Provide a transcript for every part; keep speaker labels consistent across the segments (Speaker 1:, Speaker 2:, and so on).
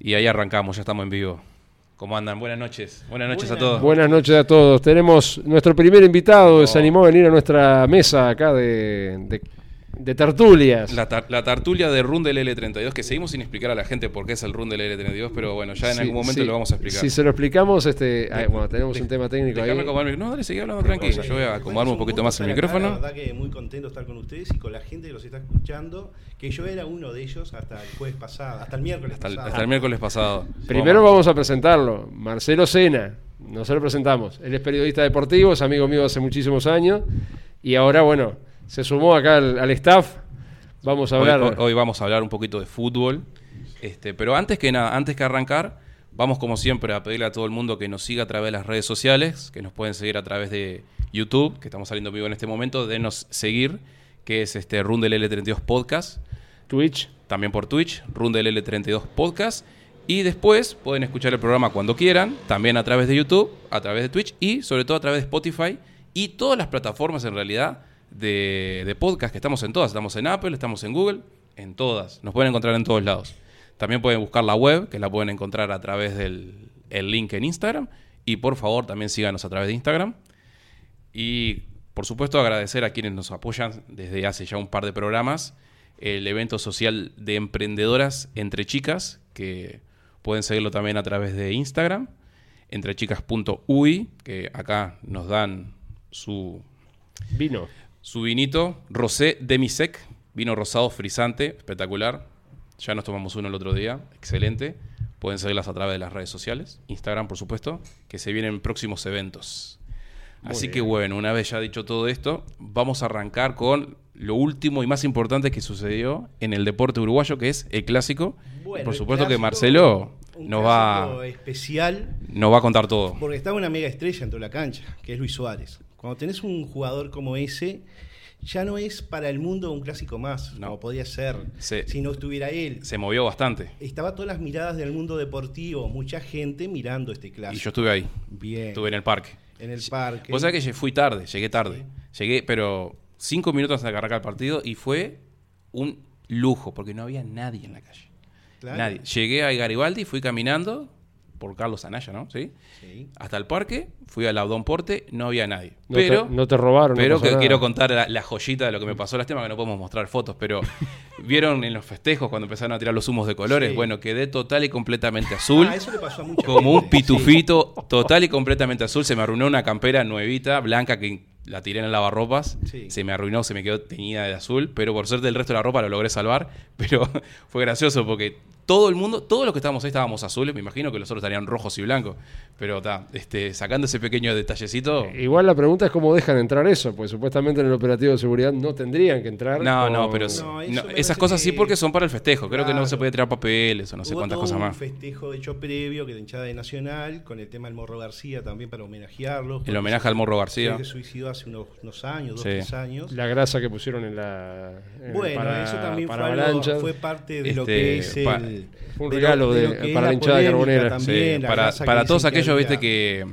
Speaker 1: Y ahí arrancamos, ya estamos en vivo. ¿Cómo andan? Buenas noches. Buenas noches a todos.
Speaker 2: Buenas noches a todos. Tenemos nuestro primer invitado, que se animó a venir a nuestra mesa acá de, de- de tertulias.
Speaker 1: La, tar- la tartulia de Run del L32, que seguimos sin explicar a la gente por qué es el Run del L32, pero bueno, ya en
Speaker 2: Sí,
Speaker 1: algún momento
Speaker 2: sí.
Speaker 1: lo vamos a explicar.
Speaker 2: Si se lo explicamos, este, bueno, tenemos
Speaker 1: de-
Speaker 2: un tema técnico ahí.
Speaker 1: Acomodarme. No, dale, seguí hablando tranquilo. Yo voy a acomodarme un poquito más el micrófono.
Speaker 3: La verdad que muy contento de estar con ustedes y con la gente que los está escuchando, que yo era uno de ellos hasta el jueves pasado, hasta el miércoles
Speaker 1: Hasta el,
Speaker 3: pasado.
Speaker 1: hasta el miércoles pasado.
Speaker 2: Primero vamos a presentarlo. Marcelo Sena. No se lo presentamos. Él es periodista deportivo, es amigo mío hace muchísimos años. Y ahora, bueno, se sumó acá al, al staff. Vamos a hablar.
Speaker 1: hoy- hoy vamos a hablar un poquito de fútbol. Este, pero antes que nada, antes que arrancar, vamos como siempre a pedirle a todo el mundo que nos siga a través de las redes sociales, que nos pueden seguir a través de YouTube, que estamos saliendo vivo en este momento, denos seguir, que es este Rundel L32 Podcast,
Speaker 2: Twitch.
Speaker 1: también por Twitch, Rundel L32 Podcast. Y después pueden escuchar el programa cuando quieran, también a través de YouTube, a través de Twitch y sobre todo a través de Spotify y todas las plataformas en realidad de, de podcast, que estamos en todas. Estamos en Apple, estamos en Google, en todas. Nos pueden encontrar en todos lados. También pueden buscar la web, que la pueden encontrar a través del el link en Instagram. Y por favor también síganos a través de Instagram. Y por supuesto agradecer a quienes nos apoyan desde hace ya un par de programas. El evento social de emprendedoras entre chicas, que pueden seguirlo también a través de Instagram, entrechicas.ui, que acá nos dan su,
Speaker 2: Vino.
Speaker 1: Su vinito, Rosé Demisec, vino rosado frisante, espectacular. Ya nos tomamos uno el otro día, excelente. Pueden seguirlas a través de las redes sociales, Instagram por supuesto, que se vienen próximos eventos.
Speaker 2: Muy
Speaker 1: Así
Speaker 2: bien.
Speaker 1: que bueno, una vez ya dicho todo esto, vamos a arrancar con lo último y más importante que sucedió en el deporte uruguayo, que es el clásico.
Speaker 3: Bueno,
Speaker 1: por supuesto que Marcelo nos va,
Speaker 3: especial
Speaker 1: nos va a contar todo.
Speaker 3: porque estaba una mega estrella en toda la cancha, que es Luis Suárez. Cuando tenés un jugador como ese, ya no es para el mundo un clásico más,
Speaker 1: No.
Speaker 3: como podía ser si no estuviera él.
Speaker 1: Se movió bastante.
Speaker 3: Estaba todas las miradas del mundo deportivo, mucha gente mirando este
Speaker 1: Y yo
Speaker 3: clásico.
Speaker 1: estuve ahí,
Speaker 3: Bien.
Speaker 1: estuve en el parque.
Speaker 3: en el parque.
Speaker 1: Vos sabés que fui tarde, llegué tarde. Llegué, pero cinco minutos de que el partido y fue un lujo, porque no había nadie en la calle.
Speaker 3: Claro.
Speaker 1: Nadie. Llegué a Garibaldi, fui caminando por Carlos Anaya, ¿no? ¿Sí?
Speaker 3: Sí.
Speaker 1: Hasta el parque, fui al Abdón Porte, no había nadie.
Speaker 2: No,
Speaker 1: pero
Speaker 2: te, no te robaron. no
Speaker 1: pero
Speaker 2: pasó
Speaker 1: que
Speaker 2: nada.
Speaker 1: quiero contar la, la joyita de lo que me pasó. Lástima que no podemos mostrar fotos, pero vieron en los festejos cuando empezaron a tirar los humos de colores.
Speaker 3: Sí.
Speaker 1: Bueno, quedé total y completamente azul.
Speaker 3: Ah, eso le pasó a mucha
Speaker 1: como un pitufito, total y completamente azul. Se me arruinó una campera nuevita, blanca, que la tiré en el lavarropas.
Speaker 3: Sí.
Speaker 1: Se me arruinó, se me quedó teñida de azul. Pero por suerte el resto de la ropa lo logré salvar. Pero fue gracioso porque todo el mundo, todos los que estábamos ahí estábamos azules. Me imagino que los otros estarían rojos y blancos. Pero está, este, sacando ese pequeño detallecito.
Speaker 2: Igual la pregunta es cómo dejan entrar eso, pues supuestamente en el operativo de seguridad no tendrían que entrar.
Speaker 1: No, no, pero
Speaker 3: No,
Speaker 1: no, esas cosas sí
Speaker 3: que-
Speaker 1: porque son para el festejo. Creo que no se puede tirar papeles o no sé
Speaker 3: Hubo
Speaker 1: cuántas
Speaker 3: todo
Speaker 1: cosas
Speaker 3: un
Speaker 1: más.
Speaker 3: festejo hecho previo que de hinchada de Nacional con el tema del Morro García también para homenajearlo.
Speaker 1: El homenaje al Morro García.
Speaker 3: Se suicidó hace unos, unos años, dos,
Speaker 1: Sí.
Speaker 3: tres años.
Speaker 2: La grasa que pusieron en la. en-
Speaker 3: Bueno,
Speaker 2: para-
Speaker 3: eso también fue, algo- fue parte de lo
Speaker 1: Este,
Speaker 3: que es
Speaker 1: pa-
Speaker 2: Fue un
Speaker 3: de
Speaker 2: regalo de-
Speaker 3: que
Speaker 2: para la hinchada carbonera.
Speaker 3: También,
Speaker 1: Sí,
Speaker 3: la
Speaker 1: para
Speaker 3: que
Speaker 1: para todos
Speaker 3: que
Speaker 1: aquellos,
Speaker 3: había-
Speaker 1: viste, que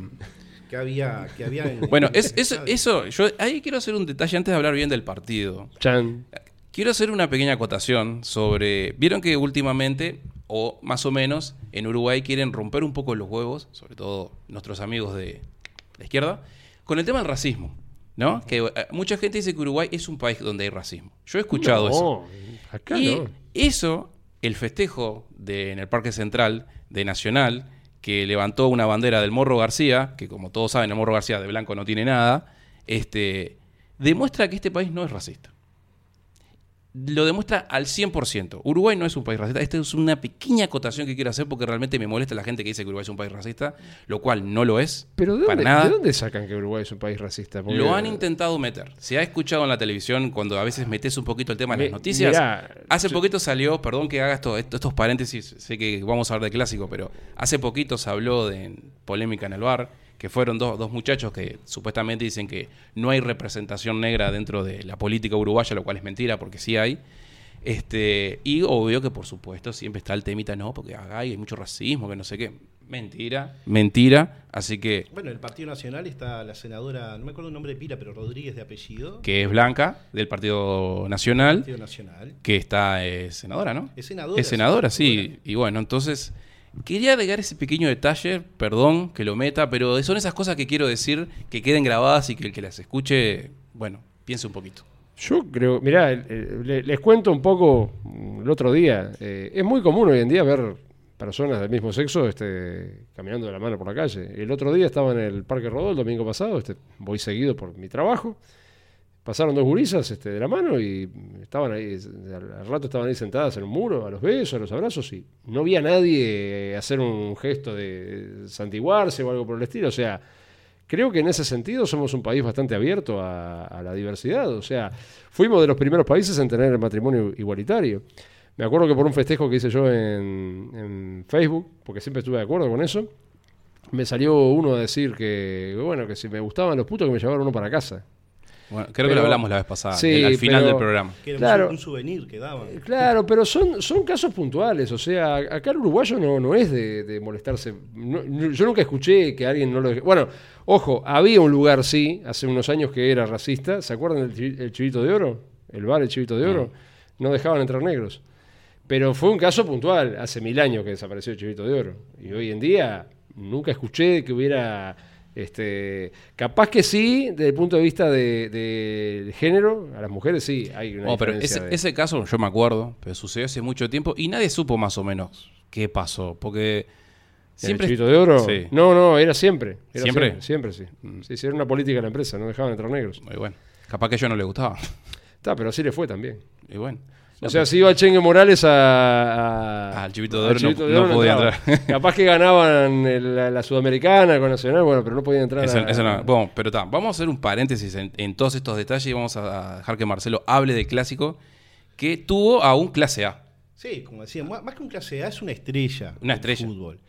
Speaker 3: Que había. Que había en-
Speaker 1: Bueno, es, eso, eso, yo ahí quiero hacer un detalle antes de hablar bien del partido.
Speaker 2: Chan.
Speaker 1: Quiero hacer una pequeña acotación sobre. Vieron que últimamente, o más o menos, en Uruguay quieren romper un poco los huevos, sobre todo nuestros amigos de la izquierda, con el tema del racismo. ¿No? Que eh, mucha gente dice que Uruguay es un país donde hay racismo. Yo he escuchado eso.
Speaker 2: No, acá
Speaker 1: Y
Speaker 2: no.
Speaker 1: eso, el festejo de, en el Parque Central de Nacional, que levantó una bandera del Morro García, que como todos saben, el Morro García de blanco no tiene nada, este, demuestra que este país no es racista. Lo demuestra al 100%. Uruguay no es un país racista. Esta es una pequeña acotación que quiero hacer porque realmente me molesta la gente que dice que Uruguay es un país racista, lo cual no lo es.
Speaker 2: Pero ¿de
Speaker 1: para
Speaker 2: dónde,
Speaker 1: nada.
Speaker 2: ¿de dónde sacan que Uruguay es un país racista? Porque-
Speaker 1: Lo han intentado meter. Se ha escuchado en la televisión cuando a veces metes un poquito el tema en las noticias.
Speaker 2: mirá,
Speaker 1: hace
Speaker 2: yo-
Speaker 1: poquito salió, perdón que haga esto, esto- estos paréntesis, sé que vamos a hablar de clásico, pero hace poquito se habló de polémica en el bar, que fueron dos, dos muchachos que supuestamente dicen que no hay representación negra dentro de la política uruguaya, lo cual es mentira porque sí hay. Este, y obvio que por supuesto siempre está el temita, no, porque acá hay mucho racismo, que no sé qué. Mentira, mentira. Así que,
Speaker 3: Bueno, en el Partido Nacional está la senadora, no me acuerdo el nombre de pila, pero Rodríguez de apellido.
Speaker 1: que es Blanca, del Partido Nacional,
Speaker 3: Partido Nacional.
Speaker 1: que está eh, senadora, ¿no?
Speaker 3: Es senadora.
Speaker 1: Es senadora, sí.
Speaker 3: senadora.
Speaker 1: Y bueno, entonces quería agregar ese pequeño detalle, perdón que lo meta, pero son esas cosas que quiero decir que queden grabadas y que el que las escuche, bueno, piense un poquito.
Speaker 2: Yo creo, mirá, les cuento un poco el otro día. eh, es muy común hoy en día ver personas del mismo sexo este, caminando de la mano por la calle. El otro día estaba en el Parque Rodó el domingo pasado, este, voy seguido por mi trabajo. Pasaron dos gurisas este, de la mano y estaban ahí, al, rato estaban ahí sentadas en un muro, a los besos, a los abrazos, y no había nadie eh, hacer un gesto de santiguarse o algo por el estilo. O sea, creo que en ese sentido somos un país bastante abierto a, a la diversidad. O sea, fuimos de los primeros países en tener el matrimonio igualitario. Me acuerdo que por un festejo que hice yo en, en Facebook, porque siempre estuve de acuerdo con eso, me salió uno a decir que, bueno, que si me gustaban los putos que me llevaron uno para casa.
Speaker 1: Bueno, creo que lo hablamos la vez pasada,
Speaker 2: Sí,
Speaker 1: el- al final
Speaker 2: pero-
Speaker 1: del programa.
Speaker 3: Que era un
Speaker 2: Claro.
Speaker 3: un, souvenir que daban.
Speaker 2: Claro, pero son, son casos puntuales. O sea, acá el uruguayo no, no es de, de molestarse. No- yo nunca escuché que alguien no lo. Bueno, ojo, había un lugar, sí, hace unos años que era racista. ¿Se acuerdan del chi- el Chivito de Oro? El bar El Chivito de Oro. No dejaban entrar negros. Pero fue un caso puntual. Hace mil años que desapareció el Chivito de Oro. Y hoy en día nunca escuché que hubiera. Este, capaz que sí, desde el punto de vista de, de género, a las mujeres sí hay una
Speaker 1: No, pero
Speaker 2: diferencia
Speaker 1: ese,
Speaker 2: de-
Speaker 1: ese caso yo me acuerdo, pero sucedió hace mucho tiempo y nadie supo más o menos qué pasó, porque siempre...
Speaker 2: ¿El de oro?
Speaker 1: Sí.
Speaker 2: No, no, era siempre. Era
Speaker 1: ¿Siempre?
Speaker 2: Siempre, sí. Sí, sí, era una política de la empresa, no dejaban entrar negros.
Speaker 1: Y bueno, capaz que a ellos no le gustaba.
Speaker 2: Está, pero así le fue también.
Speaker 1: Y bueno.
Speaker 2: O sea, si iba Chengue Morales a. a-
Speaker 1: Ah, el Chivito de
Speaker 2: al
Speaker 1: Oro no- podía
Speaker 2: entraba.
Speaker 1: entrar.
Speaker 2: Capaz que ganaban el- la, la Sudamericana con Nacional, bueno, pero no podían entrar.
Speaker 1: Eso-
Speaker 2: a-
Speaker 1: eso no- bueno, pero está, vamos a hacer un paréntesis en, en todos estos detalles y vamos a dejar que Marcelo hable de clásico que tuvo a un clase A.
Speaker 3: Sí, como decía, más que un clase A es una estrella.
Speaker 1: Una
Speaker 3: del
Speaker 1: estrella.
Speaker 3: Fútbol.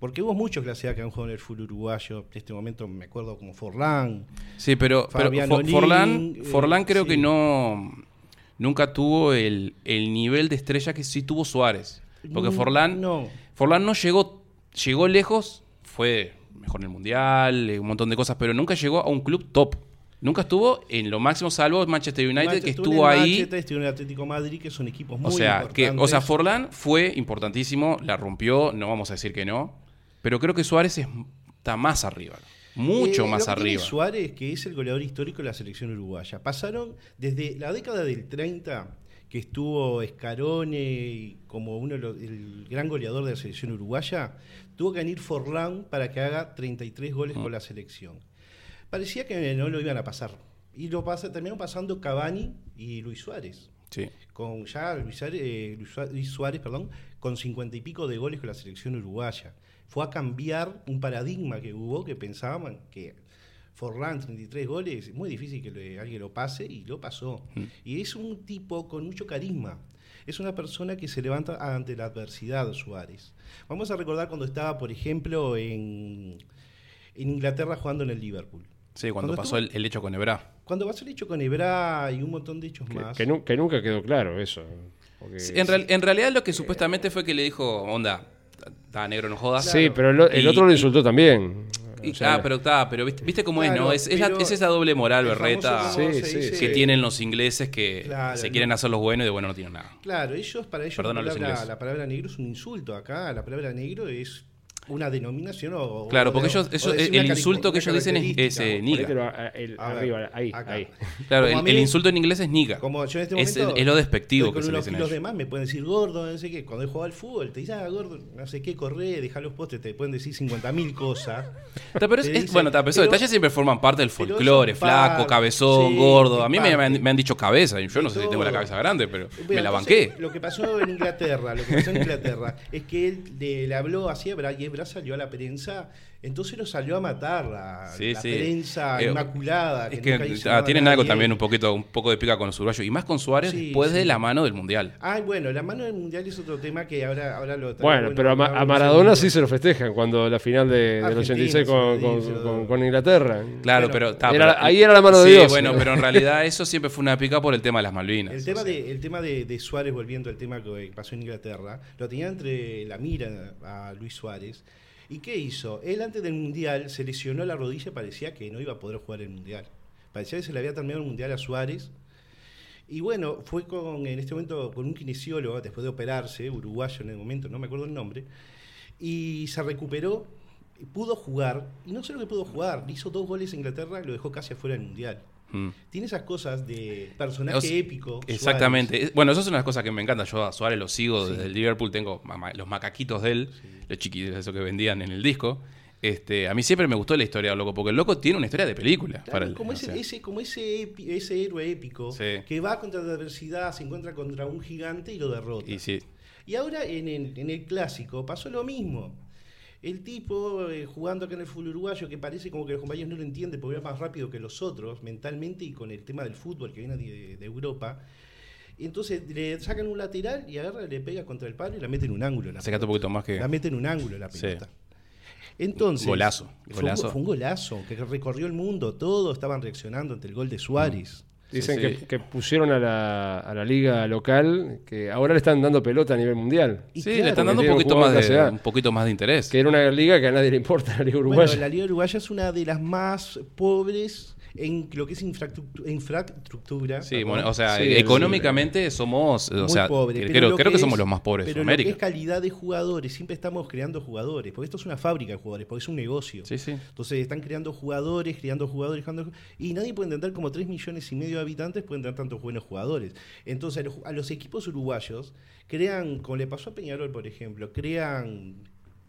Speaker 3: Porque hubo muchos clase A que han jugado en el fútbol uruguayo. En este momento me acuerdo como Forlán.
Speaker 1: Sí, pero, pero Forlán,
Speaker 3: eh,
Speaker 1: Forlán creo
Speaker 3: sí.
Speaker 1: que no nunca tuvo el, el nivel de estrella que sí tuvo Suárez. Porque
Speaker 3: Mm,
Speaker 1: Forlán
Speaker 3: no.
Speaker 1: Forlán no llegó, llegó lejos, fue mejor en el Mundial, eh, un montón de cosas, pero nunca llegó a un club top. Nunca estuvo en lo máximo, salvo Manchester United,
Speaker 3: Manchester,
Speaker 1: que
Speaker 3: estuvo
Speaker 1: estuvo
Speaker 3: en el
Speaker 1: ahí.
Speaker 3: Manchester, estuvo en el Atlético de Madrid, que son equipos muy
Speaker 1: O sea, que,
Speaker 3: importantes.
Speaker 1: o sea, Forlán fue importantísimo, la rompió, no vamos a decir que no, pero creo que Suárez es- está más arriba, mucho
Speaker 3: Eh,
Speaker 1: más
Speaker 3: lo que tiene
Speaker 1: arriba.
Speaker 3: Suárez, que es el goleador histórico de la selección uruguaya. Pasaron desde la década del 30, que estuvo Escarone como uno de los- el gran goleador de la selección uruguaya, tuvo que venir Forlán para que haga 33 goles con la selección. Parecía que no lo iban a pasar. Y lo pasa, terminaron pasando Cavani y Luis Suárez.
Speaker 1: Sí.
Speaker 3: Con ya Luis Suárez, eh, Luis Suárez- perdón, con cincuenta y pico de goles con la selección uruguaya. Fue a cambiar un paradigma que hubo, que pensaban que Forlán, 33 goles, es muy difícil que le- alguien lo pase, y lo pasó. Y es un tipo con mucho carisma. Es una persona que se levanta ante la adversidad, Suárez. Vamos a recordar cuando estaba, por ejemplo, en, en Inglaterra jugando en el Liverpool.
Speaker 1: Sí, cuando, pasó
Speaker 3: estuvo-
Speaker 1: el, el hecho con Ebra.
Speaker 3: Cuando pasó el hecho con Ebra y un montón de hechos
Speaker 2: Que,
Speaker 3: más.
Speaker 2: que nu- que nunca quedó claro eso. porque-
Speaker 1: Sí, En, real- en realidad lo que supuestamente fue que le dijo, onda, está negro, no jodas.
Speaker 2: Sí, pero el, el
Speaker 1: Y-
Speaker 2: otro lo
Speaker 1: y-
Speaker 2: insultó también.
Speaker 1: Y-
Speaker 2: O sea,
Speaker 1: ah, pero está, pero viste, viste cómo es, ¿no? Es, es la- es esa doble moral, berreta, que
Speaker 2: sí.
Speaker 1: tienen los ingleses que
Speaker 3: Claro,
Speaker 1: se
Speaker 3: no.
Speaker 1: quieren hacer los buenos y de bueno no tienen nada.
Speaker 3: Claro, ellos, para ellos
Speaker 1: Perdón a
Speaker 3: la,
Speaker 1: los
Speaker 3: palabra,
Speaker 1: ingleses.
Speaker 3: la palabra negro es un insulto. Acá la palabra negro es una denominación o.
Speaker 1: Claro, porque ellos- el insulto que ellos dicen es- es, eh, niga.
Speaker 2: Ponételo a- el-
Speaker 3: A ver,
Speaker 2: arriba, ahí, ahí.
Speaker 1: Claro, el,
Speaker 3: a mí-
Speaker 1: el insulto en inglés es niga.
Speaker 3: Como yo en este
Speaker 1: es,
Speaker 3: momento.
Speaker 1: es lo despectivo que se le
Speaker 3: unos kilos de
Speaker 1: ellos.
Speaker 3: más, me pueden decir gordo, no sé qué. Cuando he jugado al fútbol, te dicen, ah, gordo, no sé qué, corre, deja los postes, te pueden decir 50.000 cosas.
Speaker 1: Ta, pero es-
Speaker 3: dicen,
Speaker 1: bueno, ta, pero esos detalles siempre forman parte del folclore, flaco, cabezón,
Speaker 3: sí,
Speaker 1: gordo. A mí me, me han,
Speaker 3: parte.
Speaker 1: me han dicho cabeza, y yo no sé si tengo la cabeza grande, pero me la banqué.
Speaker 3: Lo que pasó en Inglaterra, lo que pasó en Inglaterra, es que él le, habló así a Bra salió a la prensa, entonces lo salió a matar la,
Speaker 1: Sí,
Speaker 3: la
Speaker 1: sí.
Speaker 3: prensa
Speaker 1: Eh,
Speaker 3: inmaculada.
Speaker 1: Es
Speaker 3: nunca
Speaker 1: que ah,
Speaker 3: nada a
Speaker 1: tienen algo también un poquito, un poco de pica con los uruguayos. Y más con Suárez
Speaker 3: Sí,
Speaker 1: después de
Speaker 3: sí.
Speaker 1: la mano del Mundial.
Speaker 3: Ay, bueno, la mano del mundial es otro tema que ahora, ahora lo
Speaker 2: Bueno, pero a, Ma- a Maradona sí se lo festejan cuando la final de, del
Speaker 3: Argentina
Speaker 2: 86 con, con- con- Inglaterra.
Speaker 1: Claro,
Speaker 3: Bueno,
Speaker 1: pero, ta,
Speaker 2: era-
Speaker 1: pero-
Speaker 2: ahí era la mano de
Speaker 1: sí,
Speaker 2: Dios.
Speaker 1: bueno, pero en realidad eso siempre fue una pica por el tema de las Malvinas.
Speaker 3: El tema,
Speaker 1: o sea.
Speaker 3: de, el tema de, de Suárez, volviendo al tema que pasó en Inglaterra, lo tenía entre la mira a Luis Suárez. ¿Y qué hizo? Él antes del Mundial se lesionó la rodilla y parecía que no iba a poder jugar el Mundial. Parecía que se le había terminado el Mundial a Suárez. Y bueno, fue con, en este momento con un kinesiólogo, después de operarse, uruguayo en el momento, no me acuerdo el nombre, y se recuperó, pudo jugar, y no solo que pudo jugar, hizo dos goles a Inglaterra y lo dejó casi afuera del Mundial.
Speaker 1: Mm.
Speaker 3: Tiene esas cosas de personaje
Speaker 1: O sea,
Speaker 3: épico.
Speaker 1: Exactamente.
Speaker 3: Suárez.
Speaker 1: Bueno, eso es una de las cosas que me encanta. Yo a Suárez lo sigo
Speaker 3: Sí.
Speaker 1: desde el Liverpool. Tengo los macaquitos de él, los chiquitos, eso que vendían en el disco. Este, a mí siempre me gustó la historia del loco, porque el loco tiene una historia de película.
Speaker 3: Claro,
Speaker 1: para el-
Speaker 3: como, ese,
Speaker 1: sea,
Speaker 3: ese- como ese, epi- ese héroe épico
Speaker 1: Sí.
Speaker 3: que va contra la adversidad, se encuentra contra un gigante y lo derrota.
Speaker 1: Y sí,
Speaker 3: Y ahora en el, en el clásico pasó lo mismo. El tipo eh, jugando acá en el fútbol uruguayo que parece como que los compañeros no lo entienden porque va más rápido que los otros mentalmente y con el tema del fútbol que viene de, de Europa. Entonces le sacan un lateral y agarra, le pega contra el palo y la mete en un ángulo. La,
Speaker 1: acércate un poquito más que.
Speaker 3: la mete en un ángulo la
Speaker 1: Sí.
Speaker 3: pelota. Entonces,
Speaker 1: Golazo,
Speaker 3: fue un-
Speaker 1: golazo.
Speaker 3: Fue un, golazo que recorrió el mundo, todos estaban reaccionando ante el gol de Suárez.
Speaker 2: Dicen
Speaker 1: Sí,
Speaker 2: que,
Speaker 1: sí.
Speaker 2: que pusieron a la, a la liga local, que ahora le están dando pelota a nivel mundial.
Speaker 3: Y
Speaker 1: Sí,
Speaker 3: claro,
Speaker 1: le están dando un poquito, más de, un poquito más de interés.
Speaker 2: Que era una liga que a nadie le importa, la liga uruguaya.
Speaker 3: Bueno, la Liga Uruguaya es una de las más pobres en lo que es infraestructu- infraestructura.
Speaker 1: Sí, bueno, o sea,
Speaker 2: Sí,
Speaker 1: económicamente somos, o
Speaker 3: Muy
Speaker 1: sea,
Speaker 3: pobre,
Speaker 1: creo,
Speaker 3: pero
Speaker 1: que,
Speaker 3: es-
Speaker 1: somos los más pobres de
Speaker 3: Pero lo que
Speaker 1: América.
Speaker 3: es calidad de jugadores, siempre estamos creando jugadores, porque esto es una fábrica de jugadores, porque es un negocio.
Speaker 1: Sí, sí.
Speaker 3: Entonces están creando jugadores, creando jugadores, creando- y nadie puede entender como 3 millones y medio de habitantes pueden tener tantos buenos jugadores. Entonces a los, a los equipos uruguayos crean, como le pasó a Peñarol, por ejemplo, crean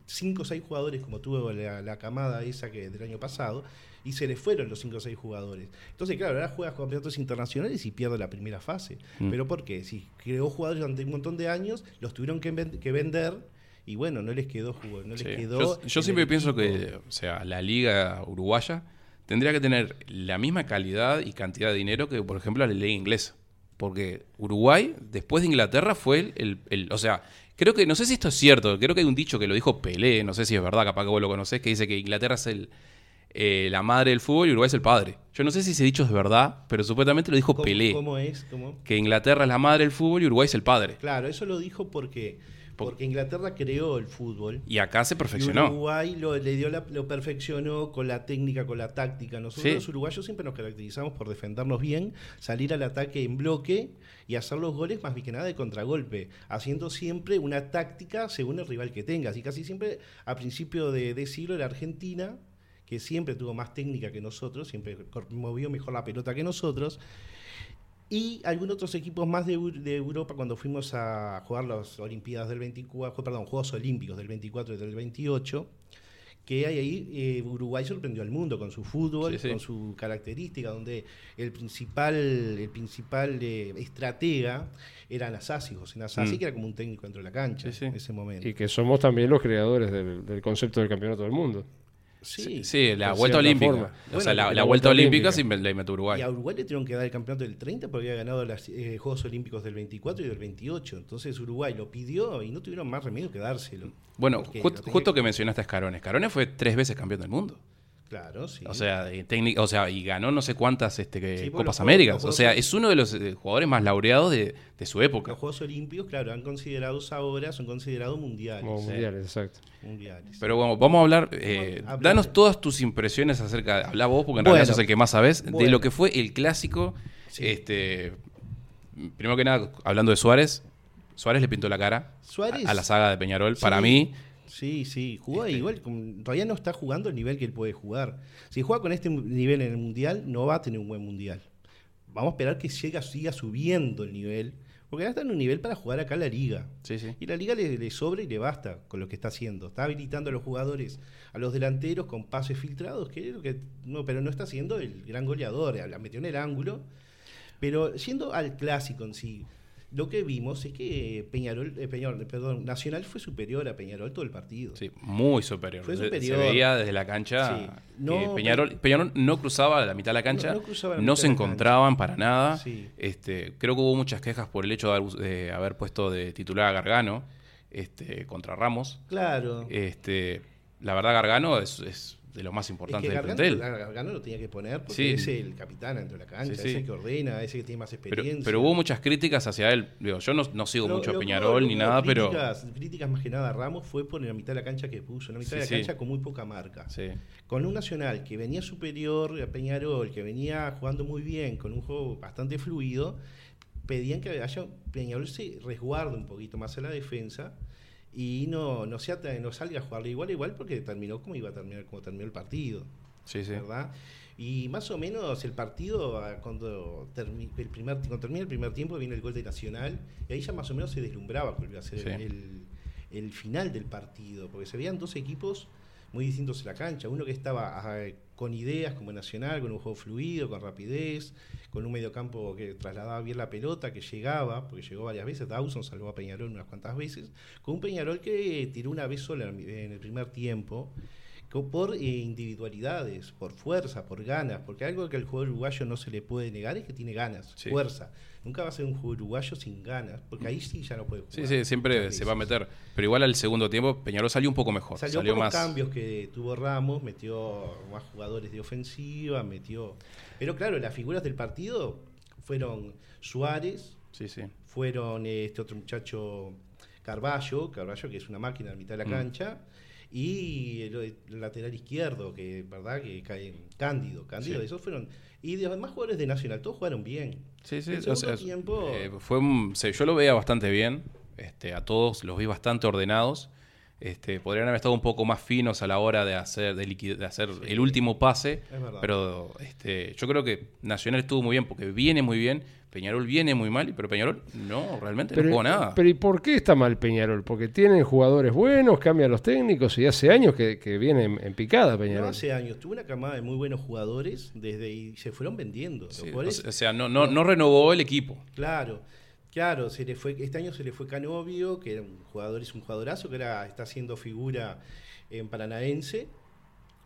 Speaker 3: 5 o 6 jugadores como tuvo la, la camada esa que del año pasado, y se les fueron los 5 o 6 jugadores. Entonces, claro, ahora juega campeonatos internacionales y pierde la primera fase.
Speaker 1: Mm.
Speaker 3: ¿Pero por qué? Si creó jugadores durante un montón de años, los tuvieron que, ven- que vender y bueno, no les quedó jugo, no les quedó.
Speaker 1: Yo, siempre pienso que, o sea, la liga uruguaya tendría que tener la misma calidad y cantidad de dinero que, por ejemplo, la liga inglesa. Porque Uruguay, después de Inglaterra, fue el, el- el- O sea, creo que, no sé si esto es cierto, creo que hay un dicho que lo dijo Pelé, no sé si es verdad, capaz que vos lo conocés, que dice que Inglaterra es el, eh, la madre del fútbol y Uruguay es el padre. Yo no sé si ese dicho es verdad, pero supuestamente lo dijo
Speaker 3: ¿Cómo,
Speaker 1: Pelé.
Speaker 3: ¿Cómo es? ¿Cómo?
Speaker 1: Que Inglaterra es la madre del fútbol y Uruguay es el padre.
Speaker 3: Claro, eso lo dijo porque, porque Inglaterra creó el fútbol.
Speaker 1: Y acá se
Speaker 3: Y
Speaker 1: perfeccionó.
Speaker 3: Uruguay lo, le dio la- lo perfeccionó con la técnica, con la táctica. Nosotros
Speaker 1: Sí.
Speaker 3: los uruguayos siempre nos caracterizamos por defendernos bien, salir al ataque en bloque y hacer los goles más bien que nada de contragolpe, haciendo siempre una táctica según el rival que tengas. Y casi siempre a principio de, de siglo la Argentina, que siempre tuvo más técnica que nosotros, siempre movió mejor la pelota que nosotros, y algunos otros equipos más de, Eu- de Europa cuando fuimos a jugar las Olimpiadas del 24, perdón, Juegos Olímpicos del 24 y del 28, que hay ahí, eh, Uruguay sorprendió al mundo con su fútbol,
Speaker 1: Sí, sí.
Speaker 3: con su característica, donde el principal, el principal eh, estratega era Nasasi, José Nasasi,
Speaker 1: Mm.
Speaker 3: que era como un técnico dentro de la cancha
Speaker 1: Sí, sí.
Speaker 3: en ese momento.
Speaker 2: Y que somos también los creadores del, del concepto del campeonato del mundo.
Speaker 3: Sí.
Speaker 1: Sí, la vuelta olímpica.
Speaker 2: forma.
Speaker 1: o sea, la,
Speaker 3: la
Speaker 1: la
Speaker 2: vuelta
Speaker 1: vuelta olímpica, me- la inventó Uruguay.
Speaker 3: Y a Uruguay le tuvieron que dar el campeonato del 30 porque había ganado los Juegos Olímpicos del 24 y del 28. Entonces Uruguay lo pidió y no tuvieron más remedio que dárselo.
Speaker 1: Bueno,
Speaker 3: Porque
Speaker 1: ju-
Speaker 3: lo tenía-
Speaker 1: justo que mencionaste a Escarone. Escarone fue tres veces campeón del mundo.
Speaker 3: Claro, sí.
Speaker 1: O sea, de técnica, o sea, y ganó no sé cuántas este,
Speaker 3: Sí,
Speaker 1: Copas
Speaker 3: los
Speaker 1: Américas.
Speaker 3: los
Speaker 1: O sea, es uno de los eh, jugadores más laureados de, de su época.
Speaker 3: Los Juegos Olímpicos, claro, han considerados ahora, son considerados mundiales.
Speaker 2: Mundiales, exacto.
Speaker 3: mundiales.
Speaker 1: Pero bueno, vamos a hablar. eh,
Speaker 3: Vamos a hablar.
Speaker 1: danos todas tus impresiones acerca. de- Habla vos, porque en
Speaker 3: Bueno,
Speaker 1: realidad sos el que más sabes. De
Speaker 3: bueno.
Speaker 1: lo que fue el clásico.
Speaker 3: Sí.
Speaker 1: Este. Primero que nada, hablando de Suárez. Suárez le pintó la cara
Speaker 3: Suárez-
Speaker 1: a, a la saga de Peñarol.
Speaker 3: Sí.
Speaker 1: Para mí,
Speaker 3: Sí, sí, jugó
Speaker 1: Este-
Speaker 3: igual, todavía no está jugando el nivel que él puede jugar. Si juega con este nivel en el Mundial, no va a tener un buen Mundial. Vamos a esperar que siga, siga subiendo el nivel, porque ya está en un nivel para jugar acá la liga.
Speaker 1: sí, sí.
Speaker 3: Y la liga le, le sobra y le basta con lo que está haciendo. Está habilitando a los jugadores, a los delanteros con pases filtrados, que es lo que no, pero no está siendo el gran goleador. La metió en el ángulo. Pero yendo al clásico en sí, lo que vimos es que Peñarol, eh, Peñarol, perdón, Nacional fue superior a Peñarol todo el partido.
Speaker 1: Sí, muy superior.
Speaker 3: Fue superior.
Speaker 1: Se veía desde la cancha
Speaker 3: Sí.
Speaker 1: que
Speaker 3: No,
Speaker 1: Peñarol, Peñarol no cruzaba la mitad de la cancha,
Speaker 3: No-
Speaker 1: no,
Speaker 3: no la mitad
Speaker 1: se
Speaker 3: cancha.
Speaker 1: encontraban para nada.
Speaker 3: Sí.
Speaker 1: Este, creo que hubo muchas quejas por el hecho de haber, de haber puesto de titular a Gargano este, contra Ramos.
Speaker 3: Claro.
Speaker 1: Este, la verdad, Gargano es, es de los más
Speaker 3: Es
Speaker 1: importantes
Speaker 3: que
Speaker 1: del
Speaker 3: Gargano,
Speaker 1: plantel.
Speaker 3: Gargano lo tenía que poner porque
Speaker 1: Sí.
Speaker 3: es el capitán dentro de la cancha,
Speaker 1: Sí, sí.
Speaker 3: es el que ordena, es el que tiene más
Speaker 1: Pero,
Speaker 3: experiencia.
Speaker 1: pero hubo muchas críticas hacia él. Digo, yo no, no sigo
Speaker 3: Lo-
Speaker 1: mucho a
Speaker 3: lo que
Speaker 1: Peñarol ni
Speaker 3: que
Speaker 1: nada,
Speaker 3: hubo
Speaker 1: pero.
Speaker 3: Críticas, críticas más que nada a Ramos fue por la mitad de la cancha que puso, una mitad de la cancha con muy poca marca.
Speaker 1: Sí.
Speaker 3: Con un Nacional que venía superior a Peñarol, que venía jugando muy bien, con un juego bastante fluido, pedían que haya Peñarol se resguarde un poquito más en la defensa y no, no, sea, no salga a jugarle igual a igual porque terminó como iba a terminar, como terminó el partido.
Speaker 1: Sí, sí.
Speaker 3: ¿verdad? Y más o menos el partido, ah, cuando, el primer, cuando termina el primer tiempo, viene el gol de Nacional, y ahí ya más o menos se deslumbraba cuál iba a ser
Speaker 1: Sí.
Speaker 3: el, el final del partido, porque se veían dos equipos muy distintos en la cancha. Uno que estaba ah, con ideas como Nacional, con un juego fluido, con rapidez, con un mediocampo que trasladaba bien la pelota, que llegaba, porque llegó varias veces, Dawson salvó a Peñarol unas cuantas veces, con un Peñarol que tiró una vez sola en el primer tiempo, por eh, individualidades, por fuerza, por ganas, porque algo que al jugador uruguayo no se le puede negar es que tiene ganas,
Speaker 1: Sí.
Speaker 3: fuerza. Nunca va a ser un jugador uruguayo sin ganas, porque ahí sí ya no puede jugar.
Speaker 1: Sí, sí, siempre se va a meter. Pero igual al segundo tiempo, Peñarol salió un poco mejor.
Speaker 3: Salió,
Speaker 1: Salió,
Speaker 3: por los
Speaker 1: más.
Speaker 3: cambios que tuvo Ramos, metió más jugadores de ofensiva, metió... Pero claro, las figuras del partido fueron Suárez,
Speaker 1: Sí, sí.
Speaker 3: fueron este otro muchacho Carballo, Carballo que es una máquina en mitad de la
Speaker 1: Mm.
Speaker 3: cancha, y el, el lateral izquierdo, que verdad que cae Cándido, Cándido,
Speaker 1: Sí.
Speaker 3: esos fueron, y de los demás jugadores de Nacional, todos jugaron bien.
Speaker 1: Sí, sí.
Speaker 3: El
Speaker 1: o sea,
Speaker 3: tiempo-
Speaker 1: eh, fue un- sí, yo lo veía bastante bien. Este, a todos los vi bastante ordenados. Este, podrían haber estado un poco más finos a la hora de hacer, de liquid- de hacer el último pase. Pero este, yo creo que Nacional estuvo muy bien porque viene muy bien. Peñarol viene muy mal, pero Peñarol no, realmente no jugó nada.
Speaker 2: Pero ¿y por qué está mal Peñarol? Porque tienen jugadores buenos, cambian los técnicos y hace años que, que viene en, en picada
Speaker 3: No
Speaker 2: Peñarol.
Speaker 3: hace años, tuvo una camada de muy buenos jugadores desde y se fueron vendiendo.
Speaker 1: Sí, o sea, no, no, no renovó el equipo.
Speaker 3: Claro, claro, se le fue, este año se le fue Canovio, que era un jugador, es un jugadorazo, que era, está haciendo figura en Paranaense,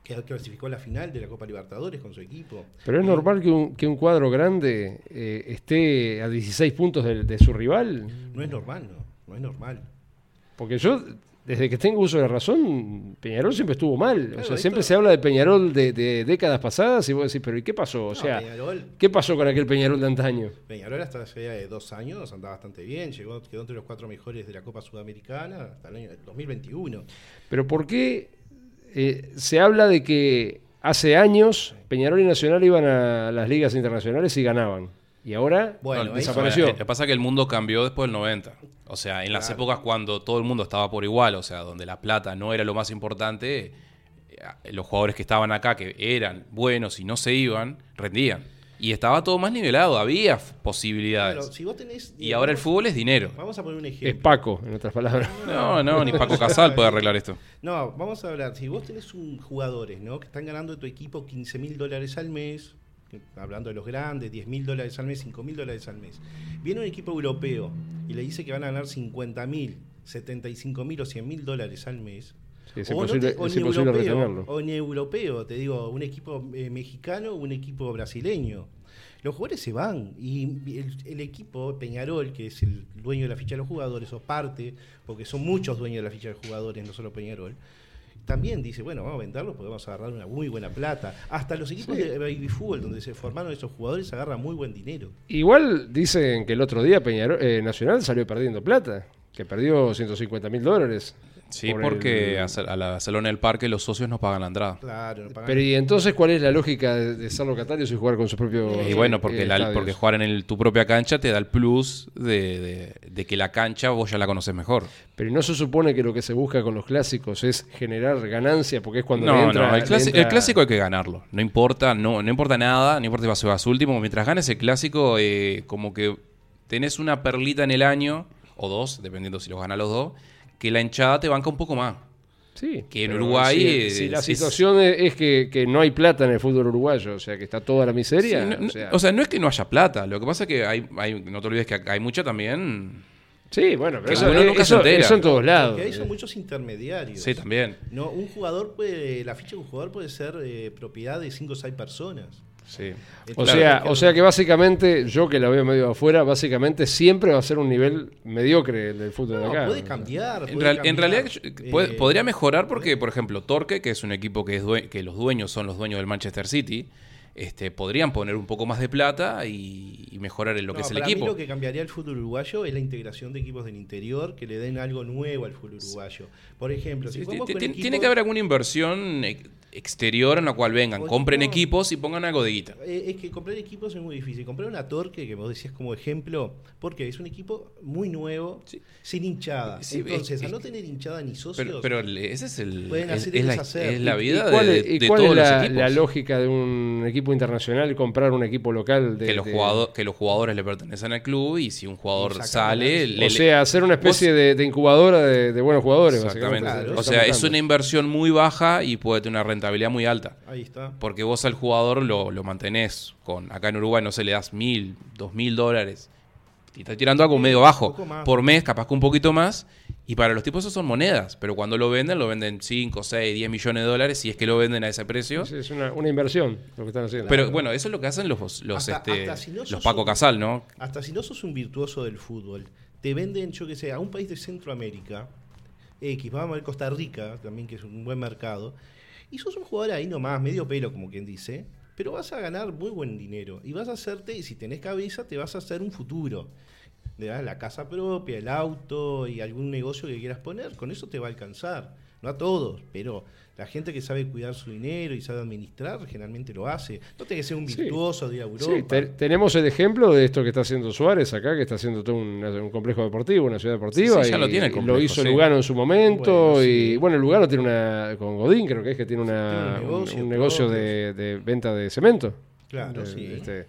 Speaker 3: que clasificó a la final de la Copa Libertadores con su equipo.
Speaker 2: Pero es
Speaker 3: Y-
Speaker 2: normal que un, que un cuadro grande eh, esté a 16 puntos de, de su rival.
Speaker 3: No es normal, no, no es normal.
Speaker 2: Porque yo, desde que tengo uso de razón, Peñarol siempre estuvo mal.
Speaker 3: Claro,
Speaker 2: o sea, siempre se habla de Peñarol de, de décadas pasadas y vos decís, pero ¿y qué pasó? O
Speaker 3: No,
Speaker 2: sea,
Speaker 3: Peñarol,
Speaker 2: ¿qué pasó con aquel Peñarol de antaño?
Speaker 3: Peñarol hasta hace dos años andaba bastante bien, llegó, quedó entre los cuatro mejores de la Copa Sudamericana hasta el año 2021.
Speaker 2: Pero ¿por qué eh, se habla de que hace años Peñarol y Nacional iban a las ligas internacionales y ganaban? Y ahora
Speaker 3: Bueno,
Speaker 1: No,
Speaker 3: ahí-
Speaker 2: desapareció.
Speaker 1: Lo que pasa es que el mundo cambió después del 90. O sea, en las
Speaker 3: Claro.
Speaker 1: épocas cuando todo el mundo estaba por igual, o sea, donde la plata no era lo más importante, eh, los jugadores que estaban acá, que eran buenos y no se iban, rendían. Y estaba todo más nivelado, había posibilidades.
Speaker 3: Claro, si vos tenés,
Speaker 1: y ahora el fútbol es dinero.
Speaker 3: Vamos a poner un
Speaker 2: es
Speaker 3: ejemplo.
Speaker 2: Paco, en otras palabras.
Speaker 1: No, no, ni Paco Casal puede arreglar esto.
Speaker 3: No, vamos a hablar. Si vos tenés un jugadores, ¿no? Que están ganando de tu equipo 15 mil dólares al mes, hablando de los grandes, 10 mil dólares al mes, 5 mil dólares al mes. Viene un equipo europeo y le dice que van a ganar 50 mil, 75 mil o 100 mil dólares al mes.
Speaker 2: Es
Speaker 3: O no
Speaker 2: imposible,
Speaker 3: te- o
Speaker 2: es imposible
Speaker 3: europeo,
Speaker 2: retenerlo.
Speaker 3: O ni europeo, te digo, un equipo eh, mexicano un equipo brasileño. Los jugadores se van y el, el equipo Peñarol, que es el dueño de la ficha de los jugadores, o parte, porque son muchos dueños de la ficha de los jugadores, no solo Peñarol, también dice, bueno, vamos a venderlos porque vamos a agarrar una muy buena plata. Hasta los equipos
Speaker 2: Sí.
Speaker 3: de baby fútbol, donde se formaron esos jugadores, agarran muy buen dinero.
Speaker 2: Igual dicen que el otro día Peñarol, eh, Nacional salió perdiendo plata, que perdió 150 mil dólares.
Speaker 1: Sí,
Speaker 2: por
Speaker 1: porque
Speaker 2: el-
Speaker 1: a, Sal- a la Salón del Parque los socios no pagan la entrada.
Speaker 3: Claro, no pagan-
Speaker 2: Pero y entonces, ¿cuál es la lógica de, de ser locatarios y jugar con sus propios
Speaker 1: Y bueno, porque,
Speaker 2: eh,
Speaker 1: la- porque jugar en el- tu propia cancha te da el plus de, de- de que la cancha vos ya la conoces mejor.
Speaker 2: Pero no se supone que lo que se busca con los clásicos es generar ganancia, porque es cuando
Speaker 1: No,
Speaker 2: entra-
Speaker 1: no, el,
Speaker 2: le
Speaker 1: clasi-
Speaker 2: entra-
Speaker 1: el clásico hay que ganarlo. No importa, no, no importa nada, no importa si vas a último. Mientras ganes el clásico, eh, como que tenés una perlita en el año, o dos, dependiendo si los gana los dos, que la hinchada te banca un poco más.
Speaker 2: Sí,
Speaker 1: que en Uruguay
Speaker 2: Si,
Speaker 1: es-
Speaker 2: si la
Speaker 1: es-
Speaker 2: situación es, es que, que no hay plata en el fútbol uruguayo, o sea, que está toda la miseria.
Speaker 1: Sí, no, no-
Speaker 2: o, sea,
Speaker 1: o sea, no es que no haya plata, lo que pasa es que hay, hay- no te olvides que hay mucha también.
Speaker 2: sí, bueno, pero
Speaker 1: que
Speaker 2: eso,
Speaker 1: uno
Speaker 2: eh,
Speaker 1: nunca se
Speaker 2: eso-
Speaker 1: entera.
Speaker 2: eso en todos lados.
Speaker 3: Porque ahí son muchos intermediarios.
Speaker 1: Sí, también.
Speaker 3: No, un jugador puede, la ficha de un jugador puede ser eh, propiedad de 5 o 6 personas.
Speaker 2: Sí. O,
Speaker 3: claro,
Speaker 2: sea, o sea que básicamente, yo que la veo medio afuera, básicamente siempre va a ser un nivel mediocre el del fútbol de
Speaker 3: No,
Speaker 2: acá.
Speaker 3: puede cambiar.
Speaker 1: En,
Speaker 3: puede
Speaker 1: en
Speaker 3: cambiar.
Speaker 1: realidad yo- puede-
Speaker 3: Eh,
Speaker 1: podría mejorar porque, por ejemplo, Torque, que es un equipo que, es due- que los dueños son los dueños del Manchester City, este, podrían poner un poco más de plata y, y mejorar en lo que es el
Speaker 3: para
Speaker 1: equipo.
Speaker 3: Mí lo que cambiaría el fútbol uruguayo es la integración de equipos del interior que le den algo nuevo al fútbol uruguayo. Por ejemplo, si
Speaker 1: Sí,
Speaker 3: con equipos-
Speaker 1: Tiene que haber alguna inversión exterior en la cual vengan,
Speaker 3: O
Speaker 1: compren
Speaker 3: no.
Speaker 1: equipos y pongan algo de guita.
Speaker 3: Eh, es que comprar equipos es muy difícil. Comprar una Torque, que vos decías como ejemplo, porque es un equipo muy nuevo,
Speaker 1: Sí.
Speaker 3: sin hinchada.
Speaker 1: Sí,
Speaker 3: Entonces,
Speaker 1: es-
Speaker 3: al no tener hinchada ni socios,
Speaker 1: Pero, ese es el
Speaker 3: Pueden
Speaker 1: es,
Speaker 3: hacer
Speaker 1: es
Speaker 3: y
Speaker 1: la,
Speaker 3: deshacer.
Speaker 1: es la
Speaker 2: ¿Y-
Speaker 1: vida
Speaker 2: ¿Y cuál,
Speaker 1: de,
Speaker 2: y
Speaker 1: de
Speaker 2: cuál
Speaker 1: todos
Speaker 2: es la,
Speaker 1: los equipos.
Speaker 2: la lógica de un equipo internacional comprar un equipo local? De,
Speaker 1: que, los
Speaker 2: de-
Speaker 1: jugado- que los jugadores le pertenecen al club y si un jugador sale... le-
Speaker 2: O sea, hacer una especie de, de incubadora de, de buenos jugadores.
Speaker 1: Exactamente.
Speaker 2: básicamente.
Speaker 3: Claro.
Speaker 1: o sea, es una inversión muy baja y puede tener una rentabilidad muy alta.
Speaker 3: ahí está.
Speaker 1: Porque vos al jugador lo, lo mantenés con, acá en Uruguay no se le das mil, dos mil dólares. Y está tirando algo
Speaker 3: Sí,
Speaker 1: medio
Speaker 3: un
Speaker 1: bajo.
Speaker 3: poco más.
Speaker 1: Por mes, capaz que un poquito más. Y para los tipos eso son monedas. Pero cuando lo venden, lo venden 5, 6, 10 millones de dólares. Si es que lo venden a ese precio.
Speaker 2: Es, es una, una inversión lo que están haciendo.
Speaker 1: Pero bueno, eso es lo que hacen los, los,
Speaker 3: Hasta-
Speaker 1: este,
Speaker 3: hasta si no
Speaker 1: los Paco
Speaker 3: un-
Speaker 1: Casal, ¿no?
Speaker 3: Hasta si no sos un virtuoso del fútbol, te venden, yo que sé, a un país de Centroamérica, X, vamos a ver Costa Rica, también que es un buen mercado, y sos un jugador ahí nomás, medio pelo, como quien dice, pero vas a ganar muy buen dinero. Y vas a hacerte, y si tenés cabeza, te vas a hacer un futuro. Le das la casa propia, el auto y algún negocio que quieras poner, con eso te va a alcanzar. No a todos, pero la gente que sabe cuidar su dinero y sabe administrar, generalmente lo hace. No tiene que ser un
Speaker 2: Sí.
Speaker 3: virtuoso de ir a Europa.
Speaker 2: Sí, te- tenemos el ejemplo de esto que está haciendo Suárez acá, que está haciendo todo un, un complejo deportivo, una ciudad deportiva.
Speaker 1: Sí, sí, ya
Speaker 2: y-
Speaker 1: lo tiene el complejo,
Speaker 2: Lo hizo
Speaker 1: sí.
Speaker 2: Lugano en su momento.
Speaker 3: Bueno,
Speaker 2: y
Speaker 3: sí.
Speaker 2: bueno, Lugano tiene una, con Godín creo que es que tiene, una,
Speaker 3: Tiene un negocio
Speaker 2: un negocio
Speaker 3: propio.
Speaker 2: de, de venta de cemento.
Speaker 3: Claro,
Speaker 2: De-
Speaker 3: sí.
Speaker 2: este,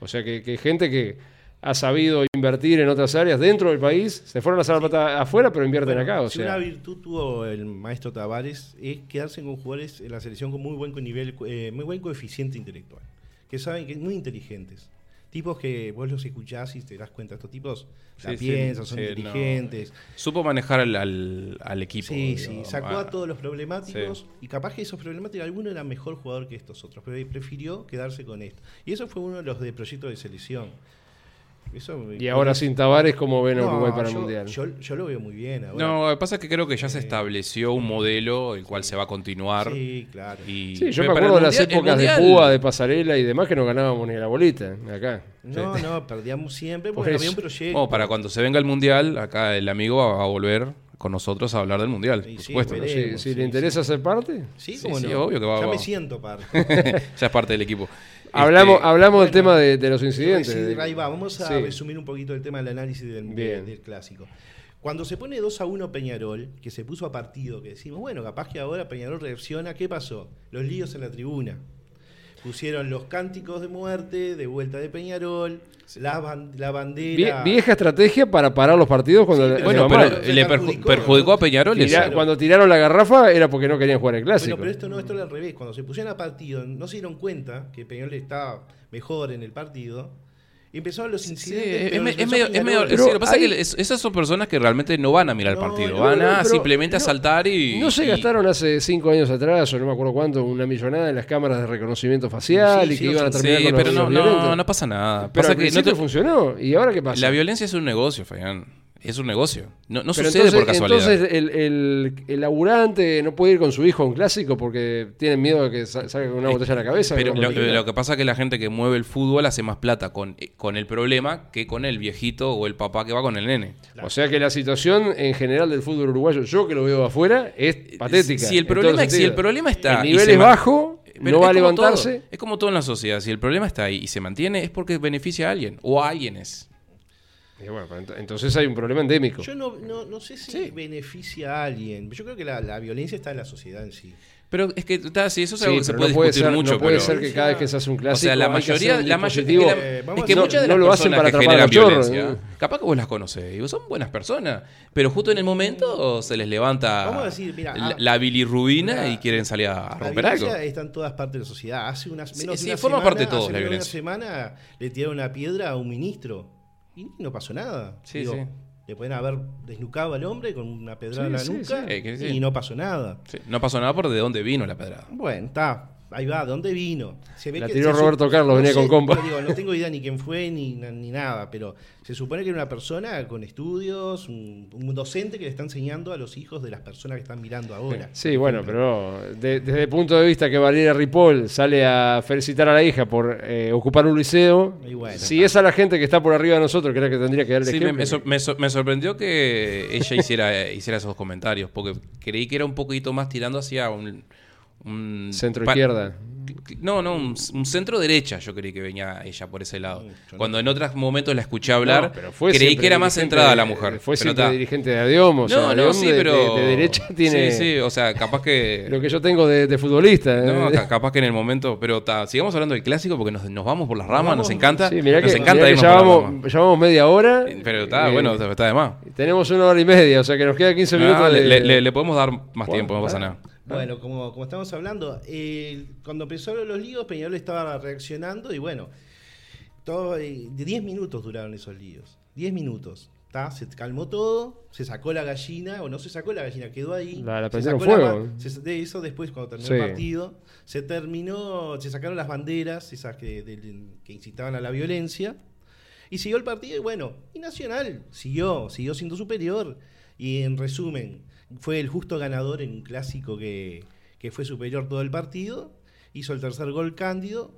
Speaker 2: o sea que, que gente que ha sabido invertir en otras áreas dentro del país, se fueron a hacer la plata afuera, pero invierten
Speaker 3: Bueno,
Speaker 2: acá. O
Speaker 3: si
Speaker 2: sea,
Speaker 3: una virtud tuvo el maestro Tavares es quedarse con jugadores en la selección con muy buen nivel, eh, muy buen coeficiente intelectual, que saben que muy inteligentes. Tipos que vos los escuchás y te das cuenta, estos tipos la
Speaker 1: Sí, sí,
Speaker 3: piensan, son
Speaker 1: sí, no.
Speaker 3: inteligentes.
Speaker 1: Supo manejar al, al, al equipo.
Speaker 3: Sí,
Speaker 1: digo,
Speaker 3: sí, sacó
Speaker 1: ah,
Speaker 3: a todos los problemáticos y capaz que esos problemáticos, alguno era mejor jugador que estos otros, pero prefirió quedarse con esto. Y eso fue uno de los de proyectos de selección. Eso,
Speaker 2: y ahora sin Tavares, ¿cómo ven a
Speaker 3: No,
Speaker 2: Uruguay para el Mundial?
Speaker 3: Yo, yo lo veo muy bien. Ahora.
Speaker 1: No, lo que pasa es que creo que ya se
Speaker 3: Eh,
Speaker 1: estableció un modelo el cual se va a continuar.
Speaker 3: Sí, claro.
Speaker 1: Y,
Speaker 2: Sí, yo me acuerdo de las
Speaker 1: Mundial-
Speaker 2: épocas de Púa, de Pasarela y demás que no ganábamos ni la bolita acá.
Speaker 3: No, no, perdíamos siempre
Speaker 2: Por
Speaker 3: porque había un proyecto.
Speaker 1: Bueno, para cuando se venga el Mundial, acá el amigo va a volver con nosotros a hablar del Mundial,
Speaker 3: Y
Speaker 1: por
Speaker 3: sí,
Speaker 1: supuesto.
Speaker 2: Si,
Speaker 3: sí,
Speaker 2: le interesa ser parte,
Speaker 3: Sí,
Speaker 1: Sí, sí,
Speaker 3: no.
Speaker 1: obvio que va-
Speaker 3: Ya
Speaker 1: va.
Speaker 3: me siento parte.
Speaker 1: ya es parte del equipo.
Speaker 2: Hablamos,
Speaker 1: Este,
Speaker 2: hablamos del tema de, de los incidentes.
Speaker 3: Sí,
Speaker 2: de-
Speaker 3: ahí va. Vamos a
Speaker 2: Sí.
Speaker 3: resumir un poquito el tema del análisis del, del clásico. Cuando se pone 2 a 1 Peñarol, que se puso a partido, que decimos, bueno, capaz que ahora Peñarol reacciona, ¿qué pasó? Los líos en la tribuna. Pusieron los cánticos de muerte, de vuelta de Peñarol, la, ban- la
Speaker 2: Vie-
Speaker 3: bandera.
Speaker 2: vieja estrategia para parar los partidos cuando
Speaker 3: Sí, pero
Speaker 1: Bueno, pero le perju-
Speaker 3: perjudicó,
Speaker 1: perjudicó, a Peñarol
Speaker 2: Tira-
Speaker 1: eso.
Speaker 3: Claro.
Speaker 2: Cuando tiraron la garrafa era porque no querían jugar el clásico.
Speaker 3: Bueno, pero esto no, esto era al revés. Cuando se pusieron a partido, no se dieron cuenta que Peñarol estaba mejor en el partido. Empezaron los
Speaker 1: Sí,
Speaker 3: incidentes.
Speaker 1: es,
Speaker 3: pero
Speaker 1: me-
Speaker 3: los
Speaker 1: es medio, es medio-
Speaker 2: Pero
Speaker 1: sí, lo que pasa
Speaker 2: ahí-
Speaker 1: es que es- esas son personas que realmente no van a mirar el
Speaker 3: No,
Speaker 1: partido,
Speaker 3: no,
Speaker 1: van
Speaker 2: no,
Speaker 1: a
Speaker 2: pero
Speaker 1: simplemente a
Speaker 2: no-
Speaker 1: saltar y...
Speaker 2: No se
Speaker 1: y-
Speaker 2: gastaron hace cinco años atrás, o no me acuerdo cuánto, una millonada en las cámaras de reconocimiento facial
Speaker 3: Sí,
Speaker 2: y
Speaker 3: sí,
Speaker 2: que iban a
Speaker 3: sí,
Speaker 2: terminar
Speaker 1: Sí,
Speaker 2: con
Speaker 1: pero no,
Speaker 2: los
Speaker 1: no,
Speaker 2: violentos.
Speaker 1: no pasa nada.
Speaker 2: Pero
Speaker 1: Pasa
Speaker 2: al
Speaker 1: que no te-
Speaker 2: funcionó. ¿Y ahora qué pasa?
Speaker 1: la violencia es un negocio, Fabián. Es un negocio. No, no sucede
Speaker 2: entonces,
Speaker 1: por casualidad.
Speaker 2: Entonces el, el, el laburante no puede ir con su hijo a un clásico porque tienen miedo de que sa- salga con una botella en la cabeza.
Speaker 1: Pero lo, que pasa es que la gente que mueve el fútbol hace más plata con, con el problema que con el viejito o el papá que va con el nene.
Speaker 2: O sea que la situación en general del fútbol uruguayo, yo que lo veo afuera, es patética.
Speaker 1: Si el problema, si el problema está.
Speaker 2: El nivel es bajo,
Speaker 1: Pero
Speaker 2: no va a levantarse.
Speaker 1: todo, es como todo en la sociedad. Si el problema está ahí y se mantiene, es porque beneficia a alguien o a alguienes.
Speaker 2: Y bueno, ent- entonces hay un problema endémico.
Speaker 3: Yo no, no, no sé si
Speaker 1: Sí.
Speaker 3: beneficia a alguien. Yo creo que la, la violencia está en la sociedad en sí.
Speaker 1: Pero es que está, si eso es
Speaker 2: Sí,
Speaker 1: algo que se puede
Speaker 2: no puede
Speaker 1: discutir
Speaker 2: ser,
Speaker 1: mucho.
Speaker 2: no puede
Speaker 1: pero-
Speaker 2: ser que cada vez que se hace un
Speaker 1: o
Speaker 2: clásico
Speaker 1: sea, la mayoría, la mayoría, es que, la-
Speaker 3: vamos
Speaker 1: es que
Speaker 2: no-
Speaker 1: muchas de
Speaker 2: no
Speaker 1: las
Speaker 2: lo hacen
Speaker 1: personas
Speaker 2: para
Speaker 1: que generan violencia, capaz que vos las conocés, y son buenas personas, pero justo en el momento se les levanta
Speaker 3: Vamos a decir, mira,
Speaker 1: la,
Speaker 3: ah,
Speaker 1: la bilirrubina
Speaker 3: mira,
Speaker 1: y quieren salir a
Speaker 3: La
Speaker 1: romper algo.
Speaker 3: violencia está en todas partes de la sociedad. Hace unas menos
Speaker 1: sí,
Speaker 3: de una
Speaker 1: forma
Speaker 3: semana,
Speaker 1: parte de todo,
Speaker 3: hace
Speaker 1: la
Speaker 3: de una
Speaker 1: violencia.
Speaker 3: semana le tiraron una piedra a un ministro y no pasó nada.
Speaker 1: Sí, sí.
Speaker 3: Le pueden haber desnucado al hombre con una pedrada
Speaker 2: Sí,
Speaker 3: en la nuca
Speaker 1: sí. Eh,
Speaker 3: y no pasó nada.
Speaker 1: Sí, no pasó nada por de dónde vino la pedrada.
Speaker 3: Bueno, está. Ahí va, ¿de dónde vino? Se
Speaker 2: La tiró Roberto Carlos, venía con compa.
Speaker 3: no digo, no tengo idea ni quién fue ni, ni nada, pero se supone que era una persona con estudios, un, un docente que le está enseñando a los hijos de las personas que están mirando ahora.
Speaker 2: Sí, bueno, pero de- desde el punto de vista que Valeria Ripoll sale a felicitar a la hija por eh, ocupar un liceo,
Speaker 3: bueno,
Speaker 2: si es a la gente que está por arriba de nosotros, la que tendría que dar el
Speaker 1: Sí, me,
Speaker 2: ejemplo.
Speaker 1: me sor- me me sorprendió que ella hiciera, hiciera esos comentarios, porque creí que era un poquito más tirando hacia un... un
Speaker 2: Centro izquierda.
Speaker 1: No, no, un, un centro derecha yo creí que venía ella por ese lado.
Speaker 3: Mm, no
Speaker 1: Cuando en otros momentos la escuché hablar,
Speaker 2: No, pero fue
Speaker 1: creí que era más centrada
Speaker 2: de-
Speaker 1: la mujer.
Speaker 2: Fue
Speaker 1: Pero
Speaker 2: siempre
Speaker 1: ta.
Speaker 2: dirigente de Adiom, o sea,
Speaker 1: No, no,
Speaker 2: Adiom
Speaker 1: sí,
Speaker 2: de,
Speaker 1: pero...
Speaker 2: de- de derecha tiene
Speaker 1: Sí, sí, o sea, capaz que...
Speaker 2: lo que yo tengo de, de futbolista.
Speaker 1: No,
Speaker 2: eh.
Speaker 1: ca- capaz que en el momento... Pero ta, sigamos hablando del clásico porque nos, nos vamos por las ramas, nos encanta.
Speaker 2: Sí, mirá
Speaker 1: nos
Speaker 2: que,
Speaker 1: encanta
Speaker 2: mirá que ya, vamos, ya vamos media hora.
Speaker 1: Pero está,
Speaker 2: eh,
Speaker 1: bueno, está de más.
Speaker 2: Tenemos una hora y media, o sea que nos queda 15 minutos.
Speaker 1: Ah, le,
Speaker 2: de-
Speaker 1: le- le- le podemos dar más tiempo, no pasa nada.
Speaker 3: Bueno, como, como estamos hablando, eh, cuando empezaron los líos, Peñarol estaba reaccionando y bueno, todo, eh, de 10 minutos duraron esos líos. 10 minutos. ¿tá? Se calmó todo, se sacó la gallina, o no se sacó la gallina, quedó ahí.
Speaker 2: La- la
Speaker 3: se sacó
Speaker 2: fuego.
Speaker 3: se- de eso después, cuando terminó
Speaker 2: Sí.
Speaker 3: el partido, se terminó, se sacaron las banderas, esas que, que incitaban a la violencia. Y siguió el partido y bueno, y Nacional siguió, siguió siendo superior. Y en resumen, fue el justo ganador en un clásico que, que fue superior todo el partido. Hizo el tercer gol Cándido.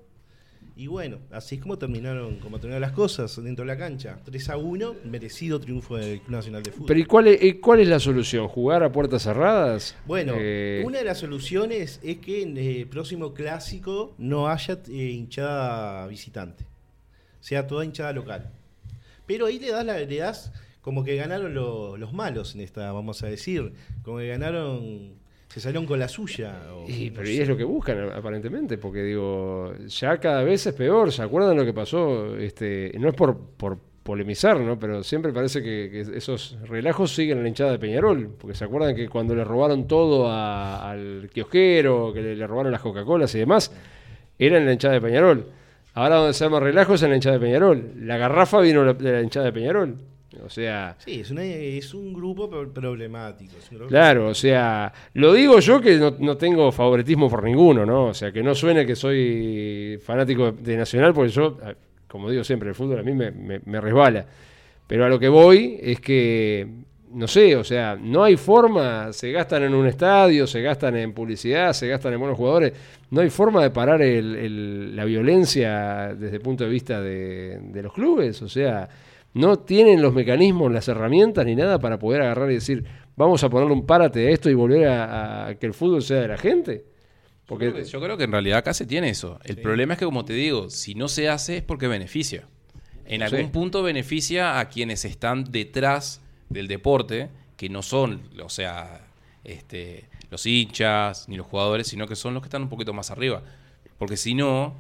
Speaker 3: Y bueno, así es como terminaron, como terminaron las cosas dentro de la cancha. 3 a 1, merecido triunfo del Club Nacional de Fútbol.
Speaker 2: Pero ¿y cuál es, y cuál es la solución? ¿Jugar a puertas cerradas?
Speaker 3: Bueno,
Speaker 2: Eh,
Speaker 3: una de las soluciones es que en el próximo clásico no haya eh, hinchada visitante, sea toda hinchada local. Pero ahí le das, la, le das como que ganaron lo- los malos en esta, vamos a decir, como que ganaron, se salieron con la suya. o
Speaker 2: Y,
Speaker 3: no
Speaker 2: pero
Speaker 3: sé.
Speaker 2: y es lo que buscan aparentemente, porque digo, ya cada vez es peor. ¿Se acuerdan lo que pasó? Este, no es por, por polemizar, ¿no? Pero siempre parece que, que esos relajos siguen en la hinchada de Peñarol, porque se acuerdan que cuando le robaron todo a- al kiosquero, que le, le robaron las Coca-Colas y demás, era en la hinchada de Peñarol. Ahora donde se llama relajo es en la hinchada de Peñarol. La garrafa vino de la hinchada de Peñarol. O sea,
Speaker 3: Sí, es, una- es un grupo pro- problemático. es un grupo-
Speaker 2: Claro, o sea, lo digo yo que no, no tengo favoritismo por ninguno, ¿no? O sea, que no suene que soy fanático de, Nacional, porque yo, como digo siempre, el fútbol a mí me, me- me resbala. Pero a lo que voy es que, no sé, o sea, no hay forma, se gastan en un estadio, se gastan en publicidad, se gastan en buenos jugadores, no hay forma de parar el- el- la violencia desde el punto de vista de, de los clubes, o sea, no tienen los mecanismos, las herramientas ni nada para poder agarrar y decir, vamos a ponerle un párate a esto y volver a, a que el fútbol sea de la gente. Porque
Speaker 1: Yo creo, que, yo creo que en realidad acá se tiene eso. El problema es que, como te digo, si no se hace es porque beneficia. En algún
Speaker 2: Sí.
Speaker 1: punto beneficia a quienes están detrás del deporte, que no son, o sea, este, los hinchas ni los jugadores, sino que son los que están un poquito más arriba. Porque si no,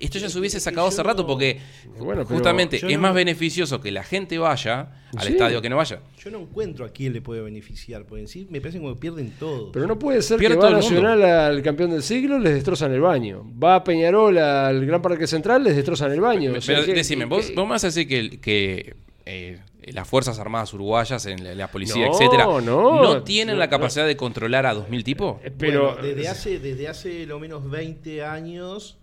Speaker 1: esto ya se hubiese sacado hace rato, porque
Speaker 2: Bueno,
Speaker 1: justamente es
Speaker 3: no-
Speaker 1: más beneficioso que la gente vaya al
Speaker 2: Sí.
Speaker 1: estadio que no vaya.
Speaker 3: Yo no encuentro a quién le puede beneficiar, porque en sí me parece como que pierden todo.
Speaker 2: Pero no puede ser
Speaker 1: Pierde
Speaker 2: que va. Nacional al campeón del siglo, les destrozan el baño. Va a Peñarol al Gran Parque Central, les destrozan el baño. O sea,
Speaker 1: Pero
Speaker 2: ¿qué-
Speaker 1: decime, vos, vos me vas a decir que, que eh, las Fuerzas Armadas Uruguayas, en la, la policía,
Speaker 2: No,
Speaker 1: etcétera,
Speaker 2: no,
Speaker 1: tienen
Speaker 2: no,
Speaker 1: la
Speaker 2: no.
Speaker 1: capacidad de controlar a 2.000 tipos?
Speaker 2: Eh, Pero
Speaker 3: Bueno, desde hace desde hace lo menos 20 años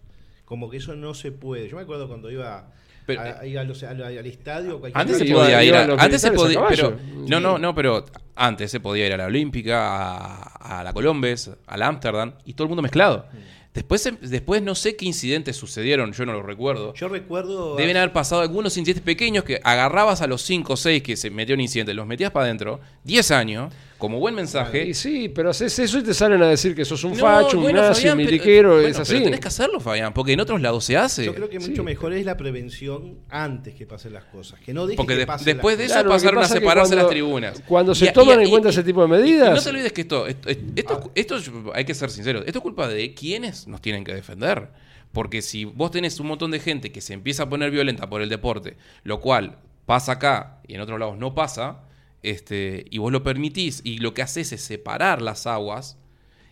Speaker 3: como que eso no se puede. Yo me acuerdo cuando iba,
Speaker 1: Pero,
Speaker 3: a- a ir a los- a- al estadio.
Speaker 1: Antes se podía ir a, antes se podía, pero no, no, no, pero antes se podía ir a la Olímpica, a, la Colombes, a la Amsterdam y todo el mundo mezclado. Después, se- después no sé qué incidentes sucedieron, yo no los recuerdo.
Speaker 3: Yo recuerdo
Speaker 1: Deben haber pasado algunos incidentes pequeños que agarrabas a los 5 o 6 que se metió un incidente, los metías para adentro, 10 años, como buen mensaje.
Speaker 2: Y sí, pero haces eso y te salen a decir que sos un
Speaker 1: No,
Speaker 2: facho, un nazi,
Speaker 1: Fabián,
Speaker 2: un
Speaker 1: pero-
Speaker 2: miliquero,
Speaker 1: bueno,
Speaker 2: es así.
Speaker 1: Pero tenés que hacerlo, Fabián, porque en otros lados se hace.
Speaker 3: Yo creo que
Speaker 2: Sí.
Speaker 3: mucho mejor es la prevención antes que pasen las cosas. Que no
Speaker 1: Porque
Speaker 3: que
Speaker 1: de-
Speaker 3: pasen
Speaker 1: después
Speaker 3: las
Speaker 1: de eso
Speaker 2: Claro,
Speaker 1: pasaron a
Speaker 2: pasa
Speaker 1: separarse
Speaker 2: cuando-
Speaker 1: las tribunas.
Speaker 2: cuando se
Speaker 1: Y-
Speaker 2: toman
Speaker 1: y-
Speaker 2: en
Speaker 1: y-
Speaker 2: cuenta
Speaker 1: y-
Speaker 2: ese tipo de
Speaker 1: y- y
Speaker 2: medidas-
Speaker 1: no te olvides que esto, esto, esto, esto hay que ser sinceros, esto es culpa de quienes nos tienen que defender. Porque si vos tenés un montón de gente que se empieza a poner violenta por el deporte, lo cual pasa acá y en otros lados no pasa, este, y vos lo permitís y lo que haces es separar las aguas,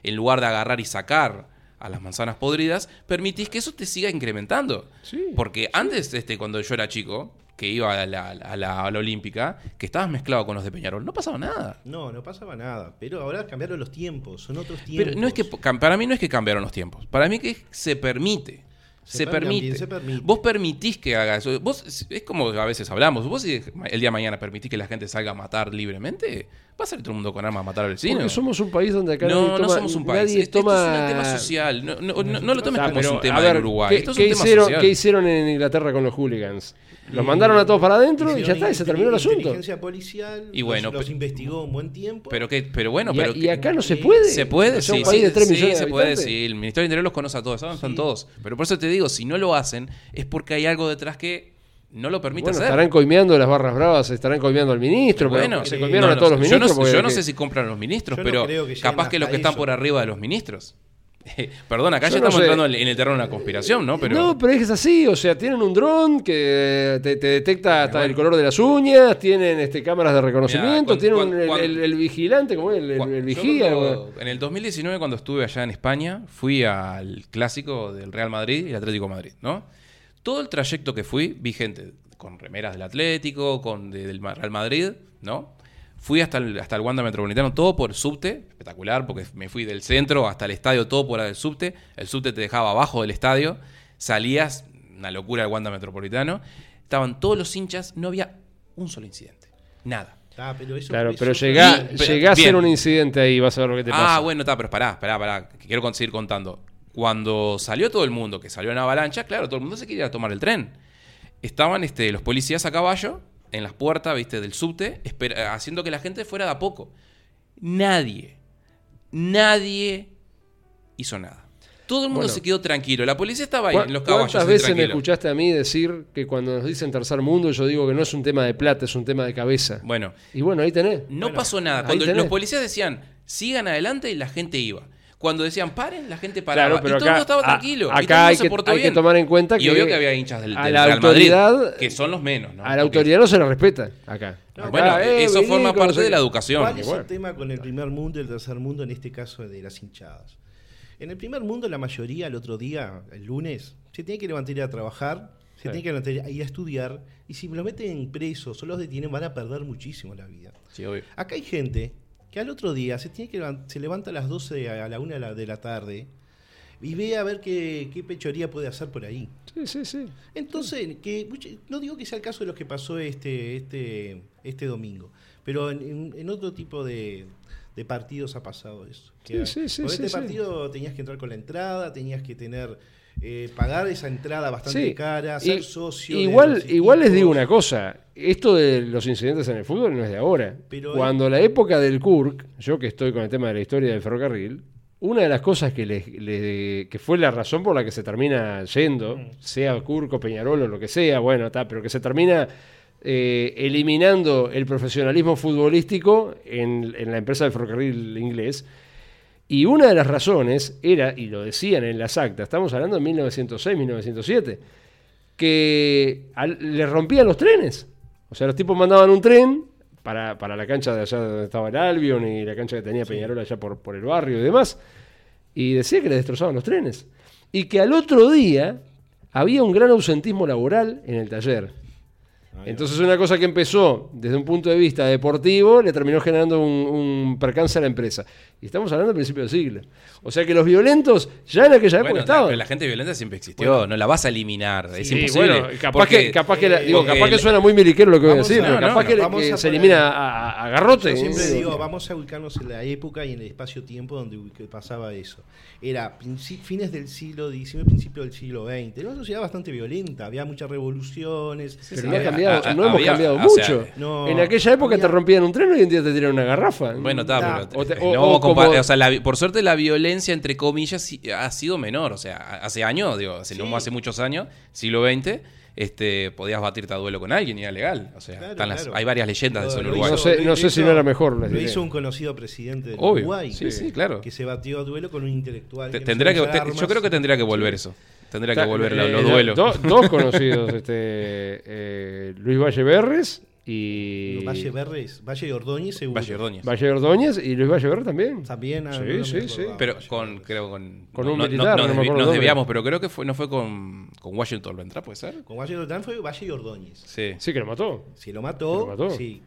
Speaker 1: en lugar de agarrar y sacar a las manzanas podridas, permitís que eso te siga incrementando.
Speaker 2: Sí,
Speaker 1: Porque antes, este, cuando yo era chico, que iba a la, a la- a la Olímpica, que estabas mezclado con los de Peñarol. No pasaba nada.
Speaker 3: No, no pasaba nada. Pero ahora cambiaron los tiempos, son otros tiempos.
Speaker 1: Pero no es que para mí no es que cambiaron los tiempos. Para mí que se permite. Se,
Speaker 3: Se per-
Speaker 1: permite.
Speaker 3: se permite.
Speaker 1: Vos permitís que haga eso. Vos es como a veces hablamos. Vos el día de mañana permitís que la gente salga a matar libremente, va a salir todo el mundo con armas a matar al vecino.
Speaker 2: Porque somos un país donde acá nadie
Speaker 1: no, no somos un país.
Speaker 2: nadie
Speaker 1: Esto
Speaker 2: toma...
Speaker 1: es un tema social. No, no, no- no lo tomes como es
Speaker 2: pero,
Speaker 1: un tema
Speaker 2: a ver,
Speaker 1: de Uruguay.
Speaker 2: ¿qué,
Speaker 1: Esto es
Speaker 2: qué
Speaker 1: un tema
Speaker 2: hicieron,
Speaker 1: social.
Speaker 2: qué hicieron en Inglaterra con los hooligans? Los mandaron a todos para adentro y ya está, y se terminó el asunto.
Speaker 3: Inteligencia policial,
Speaker 1: Y bueno,
Speaker 3: los, investigó un buen tiempo.
Speaker 1: Pero, que, pero bueno,
Speaker 2: y, a-
Speaker 1: pero
Speaker 2: y
Speaker 1: que-
Speaker 2: acá no se
Speaker 3: eh,
Speaker 2: puede.
Speaker 1: Se puede, sí,
Speaker 2: un país
Speaker 1: sí,
Speaker 2: de 3
Speaker 1: sí,
Speaker 2: millones
Speaker 1: se
Speaker 2: de
Speaker 1: puede, sí. El Ministerio del Interior los conoce a todos, saben, están
Speaker 3: Sí.
Speaker 1: todos. Pero por eso te digo, si no lo hacen, es porque hay algo detrás que no lo permite
Speaker 2: Bueno,
Speaker 1: hacer.
Speaker 2: estarán coimeando las barras bravas, estarán coimeando al ministro, pero
Speaker 1: Bueno,
Speaker 2: se coimieron
Speaker 1: no,
Speaker 2: a todos
Speaker 1: no,
Speaker 2: los
Speaker 1: yo no
Speaker 2: ministros.
Speaker 1: Yo no sé si compran los ministros,
Speaker 3: Yo
Speaker 1: pero
Speaker 3: que
Speaker 1: capaz que los que están por arriba de los ministros. Perdón, acá
Speaker 2: Yo
Speaker 1: ya
Speaker 2: no
Speaker 1: estamos
Speaker 2: sé.
Speaker 1: entrando en el terreno de una conspiración, ¿no? Pero
Speaker 2: No, pero es así, o sea, tienen un dron que te, te detecta hasta
Speaker 1: bueno.
Speaker 2: el color de las uñas, tienen este cámaras de reconocimiento, tienen el,
Speaker 1: cuan-
Speaker 2: el- el vigilante, como el, el- vigía.
Speaker 1: en el 2019, cuando estuve allá en España, fui al clásico del Real Madrid y el Atlético de Madrid, ¿no? Todo el trayecto que fui, vi gente con remeras del Atlético, con de- del Real Madrid, ¿no? Fui hasta el, hasta el Wanda Metropolitano, todo por subte, espectacular, porque me fui del centro hasta el estadio, todo por el subte. El subte te dejaba abajo del estadio, salías, una locura el Wanda Metropolitano. Estaban todos los hinchas, no había un solo incidente, nada.
Speaker 3: Ah, pero eso,
Speaker 2: Claro,
Speaker 3: eso-
Speaker 2: pero llega,
Speaker 1: Y- pero-
Speaker 2: llega a ser
Speaker 1: bien.
Speaker 2: un incidente ahí, vas a ver lo que te
Speaker 1: ah,
Speaker 2: pasa.
Speaker 1: bueno, está, pero pará, pará, pará, que quiero seguir contando. Cuando salió todo el mundo, que salió en avalancha, claro, todo el mundo se quería tomar el tren. Estaban este, los policías a caballo en las puertas, viste, del subte, haciendo que la gente fuera de a poco. Nadie, nadie hizo nada. Todo el mundo
Speaker 2: Bueno.
Speaker 1: se quedó tranquilo. La policía estaba ahí
Speaker 2: ¿Cu-
Speaker 1: en los caballos.
Speaker 2: ¿Cuántas veces me escuchaste a mí decir que cuando nos dicen tercer mundo, yo digo que no es un tema de plata, es un tema de cabeza?
Speaker 1: Bueno,
Speaker 2: Y bueno, ahí tenés.
Speaker 1: No
Speaker 3: Bueno,
Speaker 1: pasó nada. Cuando
Speaker 2: tenés.
Speaker 1: los policías decían, sigan adelante, y la gente iba. Cuando decían, paren, la gente paraba.
Speaker 2: Claro, pero
Speaker 1: y todo el
Speaker 2: acá,
Speaker 1: mundo estaba
Speaker 2: a-
Speaker 1: tranquilo. y
Speaker 2: acá
Speaker 1: todo el mundo
Speaker 2: hay,
Speaker 1: se
Speaker 2: que,
Speaker 1: portó
Speaker 2: hay que
Speaker 1: bien.
Speaker 2: tomar en cuenta que
Speaker 1: Y obvio que había hinchas del,
Speaker 2: a
Speaker 1: del
Speaker 2: la
Speaker 1: Real Madrid,
Speaker 2: autoridad,
Speaker 1: que son los menos. ¿no?
Speaker 2: a la
Speaker 1: Porque-
Speaker 2: autoridad no se le respeta acá.
Speaker 3: No,
Speaker 2: Acá,
Speaker 1: Bueno,
Speaker 2: eh,
Speaker 1: eso
Speaker 2: vení
Speaker 1: forma parte de la educación.
Speaker 3: ¿Cuál es
Speaker 2: bueno.
Speaker 3: el tema con el primer mundo y el tercer mundo, en este caso de las hinchadas? En el primer mundo, la mayoría, el otro día, el lunes, se tiene que levantar y ir a trabajar, se
Speaker 2: Sí.
Speaker 3: tiene que levantar y ir a estudiar, y si lo meten presos o los detienen, van a perder muchísimo la vida.
Speaker 1: Sí, obvio.
Speaker 3: Acá hay gente que al otro día se, tiene que se levanta a las 12 a la 1 de la, de la tarde y ve a ver qué, qué pechoría puede hacer por ahí.
Speaker 2: Sí, sí, sí.
Speaker 3: Entonces, que no digo que sea el caso de lo que pasó este, este, este domingo, pero en, otro tipo de, de partidos ha pasado eso. Que
Speaker 2: Sí, sí, sí,
Speaker 3: con este partido tenías que entrar con la entrada, tenías que tener eh, pagar esa entrada bastante
Speaker 2: Sí.
Speaker 3: cara,
Speaker 2: Y-
Speaker 3: ser socio. de
Speaker 2: igual, igual les digo una cosa, esto de los incidentes en el fútbol no es de ahora.
Speaker 3: Pero
Speaker 2: Cuando la época del Kurk, yo que estoy con el tema de la historia del ferrocarril, una de las cosas que, le- le- que fue la razón por la que se termina yendo,
Speaker 3: Mm.
Speaker 2: sea Kurk o Peñarol o lo que sea, bueno, está, pero que se termina eh, eliminando el profesionalismo futbolístico en, en la empresa del ferrocarril inglés. Y una de las razones era, y lo decían en las actas, estamos hablando de 1906, 1907, que al- le rompían los trenes. O sea, los tipos mandaban un tren para, para la cancha de allá donde estaba el Albion y la cancha que tenía Peñarol allá por, por el barrio y demás. Y decía que le destrozaban los trenes. Y que al otro día había un gran ausentismo laboral en el taller. Entonces una cosa que empezó desde un punto de vista deportivo le terminó generando un, un percance a la empresa. Y estamos hablando del principio del siglo. O sea que los violentos ya en aquella época
Speaker 1: Bueno,
Speaker 2: estaban.
Speaker 1: pero la gente violenta siempre existió, no la vas a eliminar, es imposible.
Speaker 2: bueno, capaz
Speaker 1: Porque-
Speaker 2: que, capaz que, la- digo, capaz que suena muy miliquero lo que voy a decir,
Speaker 3: a-
Speaker 2: pero
Speaker 1: no,
Speaker 2: capaz
Speaker 1: no,
Speaker 2: que,
Speaker 3: vamos
Speaker 2: que
Speaker 3: a
Speaker 2: se elimina a, a- a garrote.
Speaker 3: Yo siempre
Speaker 2: Digo,
Speaker 3: digo, vamos a ubicarnos en la época y en el espacio-tiempo donde pasaba eso. Era fines del siglo XIX, principio del siglo XX. Era una sociedad bastante violenta, había muchas revoluciones.
Speaker 2: Pero no, ha
Speaker 1: había-
Speaker 2: cambiado,
Speaker 1: a-
Speaker 2: no hemos
Speaker 1: había-
Speaker 2: cambiado
Speaker 1: sea,
Speaker 2: mucho.
Speaker 3: no,
Speaker 2: en aquella época te rompían un tren, hoy en día te tiran una garrafa.
Speaker 1: Bueno, está, pero
Speaker 2: o te- o- como-
Speaker 1: o sea, la por suerte la violencia, entre comillas, ha sido menor. O sea, hace años, digo, hace, no hace muchos años, siglo XX, este, podías batirte a duelo con alguien y era legal. O sea,
Speaker 3: Claro,
Speaker 1: están las-
Speaker 3: claro.
Speaker 1: hay varias leyendas de eso en Uruguay.
Speaker 2: No sé- no sé si no era mejor,
Speaker 3: Lo
Speaker 2: diré.
Speaker 3: hizo un conocido presidente de
Speaker 1: Obvio,
Speaker 3: Uruguay.
Speaker 1: sí, sí, claro.
Speaker 3: Que se batió a duelo con un intelectual. No
Speaker 1: tendría que, yo creo que tendría que volver eso. Tendría que volver
Speaker 2: eh,
Speaker 1: lo- los duelos.
Speaker 2: do- dos conocidos, este, eh, Luis Valle Berres Y
Speaker 3: Valle Verdes, Valle de Ordóñez seguro.
Speaker 1: Valle Ordóñez.
Speaker 2: Valle Ordóñez y Luis Vallever también.
Speaker 3: También. ah,
Speaker 2: Sí,
Speaker 3: no,
Speaker 2: sí, sí.
Speaker 1: Pero
Speaker 3: Valle
Speaker 1: con, creo, con...
Speaker 2: Con
Speaker 1: no-
Speaker 2: un
Speaker 1: no-
Speaker 2: militar,
Speaker 1: nos,
Speaker 2: no
Speaker 1: desvi- nos desviamos, pero creo que fue, no fue con, con Washington Vendrá, ¿puede ser?
Speaker 3: Con Valle Ordóñez fue Valle de Ordóñez.
Speaker 2: Sí,
Speaker 1: Sí.
Speaker 2: que lo mató.
Speaker 3: Si lo mató,
Speaker 2: ¿Lo mató?
Speaker 3: sí.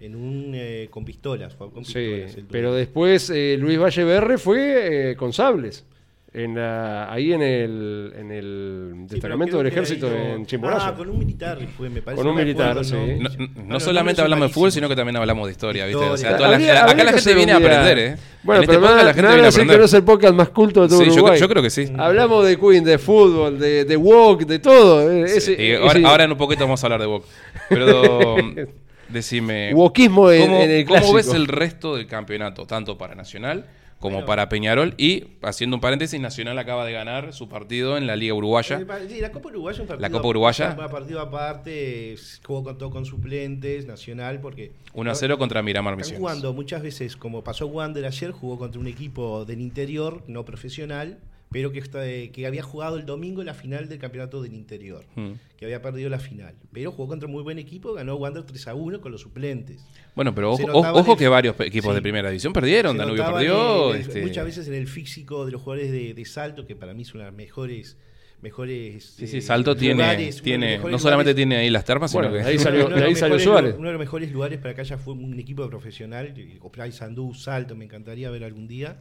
Speaker 3: En un, eh, con pistolas, fue con
Speaker 2: Sí,
Speaker 3: pistolas. el
Speaker 2: pero después eh, Luis Valleverre fue eh, con sables. En la- ahí en el, en el
Speaker 3: Sí,
Speaker 2: destacamento del ejército en Chimborazo.
Speaker 3: Ah, con un militar fue, me parece.
Speaker 2: Con un militar,
Speaker 3: acuerdo,
Speaker 2: sí.
Speaker 3: ¿no?
Speaker 1: No, no-
Speaker 3: Bueno,
Speaker 1: no
Speaker 3: los
Speaker 1: solamente hablamos de fútbol, sino que también hablamos de historia, ¿viste? O sea, toda la,
Speaker 2: Habría-
Speaker 1: acá
Speaker 2: habría
Speaker 1: la gente viene a aprender, ¿eh?
Speaker 2: Bueno,
Speaker 1: En este
Speaker 2: pero me
Speaker 1: la gente viene a
Speaker 2: decir que
Speaker 1: aprender.
Speaker 2: no es el podcast más culto de todo
Speaker 1: Sí, yo,
Speaker 2: Uruguay.
Speaker 1: yo creo que sí.
Speaker 2: Hablamos de Queen, de fútbol, de, de walk, de todo. eh,
Speaker 1: Sí,
Speaker 2: ese-
Speaker 1: y
Speaker 2: ese
Speaker 1: ahora, en un poquito vamos a hablar de Boca. Pero decime,
Speaker 2: walkismo en,
Speaker 1: ¿cómo,
Speaker 2: en el
Speaker 1: cómo ves el resto del campeonato, tanto para Nacional como
Speaker 3: Bueno.
Speaker 1: para Peñarol? Y, haciendo un paréntesis, Nacional acaba de ganar su partido en la Liga Uruguaya.
Speaker 3: Eh, Sí, la Copa Uruguaya un partido,
Speaker 1: La Copa Uruguaya.
Speaker 3: Un partido aparte, jugó con, todo con suplentes, nacional, porque
Speaker 1: 1 a 0 contra Miramar
Speaker 3: están
Speaker 1: Misiones.
Speaker 3: jugando muchas veces, como pasó Wander ayer, jugó contra un equipo del interior, no profesional, pero que, está, eh, que había jugado el domingo la final del campeonato del interior,
Speaker 1: Mm.
Speaker 3: que había perdido la final. Pero jugó contra un muy buen equipo, ganó Wander 3 a 1 con los suplentes.
Speaker 1: Bueno, pero ojo, ojo
Speaker 3: el-
Speaker 1: que varios equipos
Speaker 3: Sí.
Speaker 1: de primera división perdieron. Danubio perdió.
Speaker 3: en el-
Speaker 1: este,
Speaker 3: Muchas veces en el físico de los jugadores de, de salto, que para mí son las mejores. mejores
Speaker 1: Sí, sí,
Speaker 3: eh,
Speaker 1: Salto tiene,
Speaker 3: lugares, de
Speaker 1: tiene no solamente
Speaker 3: lugares-
Speaker 1: tiene ahí las termas,
Speaker 2: Bueno,
Speaker 1: sino que...
Speaker 2: ahí salió-
Speaker 3: uno de
Speaker 2: de ahí salió Suárez.
Speaker 3: Uno de los mejores lugares para que haya fue un equipo profesional, Opray Sandú, Salto, me encantaría ver algún día.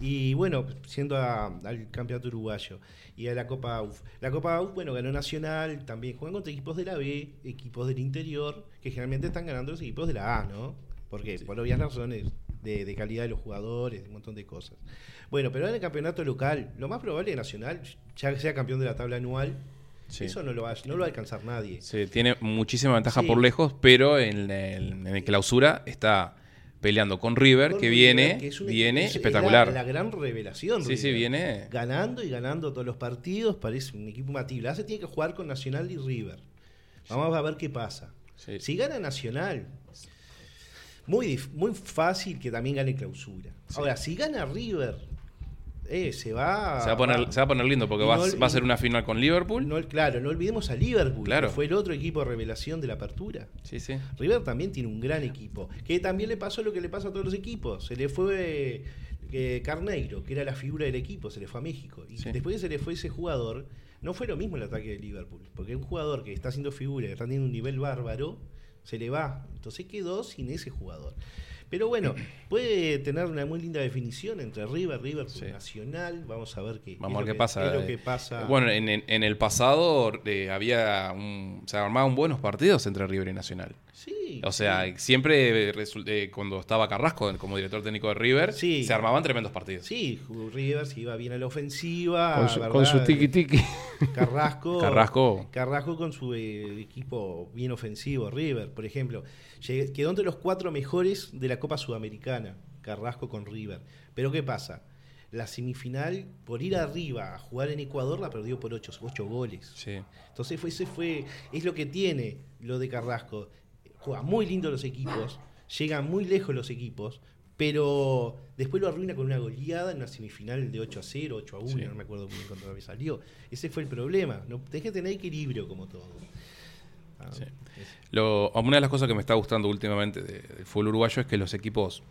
Speaker 3: Y bueno, siendo a- al campeonato uruguayo y a la Copa AUF. La Copa AUF, bueno, ganó Nacional, también juegan contra equipos de la B, equipos del interior, que generalmente están ganando los equipos de la A, ¿no? Porque por obvias razones de, de calidad de los jugadores, un montón de cosas. Bueno, pero en el campeonato local, lo más probable es que Nacional ya sea campeón de la tabla anual.
Speaker 1: Sí.
Speaker 3: Eso no lo, va, no lo va a alcanzar nadie.
Speaker 1: Sí, tiene muchísima ventaja
Speaker 3: Sí.
Speaker 1: por lejos, pero en el, en el clausura está peleando con River,
Speaker 3: Con
Speaker 1: que
Speaker 3: River,
Speaker 1: viene,
Speaker 3: que es un-
Speaker 1: viene
Speaker 3: es- es
Speaker 1: espectacular.
Speaker 3: la, la gran revelación.
Speaker 1: Sí, sí, viene-
Speaker 3: Ganando y ganando todos los partidos, parece un equipo matible. Se tiene que jugar con Nacional y River. Vamos a ver qué pasa.
Speaker 1: Sí.
Speaker 3: Si gana Nacional, muy, muy fácil que también gane clausura. Ahora, si gana River, eh, se va.
Speaker 1: se, va a poner, se va a poner lindo porque va,
Speaker 3: no-
Speaker 1: va a ser una final con Liverpool.
Speaker 3: no, claro, no olvidemos a Liverpool,
Speaker 1: Claro.
Speaker 3: que fue el otro equipo revelación de la apertura.
Speaker 1: Sí, sí.
Speaker 3: River también tiene un gran equipo. Que también le pasó lo que le pasa a todos los equipos. Se le fue eh, Carneiro, que era la figura del equipo, se le fue a México. Y
Speaker 1: Sí.
Speaker 3: después que se le fue ese jugador, no fue lo mismo el ataque de Liverpool. Porque un jugador que está haciendo figura, que está teniendo un nivel bárbaro, se le va. Entonces quedó sin ese jugador. Pero bueno, puede tener una muy linda definición entre River, River
Speaker 1: Sí.
Speaker 3: Nacional. Vamos a ver qué,
Speaker 1: Vamos a
Speaker 3: es
Speaker 1: ver
Speaker 3: lo
Speaker 1: qué pasa.
Speaker 3: es lo que pasa.
Speaker 1: Bueno, en, en- en el pasado eh, había un, se armaban buenos partidos entre River y Nacional.
Speaker 3: sí,
Speaker 1: O sea, siempre eh, cuando estaba Carrasco como director técnico de River,
Speaker 3: Sí.
Speaker 1: se armaban tremendos partidos.
Speaker 3: Sí, River se iba bien a la ofensiva.
Speaker 2: Con su,
Speaker 3: ¿verdad?
Speaker 2: con su tiki tiki.
Speaker 3: Carrasco,
Speaker 1: Carrasco.
Speaker 3: Carrasco con su eh, equipo bien ofensivo, River, por ejemplo. Llegué- quedó entre los cuatro mejores de la Copa Sudamericana, Carrasco con River. Pero ¿qué pasa? La semifinal, por ir arriba a jugar en Ecuador, la perdió por ocho, ocho goles.
Speaker 1: Sí.
Speaker 3: Entonces fue, ese fue, es lo que tiene lo de Carrasco. Juega muy lindo los equipos, llegan muy lejos los equipos, pero después lo arruina con una goleada en una semifinal de 8 a 0, 8 a 1,
Speaker 1: Sí.
Speaker 3: no me acuerdo bien contra me salió. Ese fue el problema. No, tenés que tener equilibrio como todo. Ah,
Speaker 1: Sí. Lo, una de las cosas que me está gustando últimamente de- del fútbol uruguayo es que los equipos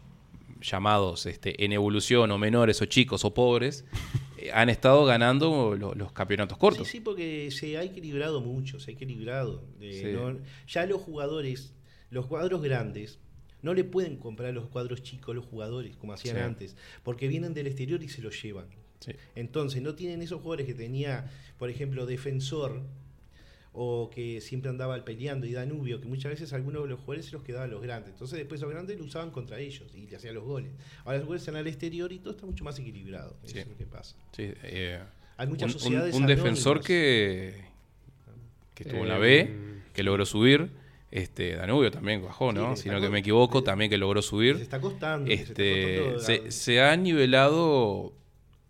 Speaker 1: llamados este, en evolución o menores o chicos o pobres eh, han estado ganando lo- los campeonatos cortos.
Speaker 3: Sí, sí, porque se ha equilibrado mucho, se ha equilibrado. Eh,
Speaker 1: Sí.
Speaker 3: no- ya los jugadores, los cuadros grandes, no le pueden comprar los cuadros chicos a los jugadores, como hacían
Speaker 1: Sí.
Speaker 3: antes, porque vienen del exterior y se los llevan.
Speaker 1: Sí.
Speaker 3: Entonces, no tienen esos jugadores que tenía, por ejemplo, Defensor, o que siempre andaba peleando, y Danubio, que muchas veces algunos de los jugadores se los quedaban a los grandes. Entonces, después los grandes lo usaban contra ellos y le hacían los goles. Ahora los goles están al exterior y todo está mucho más equilibrado. Eso es lo que pasa.
Speaker 1: Sí, eh,
Speaker 3: Hay muchas
Speaker 1: un, un-
Speaker 3: sociedades
Speaker 1: un defensor
Speaker 3: anónimas.
Speaker 1: que, que estuvo en la
Speaker 2: Eh,
Speaker 1: B, que logró subir. Este, Danubio también bajó,
Speaker 3: Sí,
Speaker 1: ¿no?
Speaker 3: que
Speaker 1: Si
Speaker 3: está
Speaker 1: no que me equivoco, también que logró
Speaker 3: Se
Speaker 1: subir.
Speaker 3: está costando. que se está
Speaker 1: Este,
Speaker 3: costando
Speaker 1: se,
Speaker 3: dar-
Speaker 1: se ha nivelado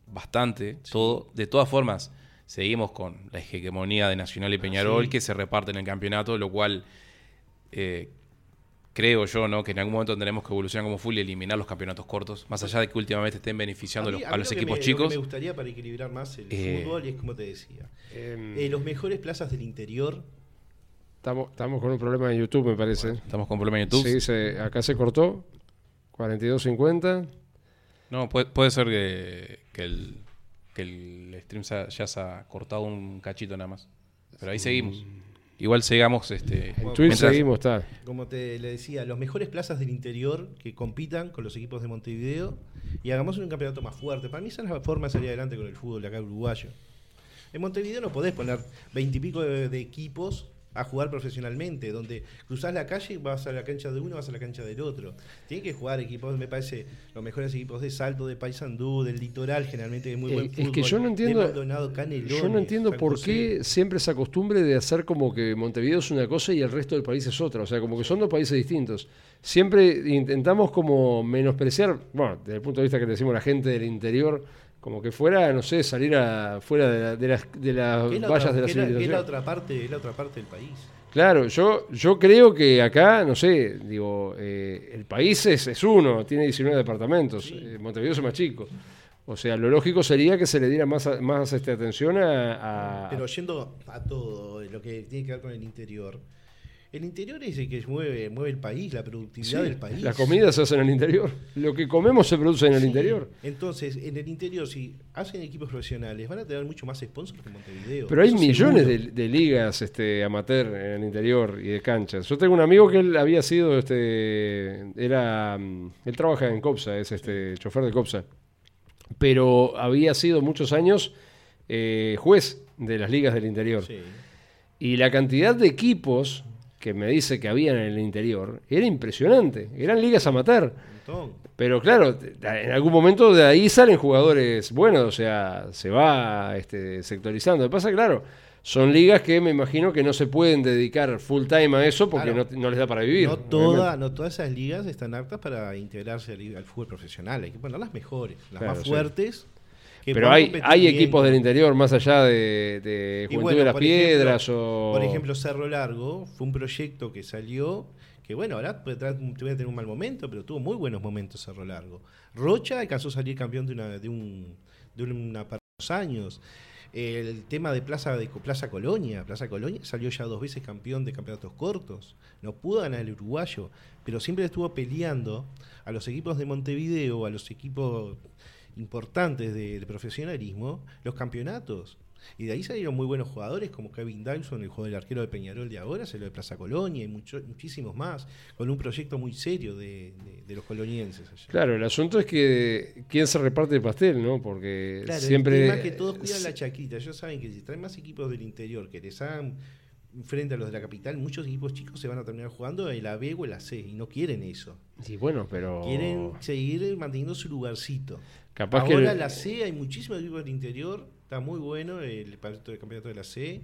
Speaker 1: bastante todo. De todas formas, seguimos con la hegemonía de Nacional y Peñarol
Speaker 3: sí.
Speaker 1: que se reparten el campeonato, lo cual eh, creo yo, ¿no? Que en algún momento tendremos que evolucionar como full y eliminar los campeonatos cortos, más allá de que últimamente estén beneficiando a,
Speaker 3: mí-
Speaker 1: los-
Speaker 3: a
Speaker 1: equipos
Speaker 3: me- lo
Speaker 1: chicos.
Speaker 3: que me gustaría para equilibrar más el
Speaker 1: Eh,
Speaker 3: fútbol y es como te decía.
Speaker 2: Em,
Speaker 3: Eh, los mejores plazas del interior
Speaker 2: Estamos, estamos con un problema en YouTube, me parece.
Speaker 1: Estamos con problema en YouTube.
Speaker 2: Sí, se- acá se cortó. 42.50.
Speaker 1: No, puede, puede ser que, que el, que el stream se ha- ya se ha cortado un cachito nada más. Pero ahí seguimos. Igual sigamos este.
Speaker 2: En
Speaker 3: Bueno,
Speaker 2: Twitch
Speaker 1: mientras-
Speaker 2: seguimos, está.
Speaker 3: Como te le decía, los mejores plazas del interior que compitan con los equipos de Montevideo y hagamos un campeonato más fuerte. Para mí esa es la forma de salir adelante con el fútbol de acá uruguayo. En Montevideo no podés poner veintipico de, de equipos a jugar profesionalmente, donde cruzás la calle y vas a la cancha de uno, vas a la cancha del otro. Tienen que jugar equipos, me parece, los mejores equipos de Salto, de Paysandú, del Litoral, generalmente de muy
Speaker 2: Eh,
Speaker 3: buen
Speaker 2: es
Speaker 3: fútbol.
Speaker 2: que yo no entiendo- Yo no entiendo por qué siempre esa costumbre de hacer como que Montevideo es una cosa y el resto del país es otra. O sea, como que son dos países distintos. Siempre intentamos como menospreciar, bueno, desde el punto de vista que le decimos la gente del interior, como que fuera, no sé, salir a, fuera de, la- de las, de las vallas
Speaker 3: otra-
Speaker 2: de la
Speaker 3: que es la- que es la
Speaker 2: civilización.
Speaker 3: otra parte, es la otra parte del país.
Speaker 2: Claro, yo, yo creo que acá, no sé, digo, eh, el país es, es uno, tiene 19 departamentos, eh, Montevideo es más chico. O sea, lo lógico sería que se le diera más, más este, atención a, a-
Speaker 3: Pero yendo a todo lo que tiene que ver con el interior. El interior es el que mueve, mueve el país, la productividad
Speaker 2: Sí,
Speaker 3: del país.
Speaker 2: Las comidas se hacen en el interior. Lo que comemos se produce en el
Speaker 3: Sí.
Speaker 2: interior.
Speaker 3: Entonces, en el interior, si hacen equipos profesionales, van a tener mucho más sponsors que Montevideo.
Speaker 2: Pero hay
Speaker 3: Eso
Speaker 2: millones de, de ligas este, amateur en el interior y de canchas. Yo tengo un amigo que él había sido, este, era, mm, él trabaja en Copsa, es este chofer de Copsa, pero había sido muchos años eh, juez de las ligas del interior.
Speaker 3: Sí.
Speaker 2: Y la cantidad de equipos que me dice que habían en el interior era impresionante. Eran ligas amateur.
Speaker 3: Un montón.
Speaker 2: Pero claro, en algún momento de ahí salen jugadores buenos, o sea, se va este, sectorizando. Lo que pasa, claro, son ligas que me imagino que no se pueden dedicar full time a eso porque
Speaker 3: Claro.
Speaker 2: no, no les da para vivir.
Speaker 3: No, toda, no todas esas ligas están aptas para integrarse al, al fútbol profesional. Hay que poner las mejores, las
Speaker 2: Claro,
Speaker 3: más fuertes.
Speaker 2: Pero hay, hay
Speaker 3: bien
Speaker 2: equipos del interior más allá de, de Juventud
Speaker 3: bueno,
Speaker 2: de las
Speaker 3: ejemplo-
Speaker 2: Piedras o...
Speaker 3: Por ejemplo, Cerro Largo fue un proyecto que salió, que bueno, ahora puede tener un mal momento, pero tuvo muy buenos momentos Cerro Largo. Rocha alcanzó a salir campeón de una de un de una par de dos años. El tema de Plaza de Plaza Colonia, Plaza Colonia salió ya dos veces campeón de campeonatos cortos. No pudo ganar el uruguayo, pero siempre estuvo peleando a los equipos de Montevideo, a los equipos importantes de, de profesionalismo, los campeonatos. Y de ahí salieron muy buenos jugadores como Kevin Dyson, el jugador del arquero de Peñarol de ahora, salió de Plaza Colonia y mucho- muchísimos más, con un proyecto muy serio de, de- de los colonienses. allá.
Speaker 2: Claro, el asunto es que quién se reparte el pastel, ¿no? Porque
Speaker 3: Claro,
Speaker 2: siempre...
Speaker 3: el tema es que todos cuidan la chaquita. Ellos saben que si traen más equipos del interior que les hagan frente a los de la capital, muchos equipos chicos se van a terminar jugando en la B o en la C y no quieren eso.
Speaker 2: Sí, bueno, pero...
Speaker 3: Quieren seguir manteniendo su lugarcito.
Speaker 2: Capaz
Speaker 3: Ahora la C, hay muchísimos equipos del interior, está muy bueno el campeonato, de la C.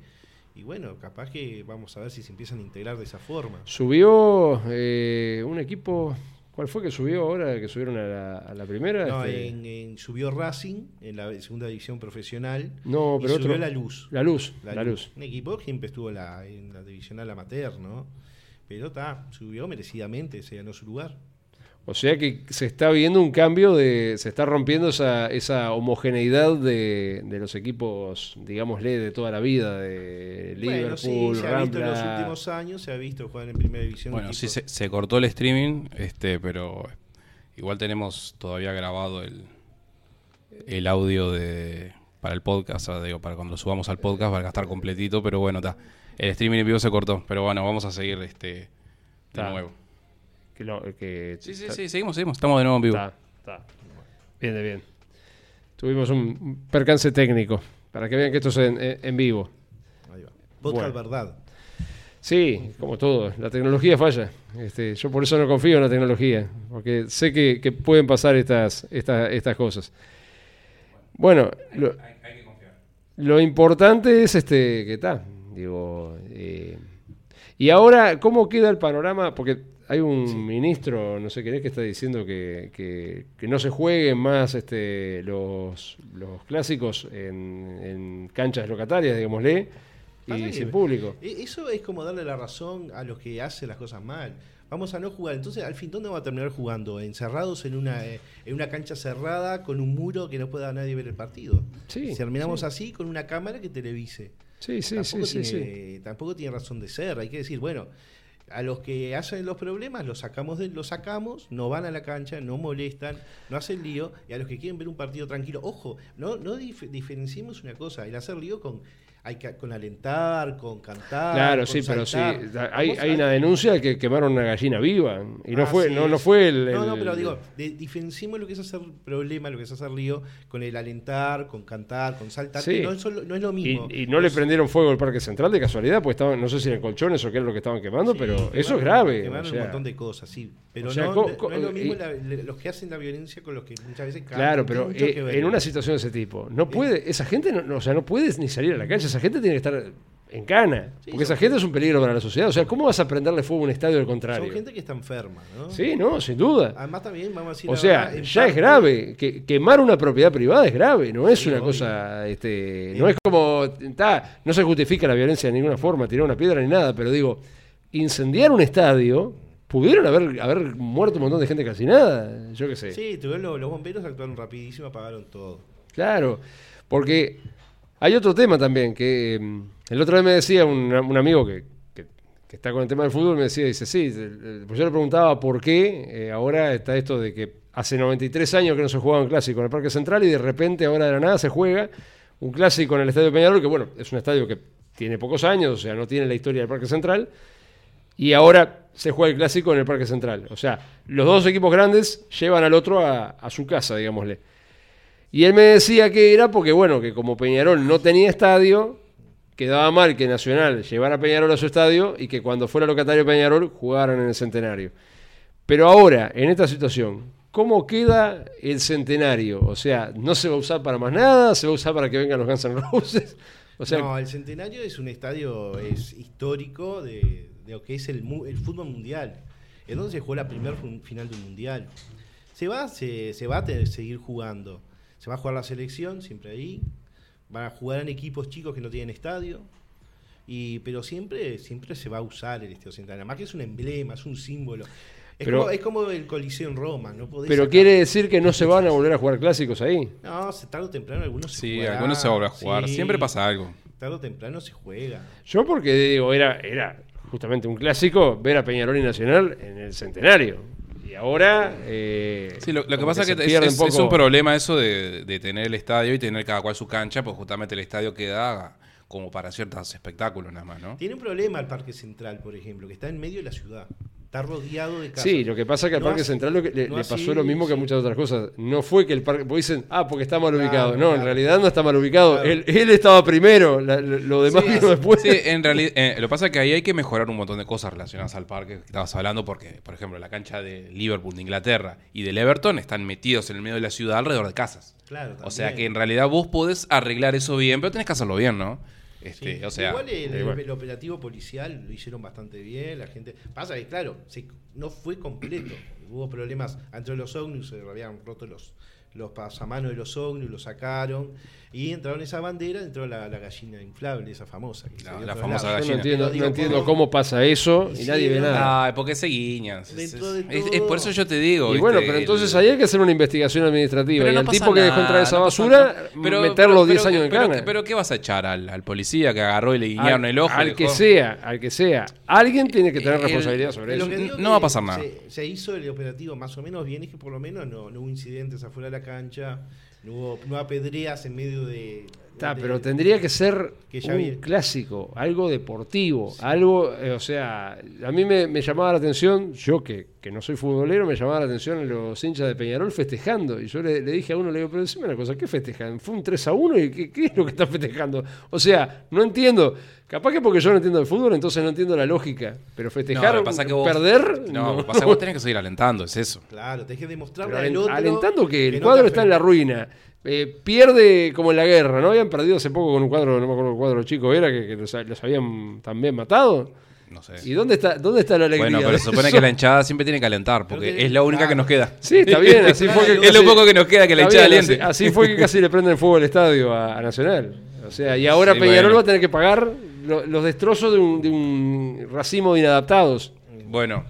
Speaker 3: Y bueno, capaz que vamos a ver si se empiezan a integrar de esa forma.
Speaker 2: Subió eh, un equipo. ¿Cuál fue que subió ahora? Que subieron a la, a la primera.
Speaker 3: No,
Speaker 2: Este,
Speaker 3: en, en- subió Racing en la segunda división profesional.
Speaker 2: No,
Speaker 3: y
Speaker 2: pero
Speaker 3: subió
Speaker 2: otro.
Speaker 3: La Luz.
Speaker 2: La luz. La, luz.
Speaker 3: Un equipo que siempre estuvo la- en la divisional amateur, ¿no? Pero está, subió merecidamente, se ganó su lugar.
Speaker 2: O sea que se está viendo un cambio de. Se está rompiendo esa, esa homogeneidad de, de los equipos, digámosle, de toda la vida. De Liverpool,
Speaker 3: bueno, sí, se ha visto en los últimos años, se ha visto jugar en primera división.
Speaker 1: Bueno, sí, se, se cortó el streaming, este, pero igual tenemos todavía grabado el, el audio de para el podcast, o sea, digo, para cuando lo subamos al podcast va a estar completito, pero bueno, está. El streaming en vivo se cortó, pero bueno, vamos a seguir este de nuevo.
Speaker 2: Que lo- que
Speaker 1: Sí, sí, sí, seguimos, seguimos, estamos de nuevo en vivo.
Speaker 2: Está, está. Bien, de bien. Tuvimos un percance técnico. Para que vean que esto es en, vivo.
Speaker 3: Ahí va. Podcast
Speaker 2: Bueno.
Speaker 3: verdad.
Speaker 2: Sí, como todo, la tecnología falla. Este, yo por eso no confío en la tecnología, porque sé que, que pueden pasar estas, estas, estas cosas. Bueno, lo, lo importante es este que está, digo. eh, y ahora, ¿cómo queda el panorama? Porque hay un ministro, no sé quién es, que está diciendo que, que- que no se jueguen más este, los, los clásicos en, en canchas locatarias, digámosle, y
Speaker 3: que-
Speaker 2: sin público.
Speaker 3: E- Eso es como darle la razón a los que hacen las cosas mal. Vamos a no jugar. Entonces, al fin, ¿dónde vamos a terminar jugando? Encerrados en una, eh, en una cancha cerrada con un muro que no pueda nadie ver el partido.
Speaker 2: Sí,
Speaker 3: si terminamos
Speaker 2: sí.
Speaker 3: así, con una cámara que televise.
Speaker 2: Sí, sí,
Speaker 3: tampoco,
Speaker 2: sí,
Speaker 3: tampoco tiene razón de ser. Hay que decir, bueno, a los que hacen los problemas los sacamos de, los sacamos, no van a la cancha, no molestan, no hacen lío, y a los que quieren ver un partido tranquilo, ojo, no, no dif- diferenciemos una cosa, el hacer lío con hay que, con alentar, con cantar.
Speaker 2: Claro,
Speaker 3: con
Speaker 2: sí, pero sí. Hay, hay una denuncia de que quemaron una gallina viva. Y no
Speaker 3: Ah,
Speaker 2: fue,
Speaker 3: sí,
Speaker 2: no, no fue el.
Speaker 3: No, no, pero digo, de- diferenciemos lo que es hacer problema, lo que es hacer lío, con el alentar, con cantar, con saltar,
Speaker 2: Sí.
Speaker 3: no es, solo- no es lo mismo.
Speaker 2: Y, y no le prendieron fuego al Parque Central de casualidad, pues estaban, no sé si eran colchones o qué era lo que estaban quemando,
Speaker 3: Sí,
Speaker 2: pero
Speaker 3: quemaron-
Speaker 2: eso es grave.
Speaker 3: Quemaron
Speaker 2: o sea,
Speaker 3: un montón de cosas, sí. Pero
Speaker 2: o sea,
Speaker 3: no, es lo mismo
Speaker 2: y-
Speaker 3: la- los que hacen la violencia con los que muchas veces
Speaker 2: Claro, pero eh, en una situación de ese tipo, no puede, esa gente no, no- o sea, no puede ni salir a la calle, esa gente tiene que estar en cana,
Speaker 3: Sí,
Speaker 2: porque esa gente es un peligro para la sociedad. O sea, ¿cómo vas a prenderle fuego a un estadio al contrario?
Speaker 3: Son gente que está enferma, ¿no?
Speaker 2: Sí, no, sin duda.
Speaker 3: Además también, vamos a decir
Speaker 2: O sea,
Speaker 3: verdad,
Speaker 2: ya es grave. Que, quemar una propiedad privada es grave, no es
Speaker 3: Sí,
Speaker 2: una
Speaker 3: obvio.
Speaker 2: cosa. Este, no es como. ta, no se justifica la violencia de ninguna forma, tirar una piedra ni nada, pero digo, incendiar un estadio, pudieron haber, haber muerto un montón de gente casi nada. Yo qué sé.
Speaker 3: Sí, tuvieron los, los bomberos actuaron rapidísimo, apagaron todo.
Speaker 2: Claro, porque hay otro tema también, que mm, el otro día me decía un, amigo que, está con el tema del fútbol, me decía, dice, sí, pues yo le preguntaba por qué eh, ahora está esto de que hace 93 años que no se jugaba un clásico en el Parque Central y de repente ahora de la nada se juega un clásico en el Estadio Peñarol, que bueno, es un estadio que tiene pocos años, o sea, no tiene la historia del Parque Central, y ahora se juega el clásico en el Parque Central. O sea, los dos equipos grandes llevan al otro a su casa, digámosle. Y él me decía que era porque, bueno, que como Peñarol no tenía estadio, quedaba mal que Nacional llevara a Peñarol a su estadio y que cuando fuera locatario Peñarol jugaran en el centenario. Pero ahora, en esta situación, ¿cómo queda el centenario? O sea, ¿no se va a usar para más nada? ¿Se va a usar para que vengan los Guns N' Roses?
Speaker 3: No, el Centenario es un estadio es histórico de, de lo que es el, el fútbol mundial. Es donde se jugó la primera final del mundial. Se va, se, se va a te- seguir jugando. Se va a jugar la selección, siempre ahí. Van a jugar en equipos chicos que no tienen estadio. Y, pero siempre, siempre se va a usar el Estadio Centenario. Además que es un emblema, es un símbolo. Es,
Speaker 2: Pero-
Speaker 3: como, es como el Coliseo en Roma. No podés
Speaker 2: pero
Speaker 3: sacar-
Speaker 2: quiere decir que no se van a volver a jugar clásicos ahí.
Speaker 3: No, se- tarde o temprano algunos se
Speaker 1: Sí,
Speaker 3: jugarán.
Speaker 1: algunos se vuelven a jugar.
Speaker 3: Sí,
Speaker 1: Siempre pasa algo.
Speaker 3: Tarde o temprano se juega.
Speaker 2: Yo porque digo, era, era justamente un clásico ver a Peñarol y Nacional en el centenario. Ahora... eh,
Speaker 1: Sí, lo, lo que pasa es que es, un problema eso de, de tener el estadio y tener cada cual su cancha, pues justamente el estadio queda como para ciertos espectáculos nada más, ¿no?
Speaker 3: Tiene un problema el Parque Central, por ejemplo, que está en medio de la ciudad. Está rodeado de casas.
Speaker 2: Sí, lo que pasa es que al
Speaker 3: No
Speaker 2: Parque
Speaker 3: así-
Speaker 2: Central lo que le,
Speaker 3: no
Speaker 2: le
Speaker 3: así,
Speaker 2: pasó lo mismo que a muchas otras cosas. No fue que el parque. Porque dicen, ah, porque está mal
Speaker 3: Claro,
Speaker 2: ubicado. No, en realidad no está mal ubicado.
Speaker 3: Claro.
Speaker 2: Él, él estaba primero, la- lo- lo demás
Speaker 3: Sí,
Speaker 2: vino después.
Speaker 1: Sí, en realidad, eh, lo que pasa es que ahí hay que mejorar un montón de cosas relacionadas al parque que estabas hablando, porque, por ejemplo, la cancha de Liverpool de Inglaterra y del Everton están metidos en el medio de la ciudad alrededor de casas.
Speaker 3: Claro,
Speaker 1: O sea que en realidad vos podés arreglar eso bien, pero tenés que hacerlo bien, ¿no? Este,
Speaker 3: Sí.
Speaker 1: O sea,
Speaker 3: Igual el,
Speaker 2: eh,
Speaker 3: el operativo policial lo hicieron bastante bien. La gente. Pasa que, claro, se- no fue completo. Hubo problemas entre los ómnibus, se habían roto los, los pasamanos de los ómnibus, los sacaron. Y entraron esa bandera, entró la, la gallina inflable, esa famosa. que dio
Speaker 1: la famosa
Speaker 3: lado.
Speaker 2: Yo no
Speaker 1: gallina.
Speaker 2: entiendo,
Speaker 3: Pero digo,
Speaker 2: no entiendo
Speaker 3: ¿cómo-
Speaker 2: pasa eso y
Speaker 3: Sí,
Speaker 2: nadie ve
Speaker 3: no,
Speaker 2: nada.
Speaker 1: Ah, porque se guiñan. Es-
Speaker 3: Dentro
Speaker 1: es-
Speaker 3: de
Speaker 1: es- es por eso yo te digo.
Speaker 2: Y bueno, pero entonces
Speaker 1: El-
Speaker 2: ahí hay que hacer una investigación administrativa.
Speaker 1: Pero
Speaker 2: y
Speaker 1: no pasa
Speaker 2: tipo que dejó
Speaker 1: nada,
Speaker 2: entrar esa
Speaker 1: no
Speaker 2: basura,
Speaker 1: nada. Pero-
Speaker 2: meterlo
Speaker 1: pero-
Speaker 2: 10
Speaker 1: pero-
Speaker 2: años en cana.
Speaker 1: Pero ¿qué vas a echar al, al policía que agarró y le guiñaron
Speaker 2: al,
Speaker 1: el ojo?
Speaker 2: al que
Speaker 1: dejó-
Speaker 2: sea, al que sea. Alguien tiene que tener
Speaker 1: El-
Speaker 2: responsabilidad sobre
Speaker 3: Lo
Speaker 2: eso.
Speaker 1: No va a pasar nada.
Speaker 3: Se, se hizo el operativo más o menos bien, es que por lo menos no, no hubo incidentes afuera de la cancha, no no apedreas en medio de.
Speaker 2: Está,
Speaker 3: de-
Speaker 2: pero tendría que ser
Speaker 3: que ya
Speaker 2: un
Speaker 3: vi-
Speaker 2: clásico, algo deportivo, algo, eh, o sea, a mí me, me llamaba la atención, yo que, que no soy futbolero, me llamaba la atención los hinchas de Peñarol festejando. Y yo le, le dije a uno, le digo, pero decime una cosa, ¿qué festejan? ¿Fue un 3 a 1 y qué, qué es lo que están festejando? O sea, no entiendo. Capaz que porque yo no entiendo el fútbol, entonces no entiendo la lógica. Pero festejar,
Speaker 1: pasa que vos-
Speaker 2: perder,
Speaker 1: No, lo que pasa es que vos tenés que seguir alentando, es eso.
Speaker 3: Claro, tenés que demostrarle
Speaker 2: Pero
Speaker 3: al otro.
Speaker 2: alentando que el cuadro está en la ruina. Eh, pierde como en la guerra, ¿no? Habían perdido hace poco con un cuadro, no me acuerdo qué cuadro chico era, que, que los, los habían también matado.
Speaker 1: No sé.
Speaker 2: ¿Y dónde está, dónde está la alegría?
Speaker 1: Bueno, pero se supone que la hinchada siempre tiene que alentar, porque
Speaker 3: que-
Speaker 1: es la única que nos queda.
Speaker 2: Sí, está bien, así fue que
Speaker 1: Es lo poco que nos queda que la hinchada
Speaker 2: bien,
Speaker 1: aliente.
Speaker 2: así, así fue que casi le prenden fuego el estadio a, a Nacional. O sea, y ahora
Speaker 1: Sí,
Speaker 2: Peñarol
Speaker 1: bueno.
Speaker 2: va a tener que pagar lo- los destrozos de un, de un racimo de inadaptados.
Speaker 1: Bueno,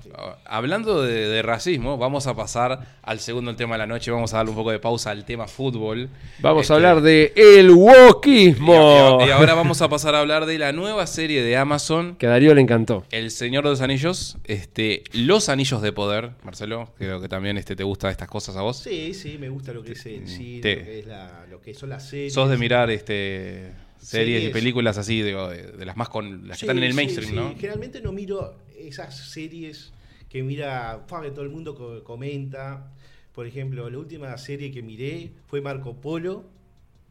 Speaker 1: hablando de, de racismo, vamos a pasar al segundo tema de la noche. Vamos a darle un poco de pausa al tema fútbol.
Speaker 2: Vamos
Speaker 1: Este,
Speaker 2: a hablar de el wokismo.
Speaker 1: y- y ahora vamos a pasar a hablar de la nueva serie de Amazon,
Speaker 2: Que a Darío le encantó.
Speaker 1: El Señor de los Anillos, este, Los Anillos de Poder. Marcelo, creo que también este, te gusta estas cosas a vos.
Speaker 3: Sí, sí, me gusta lo que es el cine,
Speaker 1: Te-
Speaker 3: lo, que es la- lo que son las series.
Speaker 1: Sos de mirar este, series y películas así, digo, de, de las más con las que están en el
Speaker 3: sí,
Speaker 1: mainstream,
Speaker 3: sí.
Speaker 1: ¿no?
Speaker 3: Generalmente no miro esas series que mira, que todo el mundo co- comenta. Por ejemplo, la última serie que miré fue Marco Polo,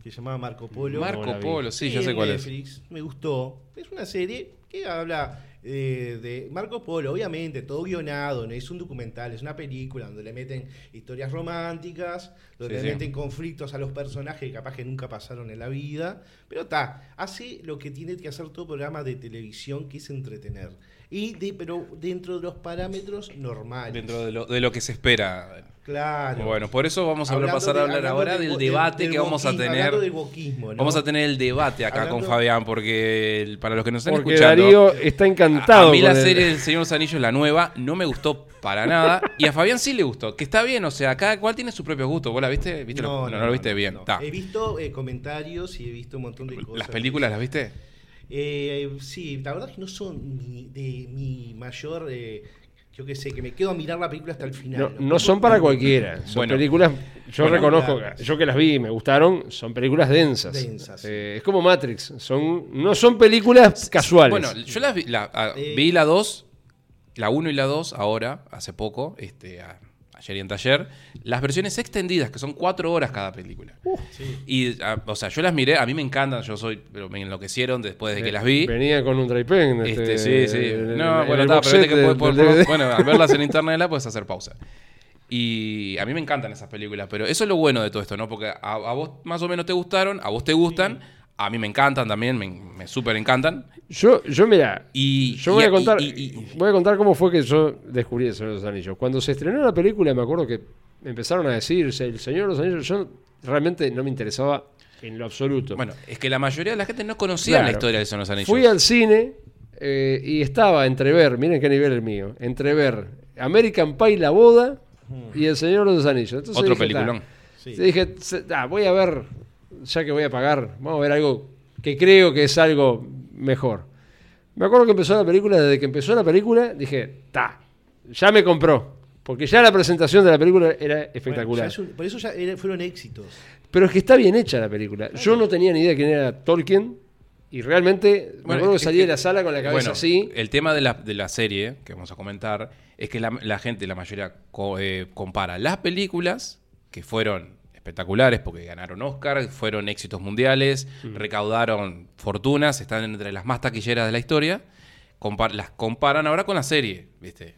Speaker 3: que se llamaba Marco Polo.
Speaker 1: Marco. Polo, sí, ya sé cuál es.
Speaker 3: Netflix, Me gustó. Es una serie que habla eh, de Marco Polo, obviamente, todo guionado, no es un documental, es una película donde le meten historias románticas, donde
Speaker 1: Sí,
Speaker 3: le
Speaker 1: sí.
Speaker 3: meten conflictos a los personajes que capaz que nunca pasaron en la vida. Pero está, hace lo que tiene que hacer todo programa de televisión, que es entretener. Y de, pero dentro de los parámetros normales.
Speaker 1: Dentro de lo, de lo que se espera.
Speaker 3: Claro.
Speaker 1: Bueno, por eso vamos a
Speaker 3: Hablando
Speaker 1: pasar a hablar ahora
Speaker 3: del
Speaker 1: debate
Speaker 3: del
Speaker 1: que vamos a tener.
Speaker 3: hablando del wokismo, ¿no?
Speaker 1: Vamos a tener el debate acá con Fabián, porque el- para los que nos están
Speaker 2: Porque
Speaker 1: escuchando.
Speaker 2: Darío está encantado.
Speaker 1: A mí la serie del Señor de los Anillos, la nueva, no me gustó para nada. Y a Fabián sí le gustó. Que está bien, o sea, cada cual tiene su propio gusto. ¿Vos la viste? ¿Viste lo- no, no lo viste bien.
Speaker 3: no. He visto eh, comentarios y he visto un montón de cosas.
Speaker 1: ¿Las películas las viste?
Speaker 3: Eh, sí, la verdad es que no son mi- de mi mayor. eh, yo qué sé, que me quedo a mirar la película hasta el final.
Speaker 2: No, son para cualquiera. Son
Speaker 1: Bueno.
Speaker 2: películas, yo
Speaker 3: Bueno,
Speaker 2: reconozco, yo que las vi y me gustaron, son películas densas.
Speaker 3: Densas.
Speaker 2: Eh, es como Matrix, son, no son películas casuales.
Speaker 1: Bueno, yo las vi, la, a-
Speaker 3: Eh.
Speaker 1: vi la 2, la 1 y la 2 ahora, hace poco, este, a- ayer y en taller, las versiones extendidas, que son 4 horas cada película.
Speaker 3: Sí.
Speaker 1: Y, a- o sea, yo las miré, a mí me encantan, yo soy, pero me enloquecieron después de que las vi.
Speaker 2: Venía con un Draipen.
Speaker 1: Este, sí, sí. No, bueno,
Speaker 2: el
Speaker 1: está,
Speaker 2: box
Speaker 1: pero
Speaker 2: set
Speaker 1: que
Speaker 2: del-
Speaker 1: puede- por-
Speaker 2: del
Speaker 1: por- bueno, al verlas en internet la puedes hacer pausa. Y a mí me encantan esas películas, pero eso es lo bueno de todo esto, ¿no? Porque a, a vos más o menos te gustaron, a vos te gustan, a mí me encantan también, me, me súper encantan.
Speaker 2: Yo, yo mira,
Speaker 1: Y
Speaker 2: yo voy
Speaker 1: y-
Speaker 2: a contar,
Speaker 1: y- y-
Speaker 2: voy a contar cómo fue que yo descubrí el Señor de los Anillos. Cuando se estrenó la película, me acuerdo que empezaron a decir el Señor de los Anillos. Yo realmente no me interesaba en lo absoluto.
Speaker 1: bueno, es que la mayoría de la gente no conocía
Speaker 2: Claro.
Speaker 1: la historia de Son los Anillos.
Speaker 2: Fui al cine eh, y estaba entre ver, miren qué nivel el mío, entre ver American Pie La Boda y El Señor de los Anillos. Entonces
Speaker 1: Otro
Speaker 2: dije,
Speaker 1: peliculón.
Speaker 2: Dije, "Se- ta, voy a ver, ya que voy a pagar, vamos a ver algo que creo que es algo mejor. Me acuerdo que empezó la película, desde que empezó la película, dije, ta, ya me compró. Porque ya la presentación de la película era
Speaker 3: Bueno,
Speaker 2: espectacular.
Speaker 3: ya es un- por eso ya era- fueron éxitos.
Speaker 2: Pero es que está bien hecha la película. Yo no tenía ni idea de quién era Tolkien. Y realmente, me acuerdo que salí
Speaker 1: que-
Speaker 2: de la sala con la cabeza
Speaker 1: Bueno,
Speaker 2: así.
Speaker 1: el tema de la, de la serie que vamos a comentar es que la, la gente, la mayoría, co- eh, compara las películas que fueron espectaculares porque ganaron Oscar, fueron éxitos mundiales,
Speaker 2: Mm.
Speaker 1: recaudaron fortunas, están entre las más taquilleras de la historia, compar- las comparan ahora con la serie, ¿viste?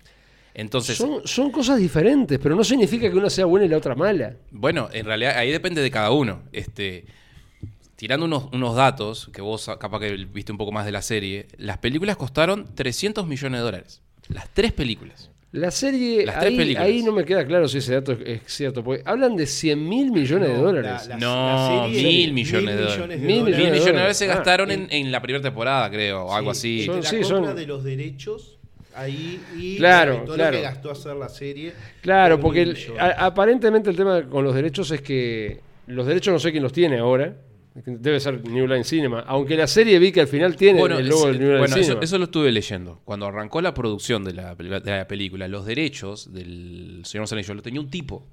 Speaker 1: Entonces,
Speaker 2: Son, son cosas diferentes, pero no significa que una sea buena y la otra mala.
Speaker 1: Bueno, en realidad ahí depende de cada uno. Este, tirando unos, unos datos, que vos capaz que viste un poco más de la serie, las películas costaron 300 millones de dólares. Las tres películas.
Speaker 2: La serie,
Speaker 1: Las tres
Speaker 2: ahí,
Speaker 1: películas.
Speaker 2: ahí no me queda claro si ese dato es, es cierto. Porque hablan de 100 mil millones de dólares.
Speaker 3: la- la-
Speaker 1: No,
Speaker 3: serie-
Speaker 1: mil millones de dólares.
Speaker 2: Mil
Speaker 1: Mil
Speaker 2: millones de
Speaker 1: millones de
Speaker 2: dólares.
Speaker 1: se
Speaker 2: Ah,
Speaker 1: gastaron en, en la primera temporada, creo, o algo
Speaker 3: Sí,
Speaker 1: así.
Speaker 2: Son-
Speaker 3: de la
Speaker 2: sí,
Speaker 3: compra
Speaker 2: son-
Speaker 3: de los derechos ahí y
Speaker 2: Claro,
Speaker 3: todo
Speaker 2: claro.
Speaker 3: lo que gastó hacer la serie.
Speaker 2: Claro, porque el- a- aparentemente el tema con los derechos es que los derechos no sé quién los tiene ahora. Debe ser New Line Cinema. Aunque la serie vi que al final tiene
Speaker 1: Bueno,
Speaker 2: el logo
Speaker 1: es-
Speaker 2: del New Line
Speaker 1: bueno,
Speaker 2: Cinema.
Speaker 1: eso, eso lo estuve leyendo. Cuando arrancó la producción de la, de la película, los derechos del Señor Anillos lo tenía un tipo.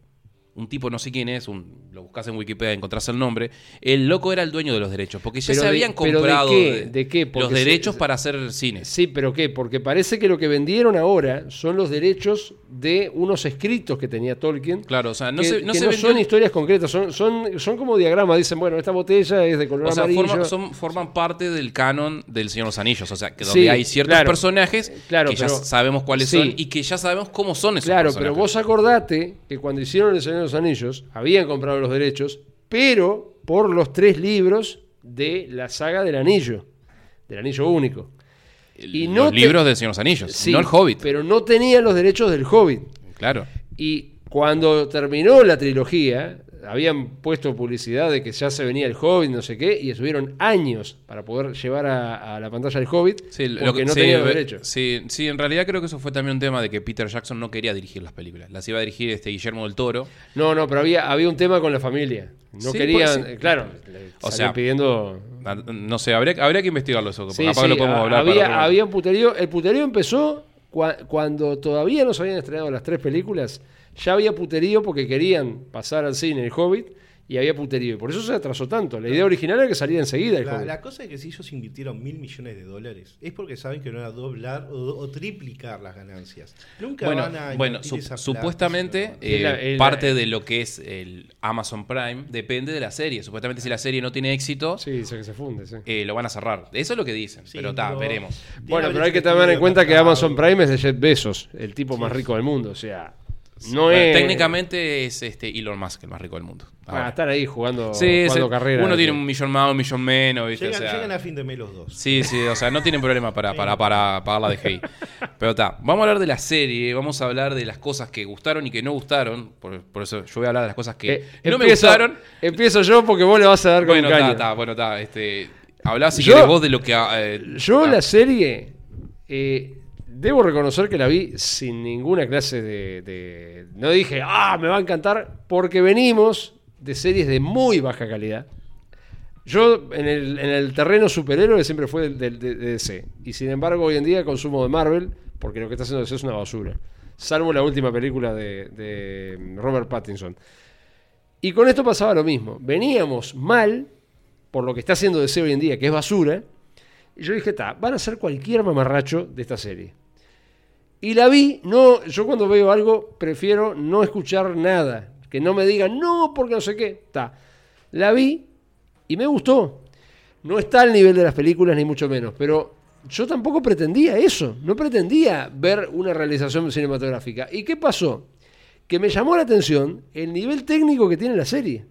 Speaker 1: Un tipo, no sé quién es, un, lo buscas en Wikipedia, encontrás el nombre. El loco era el dueño de los derechos, porque ya
Speaker 2: Pero
Speaker 1: se
Speaker 2: de-
Speaker 1: habían
Speaker 2: pero ¿de
Speaker 1: comprado
Speaker 2: qué? ¿De qué?
Speaker 1: los
Speaker 2: se-
Speaker 1: derechos para hacer cines.
Speaker 2: Sí, pero ¿qué? Porque parece que lo que vendieron ahora son los derechos de unos escritos que tenía Tolkien.
Speaker 1: Claro, o sea, no
Speaker 2: que,
Speaker 1: se, no
Speaker 2: que
Speaker 1: se
Speaker 2: no
Speaker 1: vendió-
Speaker 2: son historias concretas, son, son, son como diagramas. Dicen, bueno, esta botella es de color
Speaker 1: O sea,
Speaker 2: amarillo.
Speaker 1: forma- son- forman parte del canon del Señor de los Anillos. O sea, que donde
Speaker 2: Sí,
Speaker 1: hay ciertos
Speaker 2: claro.
Speaker 1: personajes
Speaker 2: Claro,
Speaker 1: que ya sabemos cuáles
Speaker 2: sí.
Speaker 1: son y que ya sabemos cómo son esos
Speaker 2: Claro,
Speaker 1: personajes.
Speaker 2: pero vos acordate que cuando hicieron El Señor los Anillos, habían comprado los derechos, pero por los tres libros de la saga del anillo, del anillo único. y
Speaker 1: los
Speaker 2: no te-
Speaker 1: libros Señor de los Anillos,
Speaker 2: Sí,
Speaker 1: no el Hobbit.
Speaker 2: Pero no tenían los derechos del Hobbit.
Speaker 1: Claro.
Speaker 2: Y cuando terminó la trilogía, habían puesto publicidad de que ya se venía el Hobbit, no sé qué, y estuvieron años para poder llevar a, a la pantalla el Hobbit,
Speaker 1: Sí, lo que-
Speaker 2: no
Speaker 1: sí,
Speaker 2: tenían derechos.
Speaker 1: Sí, sí, en realidad creo que eso fue también un tema de que Peter Jackson no quería dirigir las películas. Las iba a dirigir este Guillermo del Toro.
Speaker 2: No, no, pero había, había un tema con la familia. No
Speaker 1: Sí,
Speaker 2: querían,
Speaker 1: pues,
Speaker 2: eh, claro,
Speaker 1: O sea,
Speaker 2: pidiendo...
Speaker 1: No sé, habría, habría que investigarlo eso.
Speaker 2: Sí,
Speaker 1: capaz
Speaker 2: sí,
Speaker 1: lo podemos
Speaker 2: ha-
Speaker 1: hablar para
Speaker 2: había,
Speaker 1: otro
Speaker 2: había un puterío. El puterío empezó cua- cuando todavía no se habían estrenado las tres películas. Ya había puterío porque querían pasar al cine el Hobbit y había puterío. Y por eso se atrasó tanto. La idea original era que saliera enseguida el
Speaker 3: La,
Speaker 2: Hobbit.
Speaker 3: la cosa es que si ellos invirtieron mil millones de dólares, es porque saben que no van a doblar o, o triplicar las ganancias. Nunca
Speaker 1: Bueno,
Speaker 3: van a
Speaker 1: bueno su-
Speaker 3: esa
Speaker 1: supuestamente eh,
Speaker 2: la-
Speaker 1: parte de lo que es el Amazon Prime depende de la serie. Supuestamente si la serie no tiene éxito,
Speaker 2: Sí, dice que se funde, sí.
Speaker 1: eh, lo van a cerrar. Eso es lo que dicen,
Speaker 3: Sí,
Speaker 1: pero está, veremos.
Speaker 2: Bueno, pero hay que tener en cuenta que. Amazon Prime es de Jeff Bezos, el tipo más rico del mundo. O sea, no
Speaker 1: Bueno,
Speaker 2: es...
Speaker 1: Técnicamente es este Elon Musk el más rico del mundo.
Speaker 2: Para
Speaker 1: Ahora.
Speaker 2: estar ahí jugando,
Speaker 1: Sí,
Speaker 2: jugando
Speaker 1: sí,
Speaker 2: carrera.
Speaker 1: Uno tiene un millón más, un millón menos, ¿viste? O
Speaker 3: Llegan,
Speaker 1: sea,
Speaker 3: llegan a fin de mes los dos.
Speaker 1: Sí, sí, o sea, no tienen problema para, para, para pagar la DGI. Pero está, vamos a hablar de la serie, vamos a hablar de las cosas que gustaron y que no gustaron. Por, por eso yo voy a hablar de las cosas que
Speaker 2: Eh,
Speaker 1: no me
Speaker 2: empiezo-
Speaker 1: gustaron.
Speaker 2: Empiezo yo porque vos le vas a dar con
Speaker 1: Bueno, está, bueno, está. Este, hablá si
Speaker 2: Yo-
Speaker 1: querés vos de lo que. eh,
Speaker 2: Yo
Speaker 1: ah,
Speaker 2: la serie, eh, debo reconocer que la vi sin ninguna clase de, No dije, ah, me va a encantar, porque venimos de series de muy baja calidad. Yo en el, en el terreno superhéroe siempre fue de, DC. Y sin embargo hoy en día consumo de Marvel, porque lo que está haciendo DC es una basura. Salvo la última película de, de Robert Pattinson. Y con esto pasaba lo mismo. Veníamos mal por lo que está haciendo DC hoy en día, que es basura. Y yo dije, está, van a ser cualquier mamarracho de esta serie. Y la vi, no, yo cuando veo algo prefiero no escuchar nada. Que no me digan, no, porque no sé qué. Está. La vi y me gustó. No está al nivel de las películas, ni mucho menos. Pero yo tampoco pretendía eso. No pretendía ver una realización cinematográfica. ¿Y qué pasó? Que me llamó la atención el nivel técnico que tiene la serie.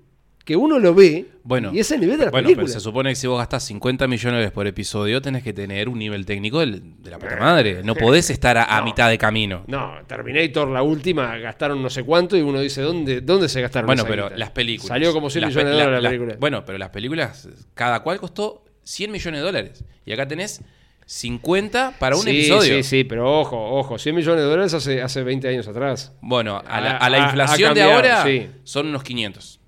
Speaker 2: Que uno lo ve
Speaker 1: Bueno,
Speaker 2: y es el nivel de las
Speaker 1: bueno, pero
Speaker 2: películas.
Speaker 1: se supone que si vos gastás 50 millones por episodio, tenés que tener un nivel técnico de la puta madre. No podés estar a, a
Speaker 2: No.
Speaker 1: mitad de camino.
Speaker 2: No, Terminator, la última, gastaron no sé cuánto y uno dice, ¿dónde, dónde se gastaron
Speaker 1: Bueno,
Speaker 2: esa
Speaker 1: pero
Speaker 2: guita?
Speaker 1: las películas.
Speaker 2: Salió como 100
Speaker 1: Las
Speaker 2: millones de dólares la,
Speaker 1: la-
Speaker 2: película.
Speaker 1: Bueno, pero las películas, cada cual costó 100 millones de dólares. Y acá tenés 50 para un
Speaker 2: sí,
Speaker 1: episodio.
Speaker 2: Sí, sí, pero ojo, ojo, 100 millones de dólares hace, hace 20 años atrás.
Speaker 1: Bueno, a la, a la inflación de ahora
Speaker 2: sí.
Speaker 1: son unos 500.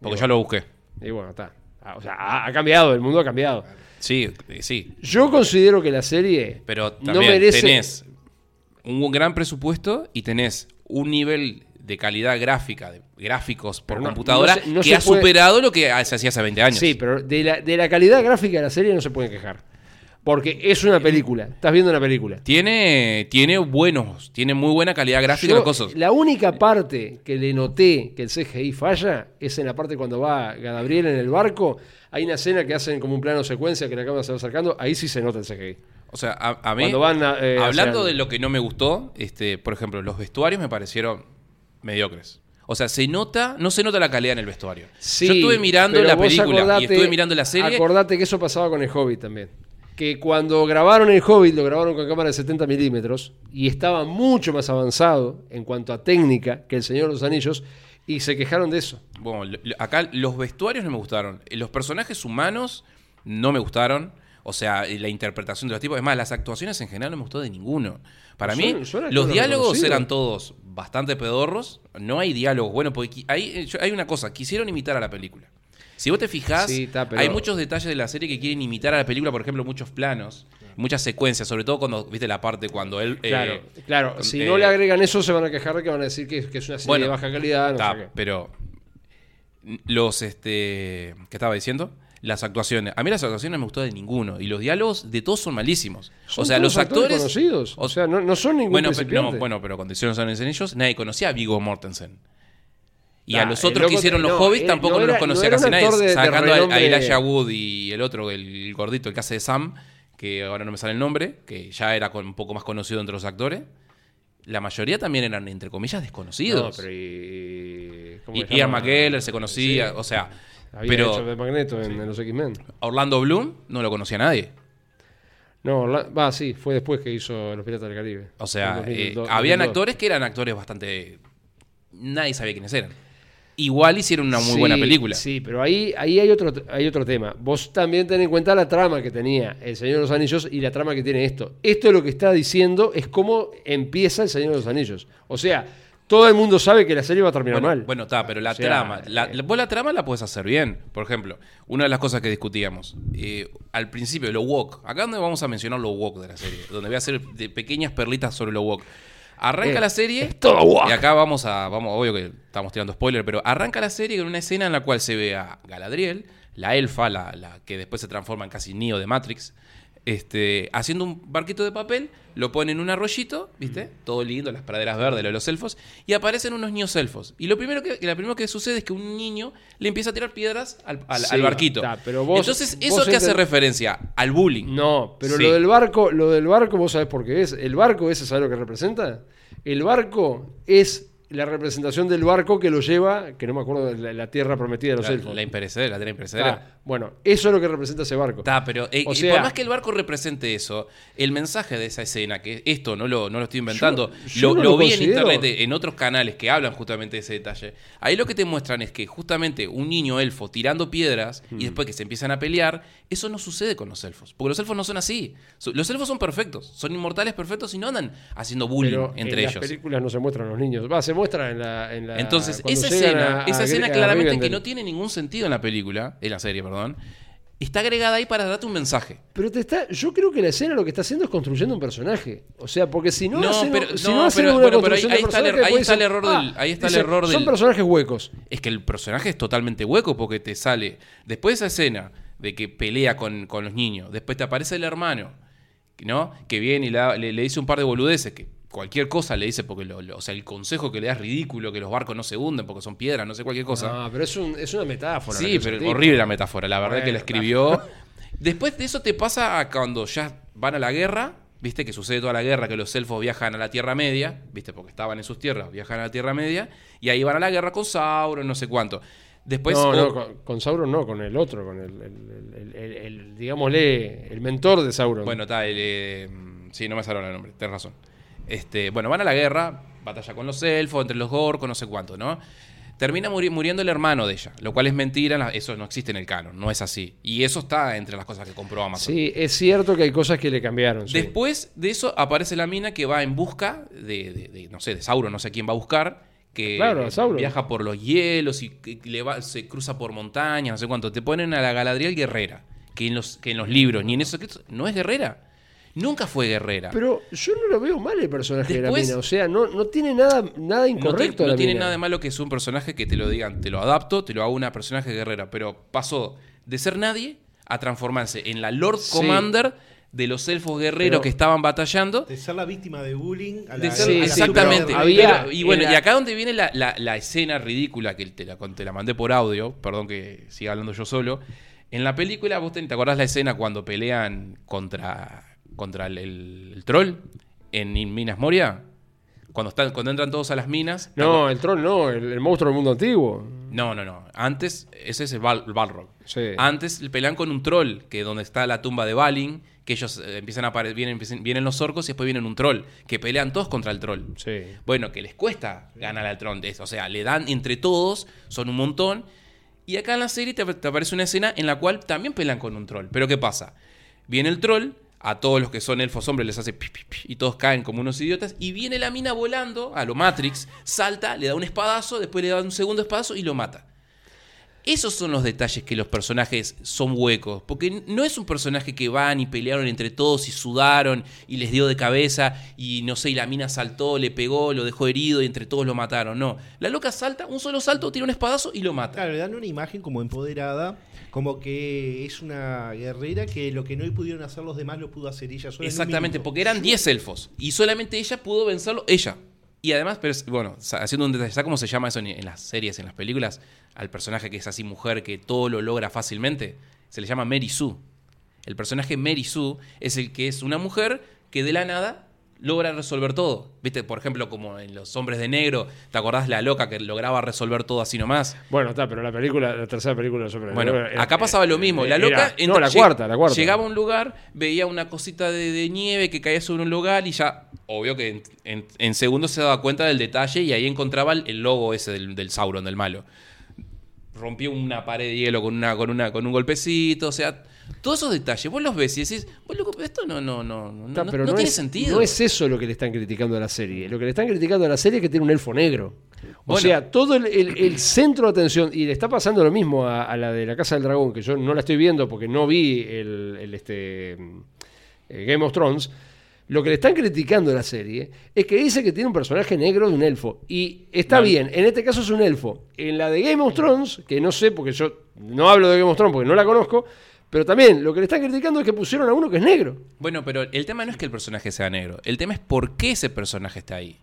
Speaker 1: Porque ya lo busqué.
Speaker 2: Y bueno, está. Ah, O sea, ha, ha cambiado, el mundo ha cambiado.
Speaker 1: Sí, sí.
Speaker 2: Yo considero que la serie
Speaker 1: Pero
Speaker 2: no
Speaker 1: también
Speaker 2: merece...
Speaker 1: tenés un gran presupuesto y tenés un nivel de calidad gráfica, de gráficos por
Speaker 2: Pero no-
Speaker 1: computadora,
Speaker 2: no se- no
Speaker 1: que
Speaker 2: se
Speaker 1: ha
Speaker 2: puede-
Speaker 1: superado lo que se hacía hace 20 años.
Speaker 2: Sí, pero de la, de la calidad gráfica de la serie no se pueden quejar. Porque es una película. Estás viendo una película.
Speaker 1: Tiene, tiene buenos, tiene muy buena calidad gráfica
Speaker 2: Yo,
Speaker 1: las cosas.
Speaker 2: La única parte que le noté que el CGI falla es en la parte cuando va Gabriel en el barco. Hay una escena que hacen como un plano secuencia que la cámara se va acercando. Ahí sí se nota el CGI.
Speaker 1: O sea, a, a mí,
Speaker 2: Cuando van a, eh,
Speaker 1: hablando
Speaker 2: hacia-
Speaker 1: de lo que no me gustó, este, por ejemplo, los vestuarios me parecieron mediocres. O sea, se nota, no se nota la calidad en el vestuario.
Speaker 2: Sí,
Speaker 1: Yo estuve mirando la película y estuve mirando la serie.
Speaker 2: Acordate que eso pasaba con el Hobbit también. Que cuando grabaron el Hobbit, lo grabaron con cámara de 70 milímetros y estaba mucho más avanzado en cuanto a técnica que el Señor de los Anillos y se quejaron de eso.
Speaker 1: Bueno, acá los vestuarios no me gustaron. Eh, Los personajes humanos no me gustaron. O sea, eh, la interpretación de los tipos. Es más, las actuaciones en general no me gustó de ninguno. Para mí, los diálogos eran todos bastante pedorros. No hay diálogos buenos. Porque hay, eh, hay una cosa, quisieron imitar a la película. Si vos te fijás,
Speaker 2: Sí, está, pero-
Speaker 1: hay muchos detalles de la serie que quieren imitar a la película, por ejemplo, muchos planos, muchas secuencias, sobre todo cuando, viste la parte cuando él... eh,
Speaker 2: Claro, claro. Si
Speaker 1: eh,
Speaker 2: no le agregan eso, se van a quejar de que van a decir que, que es una serie
Speaker 1: Bueno,
Speaker 2: de baja calidad. No sé qué.
Speaker 1: pero los este ¿qué estaba diciendo? Las actuaciones. A mí las actuaciones no me gustó de ninguno y los diálogos de todos son malísimos.
Speaker 2: Son
Speaker 1: o sea, los actores
Speaker 2: conocidos. O, sea, no, no son ningún
Speaker 1: bueno, pero, no, bueno, pero condiciones son en ellos, nadie conocía a Vigo Mortensen. Y a los otros que hicieron los
Speaker 2: no,
Speaker 1: hobbits
Speaker 2: era-
Speaker 1: tampoco
Speaker 2: no
Speaker 1: los conocía
Speaker 2: no
Speaker 1: casi nadie.
Speaker 2: de
Speaker 1: Sacando a- Elijah Wood y el otro, el gordito, el que hace de Sam, que ahora no me sale el nombre, que ya era con- un poco más conocido entre los actores. La mayoría también eran, entre comillas, desconocidos.
Speaker 2: No, pero y, ¿cómo
Speaker 1: Y
Speaker 2: se
Speaker 1: Ian? McKellen se conocía,
Speaker 2: Sí.
Speaker 1: o sea,
Speaker 2: Había
Speaker 1: pero
Speaker 2: hecho de Magneto en, en los X-Men.
Speaker 1: Orlando Bloom no lo conocía nadie.
Speaker 2: No, va, sí, fue después que hizo Los Piratas del Caribe.
Speaker 1: O sea,
Speaker 2: En 2002,
Speaker 1: eh, habían
Speaker 2: 2002.
Speaker 1: actores que eran actores bastante... Nadie sabía quiénes eran. Igual hicieron una muy buena película.
Speaker 2: Sí, pero ahí, ahí hay, otro, hay otro tema. Vos también ten en cuenta la trama que tenía El Señor de los Anillos y la trama que tiene esto. Esto lo que está diciendo es cómo empieza El Señor de los Anillos. O sea, todo el mundo sabe que la serie va a terminar
Speaker 1: Bueno,
Speaker 2: mal.
Speaker 1: bueno, está, pero la
Speaker 2: O sea,
Speaker 1: trama, la,
Speaker 2: eh,
Speaker 1: la- vos la trama la puedes hacer bien. Por ejemplo, una de las cosas que discutíamos, eh, al principio, lo woke. Acá donde vamos a mencionar lo woke de la serie, donde voy a hacer de pequeñas perlitas sobre lo woke. Arranca
Speaker 2: Eh,
Speaker 1: la serie.
Speaker 2: es todo.
Speaker 1: Y acá vamos a, vamos, obvio que estamos tirando spoiler, pero arranca la serie con una escena en la cual se ve a Galadriel, la elfa, la, la que después se transforma en casi Neo de Matrix, este, haciendo un barquito de papel, lo pone en un arroyito, ¿viste? Todo lindo, las praderas verdes, lo de los elfos, y aparecen unos niños elfos. Y lo primero que, lo primero que sucede es que un niño le empieza a tirar piedras al, al-
Speaker 2: Sí,
Speaker 1: al barquito.
Speaker 2: pero vos-
Speaker 1: Entonces,
Speaker 2: vos
Speaker 1: ¿eso que hace referencia? Al bullying.
Speaker 2: No, pero
Speaker 1: Sí.
Speaker 2: lo del barco, lo del barco, vos sabés por qué es. El barco ese, ¿sabés lo que representa? El barco es la representación del barco que lo lleva, que no me acuerdo la, la tierra prometida de los
Speaker 1: La,
Speaker 2: elfos.
Speaker 1: la imperecedera, la tierra imperecedera.
Speaker 2: Bueno, eso es lo que representa ese barco.
Speaker 1: Está, pero eh,
Speaker 2: O sea-
Speaker 1: por más que el barco represente eso, el mensaje de esa escena, que esto no lo, no lo estoy inventando,
Speaker 2: Yo- yo
Speaker 1: lo,
Speaker 2: no
Speaker 1: lo
Speaker 2: lo
Speaker 1: vi en internet, eh, en otros canales que hablan justamente de ese detalle. Ahí lo que te muestran es que justamente un niño elfo tirando piedras
Speaker 2: Hmm.
Speaker 1: y después que se empiezan a pelear, eso no sucede con los elfos. Porque los elfos no son así. Los elfos son perfectos, son inmortales perfectos y no andan haciendo bullying
Speaker 2: pero
Speaker 1: entre
Speaker 2: en
Speaker 1: ellos.
Speaker 2: las películas no se muestran los niños. Va, se muestra en la. en la-
Speaker 1: Entonces, esa escena,
Speaker 2: a-
Speaker 1: esa
Speaker 2: a
Speaker 1: escena
Speaker 2: a
Speaker 1: claramente que no tiene ningún sentido en la película, en la serie, perdón, está agregada ahí para darte un mensaje.
Speaker 2: Pero te está, yo creo que la escena lo que está haciendo es construyendo un personaje. O sea, porque si no,
Speaker 1: No,
Speaker 2: hacen,
Speaker 1: pero-
Speaker 2: si
Speaker 1: no,
Speaker 2: no hacen
Speaker 1: pero-
Speaker 2: una
Speaker 1: bueno, pero ahí- está el er- ahí está el error del- ahí está el error
Speaker 2: Son personajes huecos.
Speaker 1: Es que el personaje es totalmente hueco porque te sale. Después de esa escena de que pelea con, con los niños, después te aparece el hermano, ¿no? Que viene y le- le dice un par de boludeces, que cualquier cosa le dice, porque lo, lo- o sea, el consejo que le da es ridículo, que los barcos no se hunden porque son piedras, no sé, cualquier cosa.
Speaker 2: No, pero es, un- es una metáfora.
Speaker 1: sí, pero
Speaker 2: tipo.
Speaker 1: horrible la metáfora, la verdad
Speaker 2: Bueno,
Speaker 1: que la escribió. Después de eso te pasa a cuando ya van a la guerra, viste que sucede toda la guerra, que los elfos viajan a la Tierra Media, viste, porque estaban en sus tierras, viajan a la Tierra Media, y ahí van a la guerra con Sauron, no sé cuánto. Después,
Speaker 2: no, no, con, con Sauron no, con el otro, con el, el- el- el- el- digámosle, el mentor de Sauron.
Speaker 1: Bueno, está, el, eh, sí, no me salió el nombre, tenés razón. Este, bueno, van a la guerra, batalla con los elfos, entre los orcos, no sé cuánto, ¿no? Termina muri- muriendo el hermano de ella, lo cual es mentira, eso no existe en el canon, no es así. Y eso está entre las cosas que compró Amazon.
Speaker 2: sí, es cierto que hay cosas que le cambiaron. sí.
Speaker 1: Después de eso aparece la mina que va en busca de, de- de, no sé, de Sauron, no sé quién va a buscar, que
Speaker 2: Claro, a Sauron.
Speaker 1: viaja por los hielos y que le va- se cruza por montañas, no sé cuánto. Te ponen a la Galadriel guerrera, que en los, que en los libros, ni en eso, no es guerrera. Nunca fue guerrera.
Speaker 2: Pero yo no lo veo mal el personaje de
Speaker 1: Después-
Speaker 2: la mina. O sea, no, no tiene nada, nada
Speaker 1: no,
Speaker 2: incorrecto
Speaker 1: no
Speaker 2: la
Speaker 1: tiene
Speaker 2: mina.
Speaker 1: nada de malo que es un personaje que te lo digan, te lo adapto, te lo hago una personaje guerrera, pero pasó de ser nadie a transformarse en la Lord
Speaker 2: Sí.
Speaker 1: Commander de los elfos guerreros
Speaker 2: Pero-
Speaker 1: que estaban batallando
Speaker 3: De ser la víctima de bullying a la,
Speaker 1: De ser-
Speaker 2: Sí,
Speaker 3: a la
Speaker 2: sí,
Speaker 1: exactamente.
Speaker 2: pero había-
Speaker 1: Pero- y bueno,
Speaker 2: era-
Speaker 1: y acá donde viene la, la- la escena ridícula que te la, te la mandé por audio, perdón que siga hablando yo solo. En la película, vos te, ¿te acordás la escena cuando pelean contra, contra el, el- el troll en Minas Moria? Cuando, están, cuando entran todos a las minas.
Speaker 2: No, el troll no, el, el monstruo del mundo antiguo.
Speaker 1: No, no, no. Antes, ese es el Bal- Balrog.
Speaker 2: Sí.
Speaker 1: Antes pelean con un troll, que donde está la tumba de Balin, que ellos eh, empiezan a aparecer, vienen, vienen los orcos y después vienen un troll, que pelean todos contra el troll.
Speaker 2: Sí.
Speaker 1: Bueno, que les cuesta ganar al troll. O sea, le dan entre todos, son un montón. Y acá en la serie te, te aparece una escena en la cual también pelean con un troll. Pero ¿qué pasa? Viene el troll, a todos los que son elfos hombres les hace pi, pi, y todos caen como unos idiotas. Y viene la mina volando, a lo Matrix, salta, le da un espadazo, después le da un segundo espadazo y lo mata. Esos son los detalles que los personajes son huecos. Porque no es un personaje que van y pelearon entre todos y sudaron y les dio de cabeza y no sé, y la mina saltó, le pegó, lo dejó herido y entre todos lo mataron. No. La loca salta, un solo salto, tira un espadazo y lo mata.
Speaker 3: Claro, le dan una imagen como empoderada, como que es una guerrera que lo que no pudieron hacer los demás lo pudo hacer ella sola.
Speaker 1: Exactamente, porque eran 10 elfos y solamente ella pudo vencerlo, ella. Y además, pero es- bueno, haciendo un detalle, ¿sabes cómo se llama eso en, en las series, en las películas? Al personaje que es así mujer, que todo lo logra fácilmente. Se le llama Mary Sue. El personaje Mary Sue es el que es una mujer que de la nada logra resolver todo. ¿Viste? Por ejemplo, como en Los Hombres de Negro, ¿te acordás la loca que lograba resolver todo así nomás?
Speaker 2: Bueno, está, pero la película, la tercera película de Super
Speaker 1: Bueno,
Speaker 2: Negro era-
Speaker 1: acá pasaba lo mismo. La
Speaker 2: era-
Speaker 1: loca.
Speaker 2: no, la cuarta, la cuarta.
Speaker 1: Llegaba a un lugar, veía una cosita de, de nieve que caía sobre un lugar y ya, obvio que en, en- en segundos se daba cuenta del detalle y ahí encontraba el, el logo ese del, del Sauron, del malo. Rompió una pared de hielo con, una, con, una, con un golpecito, o sea, todos esos detalles. Vos los ves y decís, vos loco, esto no, no, no, no,
Speaker 2: Está,
Speaker 1: no-
Speaker 2: pero
Speaker 1: no tiene
Speaker 2: es,
Speaker 1: sentido.
Speaker 2: No es eso lo que le están criticando a la serie. Lo que le están criticando a la serie es que tiene un elfo negro. O
Speaker 1: Bueno.
Speaker 2: sea, todo el, el- el centro de atención, y le está pasando lo mismo a, a la de la Casa del Dragón, que yo no la estoy viendo porque no vi el, el, este, eh, Game of Thrones. Lo que le están criticando a la serie es que dice que tiene un personaje negro de un elfo. Y está
Speaker 1: No.
Speaker 2: bien, en este caso es un elfo. En la de Game of Thrones, que no sé porque yo no hablo de Game of Thrones porque no la conozco, pero también lo que le están criticando es que pusieron a uno que es negro.
Speaker 1: Bueno, pero el tema no es que el personaje sea negro. El tema es por qué ese personaje está ahí.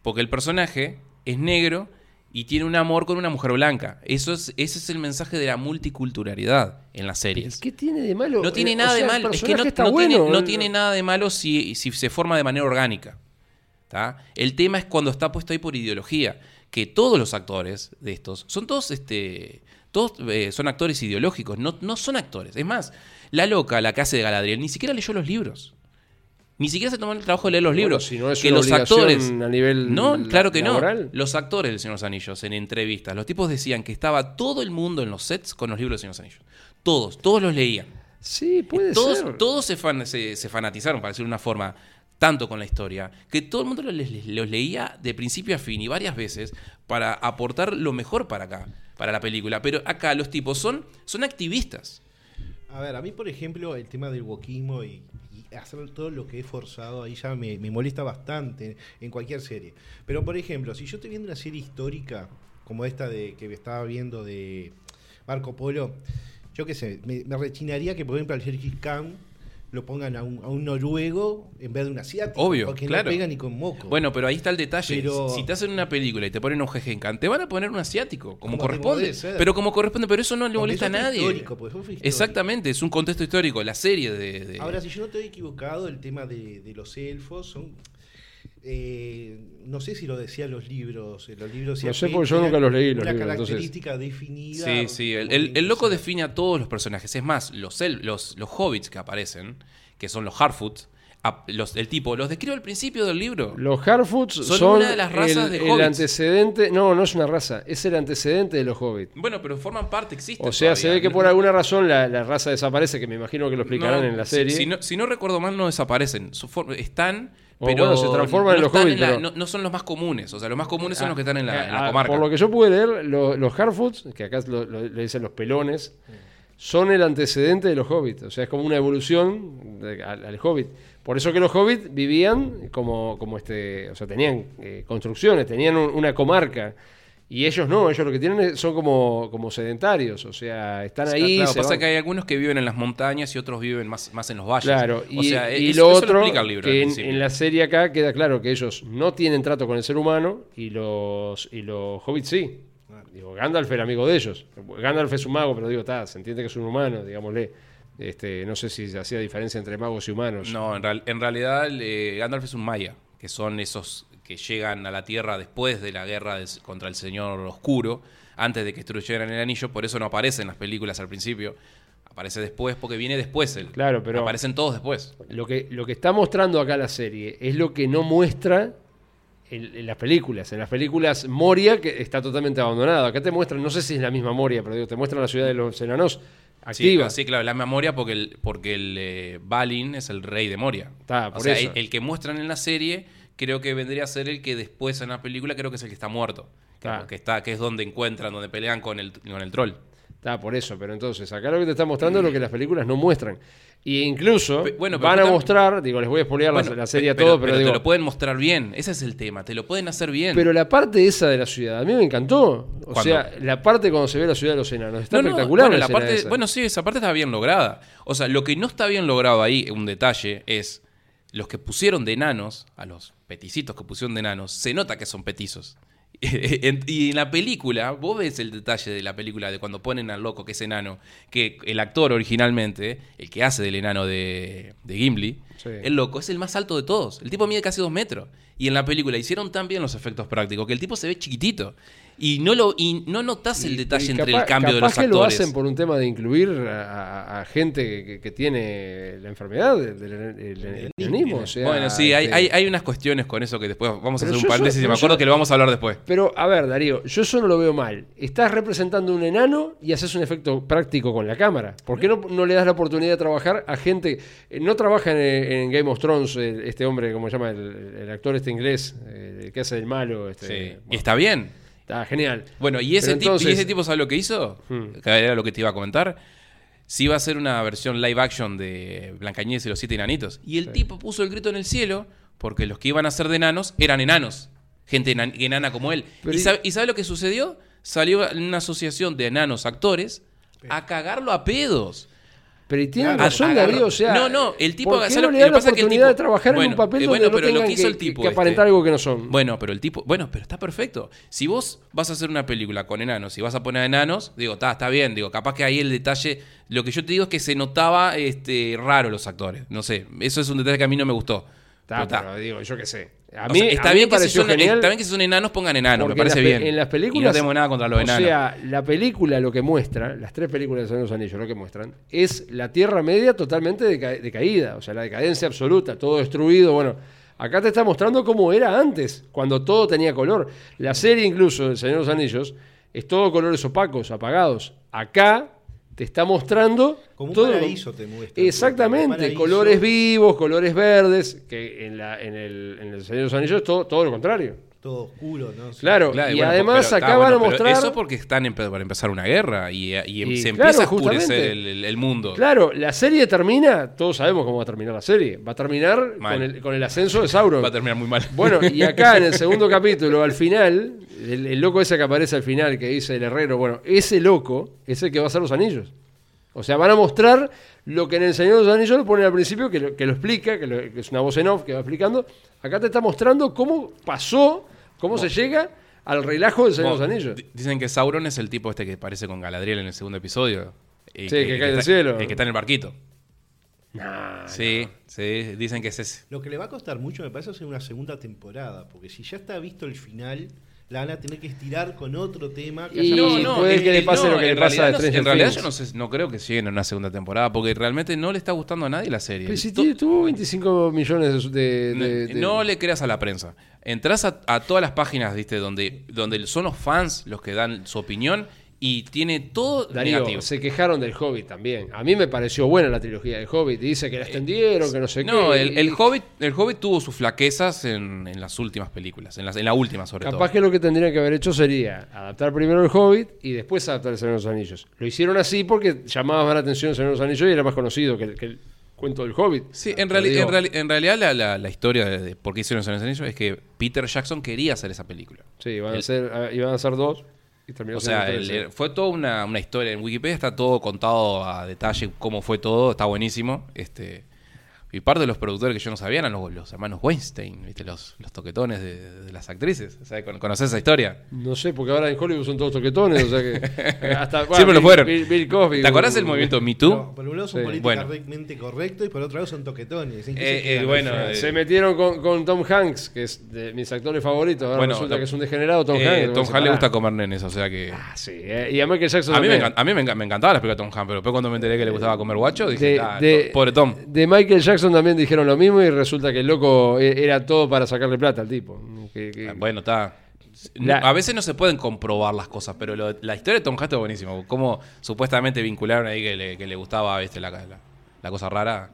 Speaker 1: Porque el personaje es negro y tiene un amor con una mujer blanca. Eso es, ese es el mensaje de la multiculturalidad en las series.
Speaker 2: ¿Qué tiene de malo?
Speaker 1: No tiene nada
Speaker 2: o sea,
Speaker 1: de malo. Es que no, no
Speaker 2: bueno.
Speaker 1: tiene, no tiene nada de malo si, si se forma de manera orgánica. ¿tá? El tema es cuando está puesto ahí por ideología. Que todos los actores de estos son todos, este, todos eh, son actores ideológicos, no, no son actores. Es más, la loca, la que hace de Galadriel, ni siquiera leyó los libros. Ni siquiera se tomó el trabajo de leer los
Speaker 2: Bueno,
Speaker 1: libros.
Speaker 2: si no es
Speaker 1: que
Speaker 2: una
Speaker 1: los actores.
Speaker 2: a nivel
Speaker 1: No, claro que
Speaker 2: laboral.
Speaker 1: no. Los actores del Señor de los Anillos en entrevistas, los tipos decían que estaba todo el mundo en los sets con los libros del Señor de los Anillos. Todos, todos los leían.
Speaker 2: Sí, puede
Speaker 1: Todos,
Speaker 2: ser.
Speaker 1: todos se, fan- se, se fanatizaron, para decirlo de una forma, tanto con la historia, que todo el mundo los, les- los leía de principio a fin y varias veces para aportar lo mejor para acá, para la película. Pero acá los tipos son, son activistas.
Speaker 3: A ver, a mí, por ejemplo, el tema del wokismo y, hacer todo lo que he forzado ahí ya me, molesta bastante en cualquier serie. Pero, por ejemplo, si yo estoy viendo una serie histórica como esta de que estaba viendo de Marco Polo, yo qué sé, me, me rechinaría que, por ejemplo, al Jerkis Khan lo pongan a un, a un noruego en vez de un asiático.
Speaker 1: Obvio,
Speaker 3: porque
Speaker 1: claro.
Speaker 3: no pega ni con moco.
Speaker 1: Bueno, pero ahí está el detalle.
Speaker 3: Pero-
Speaker 1: Si te hacen una película y te ponen un Jejenkan, te van a poner un asiático, como,
Speaker 3: Como
Speaker 1: corresponde. Pero como corresponde, pero eso no le molesta a nadie.
Speaker 3: histórico, fue histórico.
Speaker 1: Exactamente, es un contexto histórico. La serie de. de-
Speaker 3: Ahora, si yo no estoy equivocado, el tema de, de los elfos son. Eh, no sé si lo decían los libros. eh, Los libros
Speaker 2: No sé,
Speaker 3: que
Speaker 2: porque yo nunca los leí, los
Speaker 3: Una
Speaker 2: libros, entonces-
Speaker 3: característica definida.
Speaker 1: Sí, sí, el, el- el loco define a todos los personajes. Es más, los, el- los, los hobbits que aparecen, que son los Harfoot, a- los, el tipo, los describo al principio del libro.
Speaker 2: Los Harfoots son,
Speaker 1: Son una de las razas
Speaker 2: el,
Speaker 1: de
Speaker 2: el
Speaker 1: hobbits.
Speaker 2: antecedente. No, no es una raza, es el antecedente de los hobbits.
Speaker 1: Bueno, pero forman parte, existen.
Speaker 2: O sea, se ve que por alguna razón la, la raza desaparece, que me imagino que lo explicarán
Speaker 1: No,
Speaker 2: en la
Speaker 1: si-
Speaker 2: serie.
Speaker 1: Si, no, si no recuerdo mal, no desaparecen. Están, pero.
Speaker 2: bueno, se transforman en los
Speaker 1: están
Speaker 2: hobbits,
Speaker 1: la-
Speaker 2: pero-
Speaker 1: no, no son los más comunes. O sea, los más comunes son
Speaker 2: Ah,
Speaker 1: los que están en la, en la
Speaker 2: ah,
Speaker 1: comarca.
Speaker 2: Por lo que yo pude leer, lo- los Harfoots, que acá lo- lo- le dicen los pelones, son el antecedente de los hobbits. O sea, es como una evolución de- al, al hobbit. Por eso que los hobbits vivían como, como este, o sea, tenían eh, construcciones, tenían un- una comarca. Y ellos no, ellos lo que tienen son como, como sedentarios, o sea, están ahí.
Speaker 1: Claro,
Speaker 2: se
Speaker 1: pasa
Speaker 2: van-
Speaker 1: que hay algunos que viven en las montañas y otros viven más, más en los valles.
Speaker 2: Claro,
Speaker 1: o
Speaker 2: y,
Speaker 1: sea,
Speaker 2: y
Speaker 1: es-
Speaker 2: lo
Speaker 1: eso
Speaker 2: otro,
Speaker 1: el libro.
Speaker 2: que en, la serie acá queda claro que ellos no tienen trato con el ser humano y los, y los hobbits sí. Digo, Gandalf era amigo de ellos. Gandalf es un mago, pero digo, está, se entiende que es un humano, digámosle. Este, no sé si se hacía diferencia entre magos y humanos.
Speaker 1: No, en, real- en realidad eh, Gandalf es un maya, que son esos que llegan a la Tierra después de la guerra contra el Señor Oscuro, antes de que destruyeran el anillo, por eso no aparece en las películas al principio. Aparece después porque viene después él.
Speaker 2: Claro, pero-
Speaker 1: Aparecen todos después.
Speaker 2: Lo que, lo que está mostrando acá la serie es lo que no muestra en, en las películas. En las películas Moria, que está totalmente abandonado. Acá te muestran, no sé si es la misma Moria, pero digo, te muestran la ciudad de los enanos
Speaker 1: Sí,
Speaker 2: activa.
Speaker 1: sí, claro, la memoria porque el, porque el eh, Balin es el rey de Moria.
Speaker 2: Está,
Speaker 1: o
Speaker 2: por
Speaker 1: sea,
Speaker 2: eso.
Speaker 1: el, el que muestran en la serie creo que vendría a ser el que después en la película creo que es el que está muerto. Que,
Speaker 2: Está.
Speaker 1: que está, que es donde encuentran, donde pelean con el, con el troll.
Speaker 2: Está, por eso, pero entonces, acá lo que te está mostrando es lo que las películas no muestran. Y incluso
Speaker 1: Pe- bueno, pero
Speaker 2: van a mostrar, digo, les voy a spoilear la-
Speaker 1: Bueno,
Speaker 2: la, serie a todo, pero, digo,
Speaker 1: te lo pueden mostrar bien. Ese es el tema. Te lo pueden hacer bien.
Speaker 2: pero la parte esa de la ciudad, a mí me encantó. O
Speaker 1: ¿Cuándo?
Speaker 2: sea, la parte cuando se ve la ciudad de los enanos, está
Speaker 1: No, no,
Speaker 2: espectacular.
Speaker 1: bueno,
Speaker 2: la
Speaker 1: parte,
Speaker 2: esa.
Speaker 1: bueno, sí, esa parte está bien lograda. O sea, lo que no está bien logrado ahí, un detalle, es los que pusieron de enanos, a los peticitos que pusieron de enanos, se nota que son petizos. Y en la película, vos ves el detalle de la película de cuando ponen al loco que es enano, que el actor originalmente, el que hace del enano de, de Gimli,
Speaker 2: Sí.
Speaker 1: el loco es el más alto de todos. El tipo mide casi dos metros. Y en la película hicieron tan bien los efectos prácticos que el tipo se ve chiquitito. Y no lo y no notas el detalle
Speaker 2: Y
Speaker 1: entre
Speaker 2: capaz-
Speaker 1: el cambio de los
Speaker 2: capaz que lo
Speaker 1: actores.
Speaker 2: hacen por un tema de incluir a, gente que, que tiene la enfermedad del, del- del enanismo. o sea,
Speaker 1: bueno, sí, hay,
Speaker 2: este-
Speaker 1: hay, hay unas cuestiones con eso que después vamos a
Speaker 2: Pero
Speaker 1: hacer un paréntesis y me acuerdo
Speaker 2: yo-
Speaker 1: que lo vamos a hablar después.
Speaker 2: Pero, a ver, Darío, yo eso no lo veo mal. Estás representando un enano y haces un efecto práctico con la cámara. ¿Por qué no, no le das la oportunidad de trabajar a gente... eh, No trabaja en, en Game of Thrones el- este hombre, ¿cómo se llama? El, el actor este inglés, eh, el que hace el malo. Este,
Speaker 1: Sí. Y está bien.
Speaker 2: Está genial.
Speaker 1: Bueno, y ese, tipo, y ese tipo, ¿sabe lo que hizo?
Speaker 2: Hmm.
Speaker 1: Que era lo que te iba a comentar. Si iba a hacer una versión live action de Blancanieves y los siete enanitos. Y el tipo puso el grito en el cielo porque los que iban a ser de enanos eran enanos. Gente enan- enana como él.
Speaker 2: Pero
Speaker 1: ¿Y
Speaker 2: y-
Speaker 1: sabe, y sabe lo que sucedió? Salió una asociación de enanos actores a cagarlo a pedos.
Speaker 2: Pero y tiene
Speaker 3: Claro,
Speaker 2: razón,
Speaker 1: agarró-
Speaker 2: Darío, o sea...
Speaker 1: No, no, el tipo-
Speaker 2: ¿por qué
Speaker 1: ¿sabe
Speaker 2: no
Speaker 1: lo-
Speaker 2: le da
Speaker 1: que
Speaker 2: la
Speaker 1: pasa que el
Speaker 2: oportunidad
Speaker 1: tipo-
Speaker 2: de trabajar en un papel donde
Speaker 1: bueno,
Speaker 2: no
Speaker 1: pero lo que hizo
Speaker 2: que,
Speaker 1: el tipo
Speaker 2: que aparentar
Speaker 1: este-
Speaker 2: algo que no son?
Speaker 1: Bueno, pero el tipo. Bueno, pero está perfecto. Si vos vas a hacer una película con enanos y vas a poner enanos, digo, está, está bien. Digo, capaz que ahí el detalle. Lo que yo te digo es que se notaba este, raro los actores. No sé. Eso es un detalle que a mí no me gustó.
Speaker 2: Está,
Speaker 1: Pero está.
Speaker 2: pero digo, yo qué sé. A
Speaker 1: O
Speaker 2: mí,
Speaker 1: sea, está,
Speaker 2: a mí
Speaker 1: bien
Speaker 2: me
Speaker 1: que si son,
Speaker 2: genial.
Speaker 1: está bien que si son enanos pongan enanos, me
Speaker 2: en
Speaker 1: parece bien.
Speaker 2: En las
Speaker 1: Y
Speaker 2: películas.
Speaker 1: no tengo nada contra los
Speaker 2: o
Speaker 1: enanos.
Speaker 2: sea, la película lo que muestra, las tres películas de de los Anillos lo que muestran, es la Tierra Media totalmente deca- decaída. O sea, la decadencia absoluta, todo destruido. Bueno, acá te está mostrando cómo era antes, cuando todo tenía color. La serie, incluso, del Señor de los Anillos, es todo colores opacos, apagados. Acá te está mostrando.
Speaker 3: Como un
Speaker 2: todo
Speaker 3: paraíso te muestra.
Speaker 2: Exactamente, colores vivos, colores verdes, que en, la, en, el, en el Señor de los Anillos es todo, todo lo contrario.
Speaker 3: Todo oscuro, ¿no? Sí.
Speaker 2: Claro,
Speaker 1: Claro,
Speaker 2: y
Speaker 1: bueno,
Speaker 2: además
Speaker 1: pero
Speaker 2: acá van a
Speaker 1: bueno,
Speaker 2: mostrar.
Speaker 1: Eso porque están empe- para empezar una guerra y, y
Speaker 2: Y
Speaker 1: se
Speaker 2: claro,
Speaker 1: empieza a oscurecer el, el- el mundo.
Speaker 2: Claro, la serie termina, todos sabemos cómo va a terminar la serie. Va a terminar con el, con el ascenso de Sauron.
Speaker 1: Va a terminar muy mal.
Speaker 2: Bueno, y acá en el segundo capítulo, al final, el, el loco ese que aparece al final, que dice el herrero, bueno, ese loco es el que va a hacer los anillos. O sea, van a mostrar lo que en el Señor de los Anillos lo ponen al principio, que lo, que lo explica, que, lo- que es una voz en off que va explicando. Acá te está mostrando cómo pasó, cómo se llega al relajo del Señor de los Anillos.
Speaker 1: di- Dicen que Sauron es el tipo este que parece con Galadriel en el segundo episodio. Y
Speaker 2: Sí, que cae del cielo.
Speaker 1: El que está en el barquito.
Speaker 2: Nah,
Speaker 1: Sí, sí, dicen que es ese.
Speaker 3: Lo que le va a costar mucho, me parece, hacer una segunda temporada. Porque si ya está visto el final, la van a tener que estirar con otro tema. Que
Speaker 2: Y
Speaker 3: haya
Speaker 2: no, puede que le pase lo que
Speaker 1: en
Speaker 2: le pasa a
Speaker 1: no-
Speaker 2: Stranger
Speaker 1: En realidad yo no, sé, no creo que lleguen a una segunda temporada porque realmente no le está gustando a nadie la serie.
Speaker 2: Pero si tuvo 25 millones de... de- de-
Speaker 1: no le creas a la prensa. Entrás a, a todas las páginas, ¿viste? Donde, donde son los fans los que dan su opinión y tiene todo
Speaker 2: Darío,
Speaker 1: negativo.
Speaker 2: se quejaron del Hobbit también. A mí me pareció buena la trilogía del Hobbit. Dice que la extendieron, que no sé
Speaker 1: Eh, No,
Speaker 2: qué.
Speaker 1: el, el Hobbit, el Hobbit tuvo sus flaquezas en, en las últimas películas, en, las, en la última sobre
Speaker 2: Capaz
Speaker 1: todo.
Speaker 2: que lo que tendrían que haber hecho sería adaptar primero el Hobbit y después adaptar el Señor de los Anillos. Lo hicieron así porque llamaba más la atención el Señor de los Anillos y era más conocido que el, que el cuento del Hobbit.
Speaker 1: Sí, en, reali- en, reali- en realidad la, la- la historia de, por qué hicieron Señor de los Anillos es que Peter Jackson quería hacer esa película.
Speaker 2: Sí, iban a,
Speaker 1: el-
Speaker 2: ser, ah, iban a ser dos y
Speaker 1: O sea, el- el- fue toda una, una historia. En Wikipedia está todo contado a detalle cómo fue todo, está buenísimo. Este, y parte de los productores que yo no sabía eran los, los hermanos Weinstein, ¿viste? Los, los toquetones de, de las actrices. O sea, ¿con- ¿Conocés esa historia?
Speaker 2: No sé, porque ahora en Hollywood son todos toquetones, o sea que hasta bueno,
Speaker 1: Siempre lo fueron.
Speaker 2: Bill, Bill Cosby.
Speaker 1: ¿Te acordás del movimiento Me Too?
Speaker 3: Pero, por un lado son
Speaker 2: Sí.
Speaker 3: políticamente correctos y por otro lado son toquetones.
Speaker 1: Eh,
Speaker 3: se
Speaker 1: eh, bueno,
Speaker 3: final.
Speaker 1: eh,
Speaker 2: Se metieron con, con Tom Hanks, que es de mis actores favoritos. Ahora
Speaker 1: Bueno,
Speaker 2: resulta
Speaker 1: Tom-
Speaker 2: que es un degenerado Tom
Speaker 1: Eh,
Speaker 2: Hanks.
Speaker 1: Tom Hanks le gusta
Speaker 2: pará.
Speaker 1: comer nenes, o sea que...
Speaker 2: Ah, sí, eh, y a Michael Jackson
Speaker 1: A mí, me a mí me, encan- me encantaba la película de Tom Hanks, pero después cuando me enteré que le gustaba comer guacho, dije,
Speaker 2: De,
Speaker 1: "Ah, pobre Tom.
Speaker 2: de Michael Jackson también dijeron lo mismo y resulta que el loco e- era todo para sacarle plata al tipo. Que- que-
Speaker 1: Ah, Bueno, está.
Speaker 2: La-
Speaker 1: A veces no se pueden comprobar las cosas, pero lo- la historia de Tom Hanks está buenísimo. Cómo supuestamente vincularon ahí que le, que le gustaba ¿viste? La, la- la cosa rara.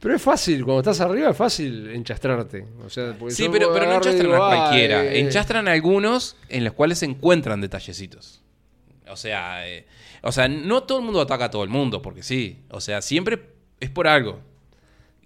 Speaker 2: Pero es fácil, cuando estás arriba es fácil enchastrarte. O sea,
Speaker 1: Sí, pero, pero no
Speaker 2: y
Speaker 1: enchastran
Speaker 2: digo,
Speaker 1: a
Speaker 2: "Ah,
Speaker 1: cualquiera.
Speaker 2: eh,
Speaker 1: Enchastran a algunos en los cuales se encuentran detallecitos. O sea, eh, o sea, no todo el mundo ataca a todo el mundo, porque sí. O sea, siempre es por algo.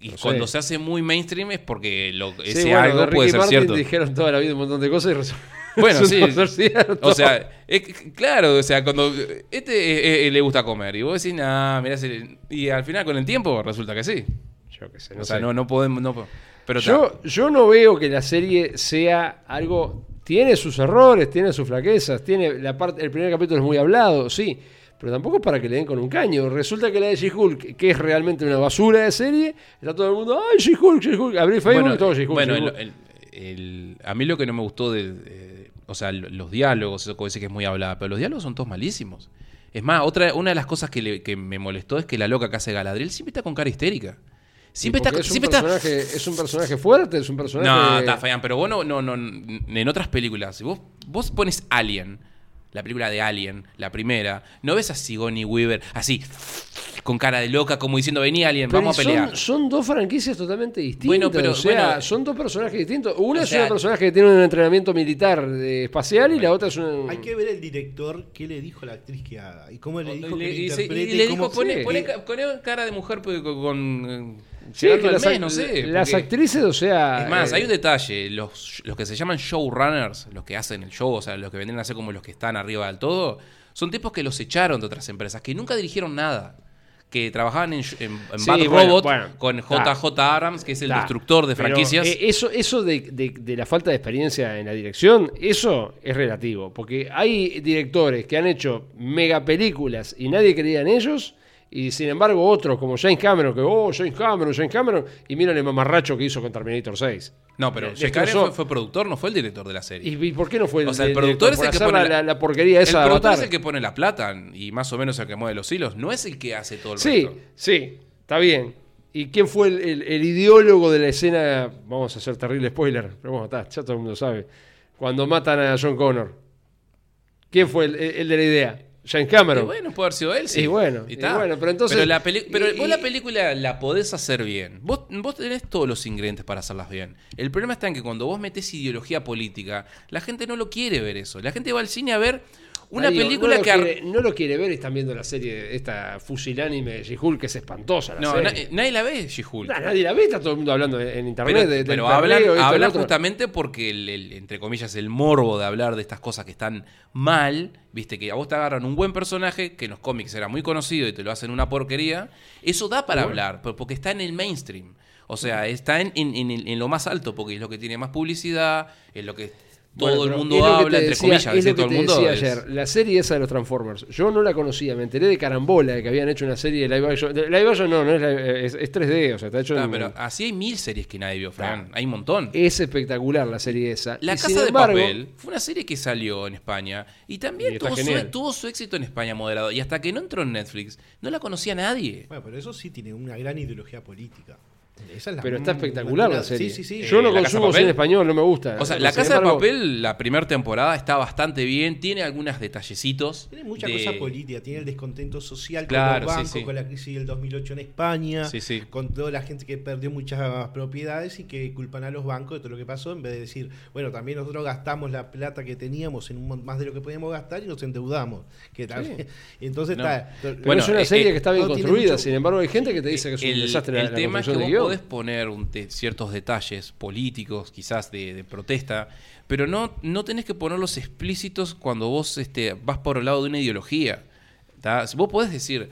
Speaker 1: Y
Speaker 2: No sé.
Speaker 1: cuando se hace muy mainstream es porque lo,
Speaker 2: sí,
Speaker 1: ese
Speaker 2: bueno,
Speaker 1: algo puede ser
Speaker 2: Martin
Speaker 1: cierto.
Speaker 2: dijeron toda la vida un montón de cosas y resu-
Speaker 1: Bueno,
Speaker 2: resultó
Speaker 1: sí. O sea, es claro, o sea, cuando este eh, eh, le gusta comer y vos decís, nah, mirá, si-". y al final con el tiempo resulta que sí.
Speaker 2: yo qué sé, no
Speaker 1: o sea,
Speaker 2: sé.
Speaker 1: no, no podemos, no, pero.
Speaker 2: Yo, yo no veo que la serie sea algo tiene sus errores, tiene sus flaquezas, tiene la parte, el primer capítulo es muy hablado, sí, pero tampoco es para que le den con un caño. Resulta que la de She-Hulk, que es realmente una basura de serie, está todo el mundo, ay, She-Hulk, She-Hulk, abrí Facebook
Speaker 1: bueno,
Speaker 2: y todo She-Hulk.
Speaker 1: bueno,
Speaker 2: She-Hulk.
Speaker 1: el- el- el- a mí lo que no me gustó de, o sea, lo- los diálogos, eso que dice que es muy hablada, pero los diálogos son todos malísimos. Es más, otra, una de las cosas que, le- que me molestó es que la loca que hace Galadriel siempre está con cara histérica. Siempre está,
Speaker 2: es, un
Speaker 1: siempre está,
Speaker 2: personaje, es un personaje fuerte, es un personaje...
Speaker 1: No, está Fabián, pero vos no, no, no, en otras películas, si vos, vos pones Alien, la película de Alien, la primera, no ves a Sigourney Weaver así, con cara de loca, como diciendo, vení Alien,
Speaker 2: Pero
Speaker 1: vamos a pelear.
Speaker 2: son dos franquicias totalmente distintas.
Speaker 1: Bueno, pero-
Speaker 2: o sea,
Speaker 1: bueno,
Speaker 2: son dos personajes distintos. Una
Speaker 1: o
Speaker 2: es
Speaker 1: sea-
Speaker 2: una personaje que tiene un entrenamiento militar eh, espacial y la otra es una.
Speaker 3: Hay que ver el director qué le dijo a la actriz que haga y cómo le dijo
Speaker 1: Y le-
Speaker 3: que
Speaker 1: y
Speaker 3: le
Speaker 1: y le dijo, pone, pone ca- pone cara de mujer pues, con...
Speaker 2: Sí, que las,
Speaker 1: mes,
Speaker 2: act-
Speaker 1: no sé.
Speaker 2: las
Speaker 1: porque-
Speaker 2: actrices, o sea.
Speaker 1: Es más,
Speaker 2: eh,
Speaker 1: hay un detalle. Los, los que se llaman showrunners, los que hacen el show, o sea, los que vendrían a ser como los que están arriba del todo, son tipos que los echaron de otras empresas, que nunca dirigieron nada. Que trabajaban en, en, en
Speaker 2: Sí,
Speaker 1: Bad
Speaker 2: bueno,
Speaker 1: Robot
Speaker 2: bueno,
Speaker 1: con. JJ Abrams, que es el destructor de
Speaker 2: Pero,
Speaker 1: franquicias.
Speaker 2: eh, eso eso de, de- de la falta de experiencia en la dirección, eso es relativo. Porque hay directores que han hecho mega películas y nadie creía en ellos. Y sin embargo, otros como James Cameron, que, oh, James Cameron, James Cameron, y miren el mamarracho que hizo con Terminator 6.
Speaker 1: no, pero
Speaker 2: le-
Speaker 1: James
Speaker 2: destrozó.
Speaker 1: Cameron fue, fue productor, no fue el director de la serie.
Speaker 2: ¿Y, y por qué no fue el,
Speaker 1: O sea, el
Speaker 2: el
Speaker 1: productor es el que pone
Speaker 2: la,
Speaker 1: la-
Speaker 2: la- la porquería
Speaker 1: el
Speaker 2: esa de
Speaker 1: productor es el que pone la plata y más o menos el que mueve los hilos. No es el que hace todo el
Speaker 2: Sí,
Speaker 1: resto.
Speaker 2: sí, está bien. ¿Y quién fue el, el- el ideólogo de la escena? Vamos a hacer terrible spoiler, pero bueno, está, ya todo el mundo sabe. Cuando matan a John Connor. ¿Quién fue el, el de la idea? James Cameron.
Speaker 1: Y bueno, puede haber sido él, sí.
Speaker 2: Y bueno, y bueno, pero entonces-
Speaker 1: la peli- pero
Speaker 2: y-
Speaker 1: vos la película la podés hacer bien. Vos, vos tenés todos los ingredientes para hacerlas bien. El problema está en que cuando vos metés ideología política, la gente no lo quiere ver eso. La gente va al cine a ver una película
Speaker 2: no
Speaker 1: que...
Speaker 2: quiere, no lo quiere ver, están viendo la serie, esta fusilánime de She-Hulk, que es espantosa. La
Speaker 1: No,
Speaker 2: serie.
Speaker 1: na- nadie la ve, She-Hulk.
Speaker 2: Nah, nadie la ve, está todo el mundo hablando en, internet.
Speaker 1: Pero,
Speaker 2: de-
Speaker 1: pero hablan,
Speaker 2: esto,
Speaker 1: hablan justamente porque, el, el- entre comillas, el morbo de hablar de estas cosas que están mal, viste, que a vos te agarran un buen personaje, que en los cómics era muy conocido y te lo hacen una porquería, eso da para hablar, pero porque está en el mainstream. O sea, está en, en- en lo más alto, porque es lo que tiene más publicidad, es lo que todo
Speaker 2: Bueno,
Speaker 1: el mundo habla, entre
Speaker 2: decía-
Speaker 1: comillas,
Speaker 2: es lo que
Speaker 1: todo el
Speaker 2: te
Speaker 1: mundo.
Speaker 2: decía
Speaker 1: es-
Speaker 2: ayer, la serie esa de los Transformers, yo no la conocía, me enteré de Carambola, de que habían hecho una serie de live action. de- live action no, no es, live- es, es 3D, o sea, está hecho
Speaker 1: Ah,
Speaker 2: en-
Speaker 1: pero así hay mil series que nadie vio, Fran. Hay un montón.
Speaker 2: Es espectacular la serie esa.
Speaker 1: La
Speaker 2: Y
Speaker 1: Casa
Speaker 2: sin
Speaker 1: de
Speaker 2: embargo,
Speaker 1: Papel fue una serie que salió en España y también
Speaker 2: Y
Speaker 1: tuvo, su, tuvo su éxito en España moderado. Y hasta que no entró en Netflix, no la conocía nadie.
Speaker 3: Bueno, pero eso sí tiene una gran ideología política. Esa es la-
Speaker 2: Pero está espectacular la serie.
Speaker 3: Sí, sí, sí.
Speaker 2: Yo no
Speaker 1: Eh, de
Speaker 2: consumo cine español, no me gusta.
Speaker 1: O sea, La Casa de Papel, la primera temporada, está bastante bien. Tiene algunos detallecitos.
Speaker 3: Tiene mucha
Speaker 1: de-
Speaker 3: cosa política, tiene el descontento social
Speaker 1: Claro,
Speaker 3: con los bancos,
Speaker 1: sí.
Speaker 3: con la crisis del 2008 en España,
Speaker 1: Sí, sí.
Speaker 3: con toda la gente que perdió muchas propiedades y que culpan a los bancos de todo lo que pasó, en vez de decir, bueno, también nosotros gastamos la plata que teníamos en un más de lo que podíamos gastar y nos endeudamos. Que también- Entonces
Speaker 1: No.
Speaker 3: está...
Speaker 1: Bueno,
Speaker 2: es una
Speaker 1: eh,
Speaker 2: serie
Speaker 1: eh,
Speaker 2: que está bien
Speaker 3: no
Speaker 2: construida,
Speaker 3: mucho-
Speaker 2: sin embargo hay gente que te dice que es un
Speaker 1: el,
Speaker 2: desastre la-
Speaker 1: el
Speaker 2: la
Speaker 1: tema es que
Speaker 2: de.
Speaker 1: Podés poner ciertos detalles políticos, quizás de, protesta, pero no, no tenés que ponerlos explícitos cuando vos este, vas por el lado de una ideología. Vos podés decir,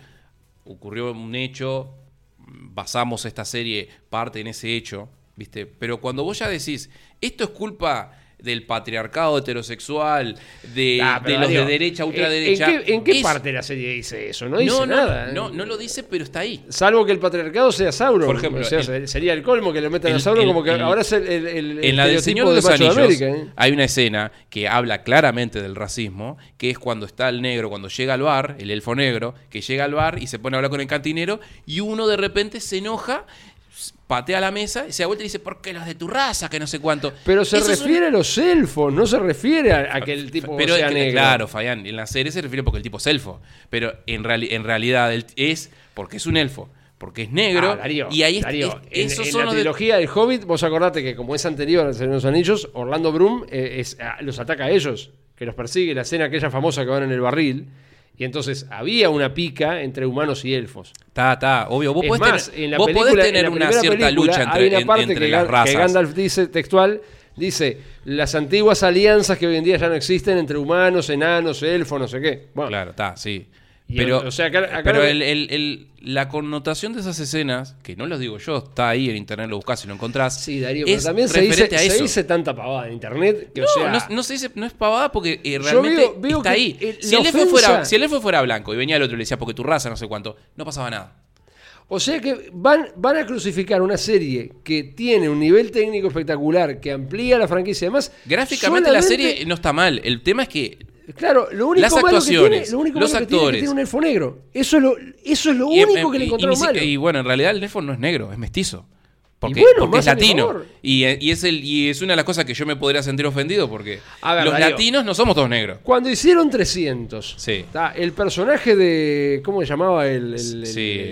Speaker 1: ocurrió un hecho, basamos esta serie parte en ese hecho, ¿viste? Pero cuando vos ya decís, esto es culpa del patriarcado heterosexual, de,
Speaker 2: Ah,
Speaker 1: de los de derecha,
Speaker 2: ¿en-
Speaker 1: ultraderecha.
Speaker 2: ¿En qué, en qué
Speaker 1: es-
Speaker 2: parte de la serie dice eso? No dice
Speaker 1: no, no,
Speaker 2: nada.
Speaker 1: no, no lo dice, pero está ahí.
Speaker 2: Salvo que el patriarcado sea Sauron.
Speaker 1: Por ejemplo,
Speaker 2: O sea,
Speaker 1: el-
Speaker 2: sería el colmo que le metan a
Speaker 1: el-
Speaker 2: Sauron
Speaker 1: el-
Speaker 2: como que ahora es el,
Speaker 1: En la del Señor de los
Speaker 2: América. ¿eh?
Speaker 1: hay una escena que habla claramente del racismo, que es cuando está el negro, cuando llega al bar, el elfo negro, que llega al bar y se pone a hablar con el cantinero y uno de repente se enoja, patea la mesa y se da vuelta y dice, ¿por qué los de tu raza? Que no sé cuánto.
Speaker 2: Pero se refiere a los elfos, no se refiere a, a que el tipo
Speaker 1: pero
Speaker 2: sea
Speaker 1: es que,
Speaker 2: negro.
Speaker 1: Claro, Fabián, en la serie se refiere porque el tipo es elfo, pero en, reali- en realidad es porque es un elfo. Porque es negro
Speaker 2: Ah, Darío,
Speaker 1: y ahí es-
Speaker 2: Darío,
Speaker 1: es-
Speaker 2: en, en
Speaker 1: son
Speaker 2: la
Speaker 1: de-
Speaker 2: trilogía del Hobbit, vos acordate que como es anterior al Señor de los Anillos, Orlando Bloom eh, es- ah, los ataca a ellos, que los persigue, la escena aquella famosa que van en el barril, y entonces había una pica entre humanos y elfos.
Speaker 1: Está, está, obvio. Vos
Speaker 2: es
Speaker 1: podés
Speaker 2: más,
Speaker 1: tener,
Speaker 2: en la
Speaker 1: vos
Speaker 2: película,
Speaker 1: podés
Speaker 2: en
Speaker 1: tener
Speaker 2: la
Speaker 1: una cierta
Speaker 2: película,
Speaker 1: lucha entre,
Speaker 2: hay una parte
Speaker 1: entre
Speaker 2: que,
Speaker 1: las razas.
Speaker 2: que Gandalf dice textual, dice, las antiguas alianzas que hoy en día ya no existen entre humanos, enanos, elfos, no sé qué. Bueno,
Speaker 1: Claro, está, sí.
Speaker 2: Y
Speaker 1: Pero,
Speaker 2: el- o sea, acá- acá
Speaker 1: pero
Speaker 2: lo-
Speaker 1: el- el- el- la connotación de esas escenas, que no lo digo yo, está ahí en internet, lo buscas y lo encontrás.
Speaker 2: Sí, Darío, pero también se dice,
Speaker 1: referente a
Speaker 2: se dice tanta pavada en internet que,
Speaker 1: No,
Speaker 2: o sea,
Speaker 1: no, no se dice, no es pavada porque eh, realmente
Speaker 2: veo- veo
Speaker 1: está ahí.
Speaker 2: el-
Speaker 1: si, el
Speaker 2: ofensa-
Speaker 1: fuera, si el elfo fuera blanco y venía el otro y le decía porque tu raza, no sé cuánto, no pasaba nada.
Speaker 2: O sea que van, van a crucificar una serie que tiene un nivel técnico espectacular, que amplía la franquicia. Además,
Speaker 1: Gráficamente la serie no está mal. El tema es que
Speaker 2: Claro, lo único
Speaker 1: Las
Speaker 2: malo que tiene, lo único
Speaker 1: los
Speaker 2: malo que tiene es que
Speaker 1: actores.
Speaker 2: tiene un elfo negro. Eso es lo, eso es lo
Speaker 1: Y,
Speaker 2: único
Speaker 1: eh,
Speaker 2: que le
Speaker 1: y-
Speaker 2: encontraron
Speaker 1: y
Speaker 2: malo.
Speaker 1: Y bueno, en realidad el elfo no es negro, es mestizo. Porque,
Speaker 2: Y bueno,
Speaker 1: porque es latino. Y, eh, y es el, y es una de las cosas que yo me podría sentir ofendido porque
Speaker 2: ver,
Speaker 1: los
Speaker 2: Darío.
Speaker 1: latinos no somos todos negros.
Speaker 2: Cuando hicieron 300,
Speaker 1: Sí.
Speaker 2: ta, el personaje de. ¿Cómo se llamaba? El, el- el-
Speaker 1: sí,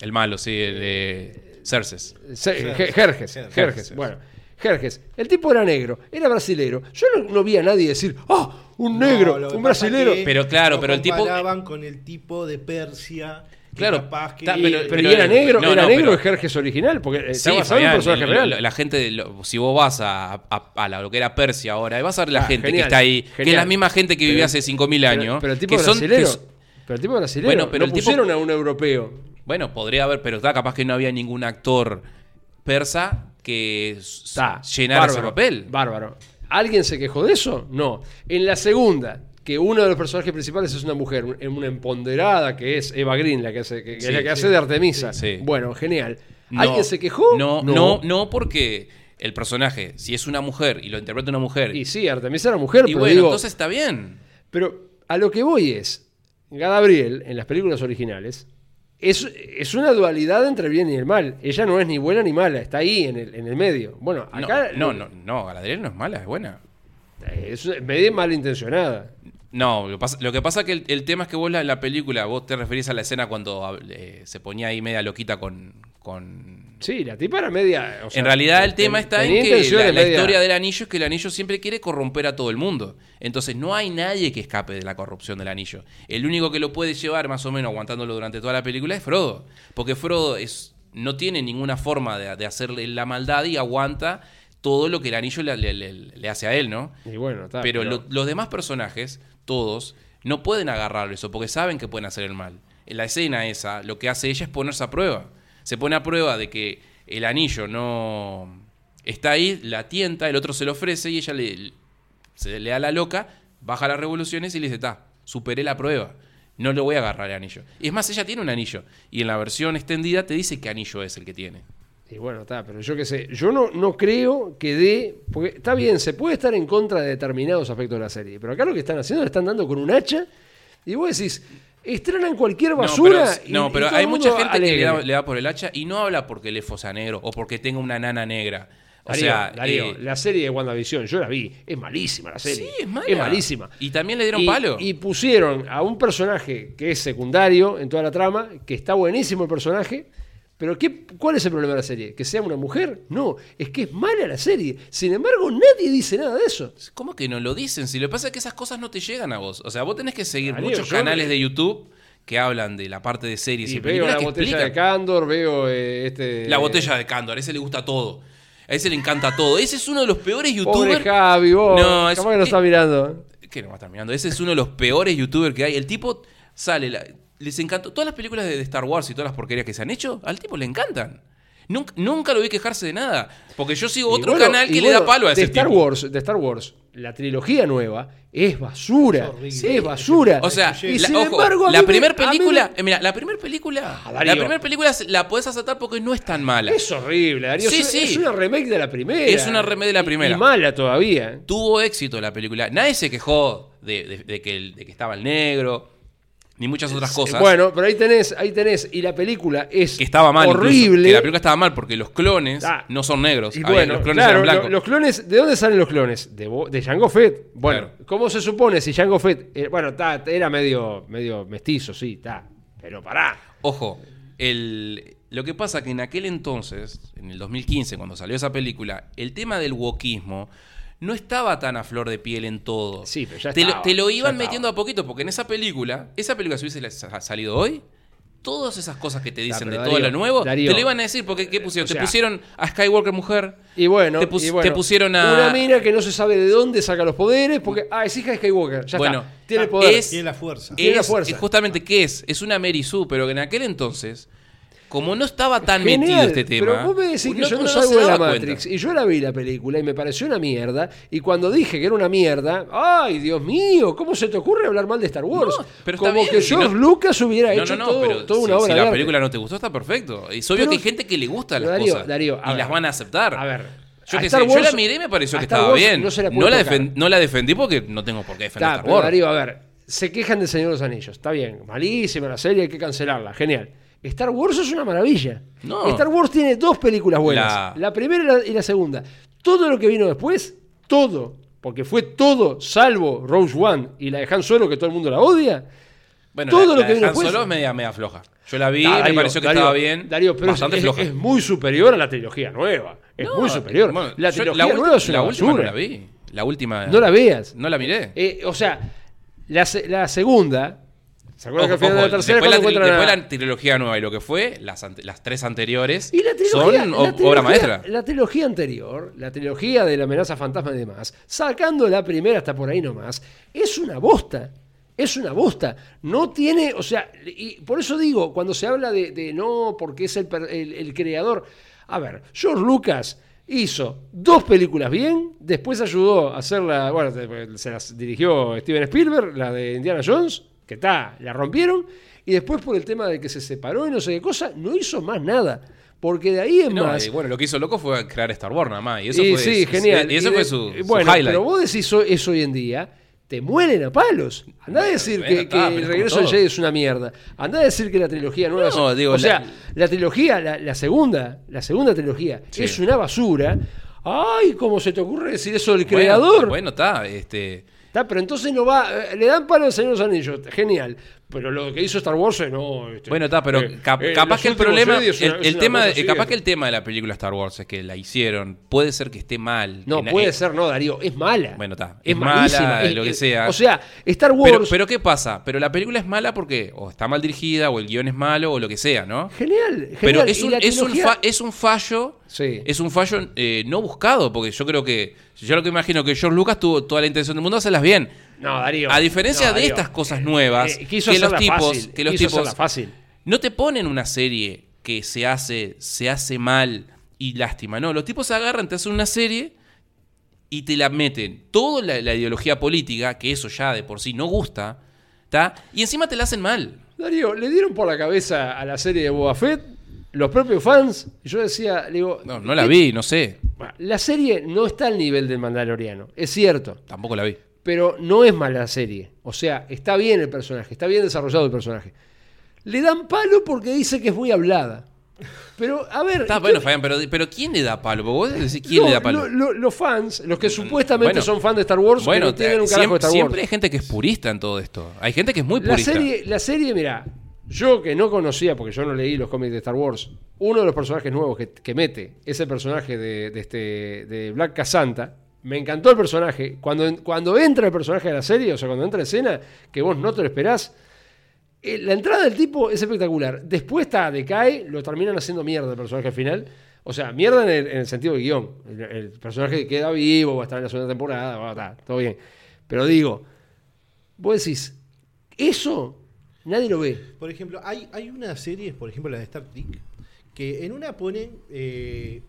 Speaker 1: el, malo, sí, el de Cerces.
Speaker 3: Jerjes.
Speaker 2: Je- Jerjes, bueno, Jerjes. El tipo era negro, era brasilero. Yo no, no vi a nadie decir, ¡ah! Un negro,
Speaker 3: No, que
Speaker 2: un brasilero.
Speaker 3: que
Speaker 1: Pero claro, pero el tipo-
Speaker 3: comparaban con el tipo de Persia.
Speaker 1: Claro,
Speaker 3: que-
Speaker 1: ta- pero-
Speaker 2: pero,
Speaker 1: pero-
Speaker 2: ¿y era negro,
Speaker 1: no,
Speaker 2: era
Speaker 1: no,
Speaker 2: negro
Speaker 1: pero-
Speaker 2: el Jerjes original, porque eh,
Speaker 1: Sí,
Speaker 2: está basado en un personaje
Speaker 1: el-
Speaker 2: real.
Speaker 1: la, la gente, lo- si vos vas a, a- a la- lo que era Persia ahora, vas a ver la
Speaker 2: Ah,
Speaker 1: gente
Speaker 2: genial,
Speaker 1: que está ahí, que es
Speaker 2: genial.
Speaker 1: la misma gente que vivía hace 5.000
Speaker 2: Pero-
Speaker 1: años.
Speaker 2: Pero, el tipo
Speaker 1: que son-
Speaker 2: brasilero.
Speaker 1: que
Speaker 2: pero el tipo brasilero.
Speaker 1: Bueno, pero
Speaker 2: no
Speaker 1: el tipo-
Speaker 2: pusieron a un europeo.
Speaker 1: bueno, podría haber, pero está capaz que no había ningún actor persa que
Speaker 2: Está,
Speaker 1: llenara ese
Speaker 2: bárbaro,
Speaker 1: papel.
Speaker 2: Bárbaro. ¿Alguien se quejó de eso? No. En la segunda, que uno de los personajes principales es una mujer, un- una empoderada que es Eva Green, la que hace, que,
Speaker 1: Sí,
Speaker 2: la que
Speaker 1: sí.
Speaker 2: hace de Artemisa.
Speaker 1: Sí.
Speaker 2: Bueno, genial.
Speaker 1: No,
Speaker 2: ¿Alguien se quejó?
Speaker 1: No, no, no, porque el personaje, si es una mujer y lo interpreta una mujer,
Speaker 2: Y
Speaker 1: y,
Speaker 2: sí, Artemisa era mujer, pero
Speaker 1: bueno,
Speaker 2: digo,
Speaker 1: entonces está bien.
Speaker 2: Pero a lo que voy es, Gabriel, en las películas originales, es, es una dualidad entre el bien y el mal. Ella no es ni buena ni mala, está ahí en el, en el medio. Bueno,
Speaker 1: No,
Speaker 2: acá
Speaker 1: no, no, no, Galadriel no es mala, es buena.
Speaker 2: es medio malintencionada.
Speaker 1: No, lo, que pasa- lo que pasa que el, el tema es que vos la, en la película, vos te referís a la escena cuando eh, se ponía ahí media loquita con... con...
Speaker 2: Sí, la tipa era media. o sea,
Speaker 1: en realidad el tema está en que la, historia del anillo es que el anillo siempre quiere corromper a todo el mundo. Entonces no hay nadie que escape de la corrupción del anillo. El único que lo puede llevar más o menos aguantándolo durante toda la película es Frodo. Porque Frodo es, no tiene ninguna forma de, de hacerle la maldad y aguanta todo lo que el anillo le, le- le- le hace a él, ¿no?
Speaker 2: Y bueno,
Speaker 1: pero lo- los demás personajes, todos, no pueden agarrar eso porque saben que pueden hacer el mal. En la escena esa, lo que hace ella es ponerse a prueba. Se pone a prueba de que el anillo no está ahí, la tienta, el otro se lo ofrece y ella le, se le da la loca, baja las revoluciones y le dice, está, superé la prueba. No le voy a agarrar el anillo. Es más, ella tiene un anillo. Y en la versión extendida te dice qué anillo es el que tiene.
Speaker 2: Y bueno, está, pero yo qué sé, yo no, no creo que dé, porque está bien, se puede estar en contra de determinados aspectos de la serie, pero acá lo que están haciendo le están dando con un hacha y vos decís, estrenan cualquier basura.
Speaker 1: No, pero,
Speaker 2: y-
Speaker 1: no,
Speaker 2: y
Speaker 1: pero
Speaker 2: todo
Speaker 1: hay mucha gente que le da, le por el hacha y no habla porque el elfo sea negro o porque tenga una nana negra. O
Speaker 2: Darío,
Speaker 1: sea,
Speaker 2: Darío,
Speaker 1: eh,
Speaker 2: la serie de WandaVision, yo la vi, es malísima la serie.
Speaker 1: Sí, es mala.
Speaker 2: Es malísima.
Speaker 1: Y también le dieron
Speaker 2: y,
Speaker 1: palo.
Speaker 2: Y pusieron a un personaje que es secundario en toda la trama, que está buenísimo el personaje, pero ¿qué, ¿cuál es el problema de la serie? ¿Que sea una mujer? No, es que es mala la serie. Sin embargo, nadie dice nada de eso.
Speaker 1: ¿Cómo que no lo dicen? Si lo que pasa es que esas cosas no te llegan a vos. O sea, vos tenés que seguir muchos canales de YouTube que hablan de la parte de series y,
Speaker 2: Y veo la
Speaker 1: que
Speaker 2: botella de. Candor, veo eh, este...
Speaker 1: La botella de Candor, a ese le gusta todo. A ese le encanta todo. Ese es uno de los peores
Speaker 2: Pobre
Speaker 1: youtubers.
Speaker 2: Javi, vos.
Speaker 1: No, es-
Speaker 2: capaz que no está mirando.
Speaker 1: que no va a estar mirando. Ese es uno de los peores youtubers que hay. El tipo sale, la- les encantó. Todas las películas de, de Star Wars y todas las porquerías que se han hecho, al tipo le encantan. Nunca, nunca lo vi quejarse de nada. Porque yo sigo otro
Speaker 2: bueno,
Speaker 1: canal que le da palo a ese
Speaker 2: de Star
Speaker 1: tipo.
Speaker 2: Wars, de Star Wars, la trilogía nueva es basura.
Speaker 3: Es
Speaker 2: basura.
Speaker 1: O sea,
Speaker 2: Y
Speaker 1: la,
Speaker 2: sin
Speaker 1: ojo,
Speaker 2: embargo,
Speaker 1: la primera película,
Speaker 2: me-
Speaker 1: eh, mira, la primera película,
Speaker 2: Ah,
Speaker 1: la primera película se- la puedes aceptar porque no es tan mala.
Speaker 2: Es horrible, Darío.
Speaker 1: Sí,
Speaker 2: es,
Speaker 1: sí.
Speaker 2: es una remake de la primera.
Speaker 1: Es una remake de la
Speaker 2: Y-
Speaker 1: primera.
Speaker 2: Y, mala todavía.
Speaker 1: Tuvo éxito la película. Nadie se quejó de, de- de que, el- de que estaba el negro, ni muchas otras cosas.
Speaker 2: Bueno, pero ahí tenés, ahí tenés. Y la película es
Speaker 1: que estaba mal. incluso,
Speaker 2: horrible.
Speaker 1: que la película estaba mal porque los clones
Speaker 2: Ah.
Speaker 1: no son negros.
Speaker 2: Y bueno,
Speaker 1: los clones
Speaker 2: claro,
Speaker 1: eran blancos.
Speaker 2: lo- los clones, ¿de dónde salen los clones? De, de Jango Fett. Bueno,
Speaker 1: Claro.
Speaker 2: ¿cómo se supone si Jango Fett, eh, bueno, ta, era medio, medio mestizo, sí, está, pero pará.
Speaker 1: Ojo, el, lo que pasa que en aquel entonces, en el 2015, cuando salió esa película, el tema del wokismo no estaba tan a flor de piel en todo.
Speaker 2: Sí, pero ya
Speaker 1: te, lo, te lo iban metiendo a poquito, porque en esa película, esa película si hubiese sa- salido hoy, todas esas cosas que te dicen de todo lo nuevo,
Speaker 2: Darío.
Speaker 1: te lo iban a decir porque ¿qué pusieron?
Speaker 2: O
Speaker 1: te pusieron a Skywalker mujer.
Speaker 2: Y bueno,
Speaker 1: Te pus-
Speaker 2: y bueno,
Speaker 1: te pusieron a-
Speaker 2: Una mina que no se sabe de dónde saca los poderes, porque. Ah, es hija de Skywalker. Ya
Speaker 1: Bueno,
Speaker 2: está. Tiene
Speaker 3: Ah,
Speaker 2: poder.
Speaker 1: es-
Speaker 3: Tiene la fuerza.
Speaker 2: Tiene la
Speaker 1: es,
Speaker 2: fuerza.
Speaker 1: es justamente qué es, es una Mary Sue, pero que en aquel entonces, como no estaba tan
Speaker 2: Genial,
Speaker 1: metido este tema.
Speaker 2: Pero vos me decís que yo no
Speaker 1: uno
Speaker 2: salgo de la Matrix.
Speaker 1: cuenta.
Speaker 2: Y yo la vi la película y me pareció una mierda. Y cuando dije que era una mierda, ¡ay, Dios mío! ¿Cómo se te ocurre hablar mal de Star Wars?
Speaker 1: No, pero
Speaker 2: Como
Speaker 1: bien,
Speaker 2: que
Speaker 1: si
Speaker 2: George
Speaker 1: no-
Speaker 2: Lucas hubiera
Speaker 1: No,
Speaker 2: hecho
Speaker 1: no, no,
Speaker 2: todo-
Speaker 1: pero
Speaker 2: toda
Speaker 1: si,
Speaker 2: una obra
Speaker 1: si la película no te gustó, está perfecto. Es obvio
Speaker 2: Pero-
Speaker 1: que hay gente que le gustan las
Speaker 2: Darío,
Speaker 1: cosas
Speaker 2: Darío,
Speaker 1: y
Speaker 2: ver.
Speaker 1: las van a aceptar.
Speaker 2: A ver,
Speaker 1: Yo,
Speaker 2: Star
Speaker 1: sé, yo la miré y me pareció que estaba
Speaker 2: Wars
Speaker 1: bien.
Speaker 2: no se la
Speaker 1: No, la no la defendí porque no tengo por qué defender Star Wars.
Speaker 2: Darío, a ver, se quejan del Señor de los Anillos. Está bien, malísima la serie, hay que cancelarla. Genial. Star Wars es una maravilla.
Speaker 1: No.
Speaker 2: Star Wars tiene dos películas buenas. La,
Speaker 1: La-
Speaker 2: primera y la, y la segunda. Todo lo que vino después, todo, porque fue todo, salvo Rose One y la de Han Solo, que todo el mundo la odia.
Speaker 1: Bueno,
Speaker 2: todo
Speaker 1: la,
Speaker 2: lo que
Speaker 1: de
Speaker 2: vino
Speaker 1: Han
Speaker 2: después-
Speaker 1: Solo es media, media floja. Yo la vi,
Speaker 2: Ah,
Speaker 1: me
Speaker 2: Darío,
Speaker 1: pareció que
Speaker 2: Darío,
Speaker 1: estaba bien.
Speaker 2: Darío, pero es-
Speaker 1: bastante
Speaker 2: es,
Speaker 1: floja.
Speaker 2: es muy superior a la trilogía nueva. Es
Speaker 1: No,
Speaker 2: muy superior.
Speaker 1: bueno,
Speaker 2: la
Speaker 1: yo
Speaker 2: trilogía nueva es una
Speaker 1: la última no la vi. La última.
Speaker 2: No la veas.
Speaker 1: No la miré.
Speaker 2: Eh, o sea, la, se- la segunda. ¿Se acuerdan
Speaker 1: Ojo,
Speaker 2: que al final de la tercera
Speaker 1: después, la,
Speaker 2: cuando
Speaker 1: tri-
Speaker 2: encuentran
Speaker 1: después
Speaker 2: a-
Speaker 1: la trilogía nueva y lo que fue, las, ante- las tres anteriores,
Speaker 2: Y la trilogía,
Speaker 1: son
Speaker 2: la trilogía-
Speaker 1: obra maestra.
Speaker 2: La trilogía anterior, la trilogía de la amenaza fantasma y demás, sacando la primera hasta por ahí nomás, es una bosta. Es una bosta. No tiene, o sea, y por eso digo, cuando se habla de, de no, porque es el, el- el creador. A ver, George Lucas hizo dos películas bien, después ayudó a hacer la, bueno, se las dirigió Steven Spielberg, la de Indiana Jones, que está, la rompieron, y después por el tema de que se separó y no sé qué cosa, no hizo más nada. Porque de ahí en
Speaker 1: No,
Speaker 2: más.
Speaker 1: bueno, lo que hizo loco fue crear Star Wars nada más. Y eso
Speaker 2: Y
Speaker 1: fue,
Speaker 2: sí,
Speaker 1: su-
Speaker 2: genial.
Speaker 1: Y eso
Speaker 2: Y
Speaker 1: fue
Speaker 2: de-
Speaker 1: su, su
Speaker 2: Bueno,
Speaker 1: highlight.
Speaker 2: pero vos decís eso, hoy en día, te mueren a palos. Andá a decir
Speaker 1: bueno,
Speaker 2: que,
Speaker 1: está,
Speaker 2: que
Speaker 1: pero
Speaker 2: el regreso
Speaker 1: todo.
Speaker 2: Jedi es una mierda. Andá a decir que la trilogía nueva
Speaker 1: No,
Speaker 2: es.
Speaker 1: digo,
Speaker 2: o
Speaker 1: la-
Speaker 2: sea, la trilogía, la, la segunda, la segunda trilogía
Speaker 1: Sí.
Speaker 2: es una basura. Ay, ¿cómo se te ocurre decir eso del
Speaker 1: Bueno,
Speaker 2: creador?
Speaker 1: Bueno, está. Este,
Speaker 2: Pero entonces no va. eh, Le dan palo al Señor los Anillos. Genial. Pero lo que hizo Star Wars, eh, no. este,
Speaker 1: Bueno, está, pero
Speaker 2: eh,
Speaker 1: cap-
Speaker 2: eh,
Speaker 1: capaz que el problema,
Speaker 2: una-
Speaker 1: el, tema,
Speaker 2: así,
Speaker 1: capaz
Speaker 2: eh.
Speaker 1: que el tema de la película Star Wars es que la hicieron, puede ser que esté mal.
Speaker 2: No, puede
Speaker 1: eh,
Speaker 2: ser, no, Darío. Es mala.
Speaker 1: Bueno, está.
Speaker 2: Es,
Speaker 1: Es mala,
Speaker 2: es-
Speaker 1: lo que sea.
Speaker 2: O sea, Star Wars.
Speaker 1: Pero, pero ¿qué pasa? Pero la película es mala porque o está mal dirigida, o el guion es malo, o lo que sea, ¿no?
Speaker 2: Genial, genial.
Speaker 1: Pero es un, es un, fa- es un fallo.
Speaker 2: Sí.
Speaker 1: Es un fallo eh, no buscado, porque yo creo que. Yo lo que imagino que George Lucas tuvo toda la intención del mundo hacerlas bien.
Speaker 2: No, Darío.
Speaker 1: A diferencia
Speaker 2: No,
Speaker 1: de estas cosas nuevas,
Speaker 2: Eh, quiso
Speaker 1: que los tipos,
Speaker 2: fácil,
Speaker 1: que los
Speaker 2: quiso
Speaker 1: tipos
Speaker 2: fácil.
Speaker 1: no te ponen una serie que se hace, se hace mal y lástima. No, los tipos se agarran, te hacen una serie y te la meten toda la, la ideología política, que eso ya de por sí no gusta, ¿está? Y encima te la hacen mal.
Speaker 2: Darío, le dieron por la cabeza a la serie de Boba Fett, los propios fans, y yo decía, le digo,
Speaker 1: No, no la
Speaker 2: ¿qué-
Speaker 1: vi, no sé.
Speaker 2: La serie no está al nivel del Mandaloriano, es cierto,
Speaker 1: Tampoco la vi.
Speaker 2: Pero no es mala la serie. O sea, está bien el personaje, está bien desarrollado el personaje. Le dan palo porque dice que es muy hablada. Pero, a ver.
Speaker 1: Está
Speaker 2: ¿qué-
Speaker 1: bueno, Fabián, pero, pero ¿quién le da palo? Vos decís, ¿quién
Speaker 2: no,
Speaker 1: le da palo?
Speaker 2: lo- lo- los fans, los que supuestamente
Speaker 1: Bueno,
Speaker 2: son fans de Star Wars,
Speaker 1: Bueno,
Speaker 2: que no tienen un carajo de Star Wars.
Speaker 1: siempre hay gente que es purista en todo esto. Hay gente que es muy
Speaker 2: La
Speaker 1: purista.
Speaker 2: serie, la serie, mira, yo que no conocía, porque yo no leí los cómics de Star Wars, uno de los personajes nuevos que, que mete es el personaje de, de este, de Black Casanta. Me encantó el personaje. Cuando, cuando entra el personaje de la serie, o sea, cuando entra en escena, que vos no te lo esperás, eh, la entrada del tipo es espectacular. Después está, decae, lo terminan haciendo mierda el personaje al final. O sea, mierda en el, en el sentido de guion. El, personaje queda vivo, va a estar en la segunda temporada, va a estar, todo bien. Pero digo, vos decís, eso nadie lo ve.
Speaker 3: Por ejemplo, hay, hay unas series, por ejemplo la de Star Trek, que en una ponen eh,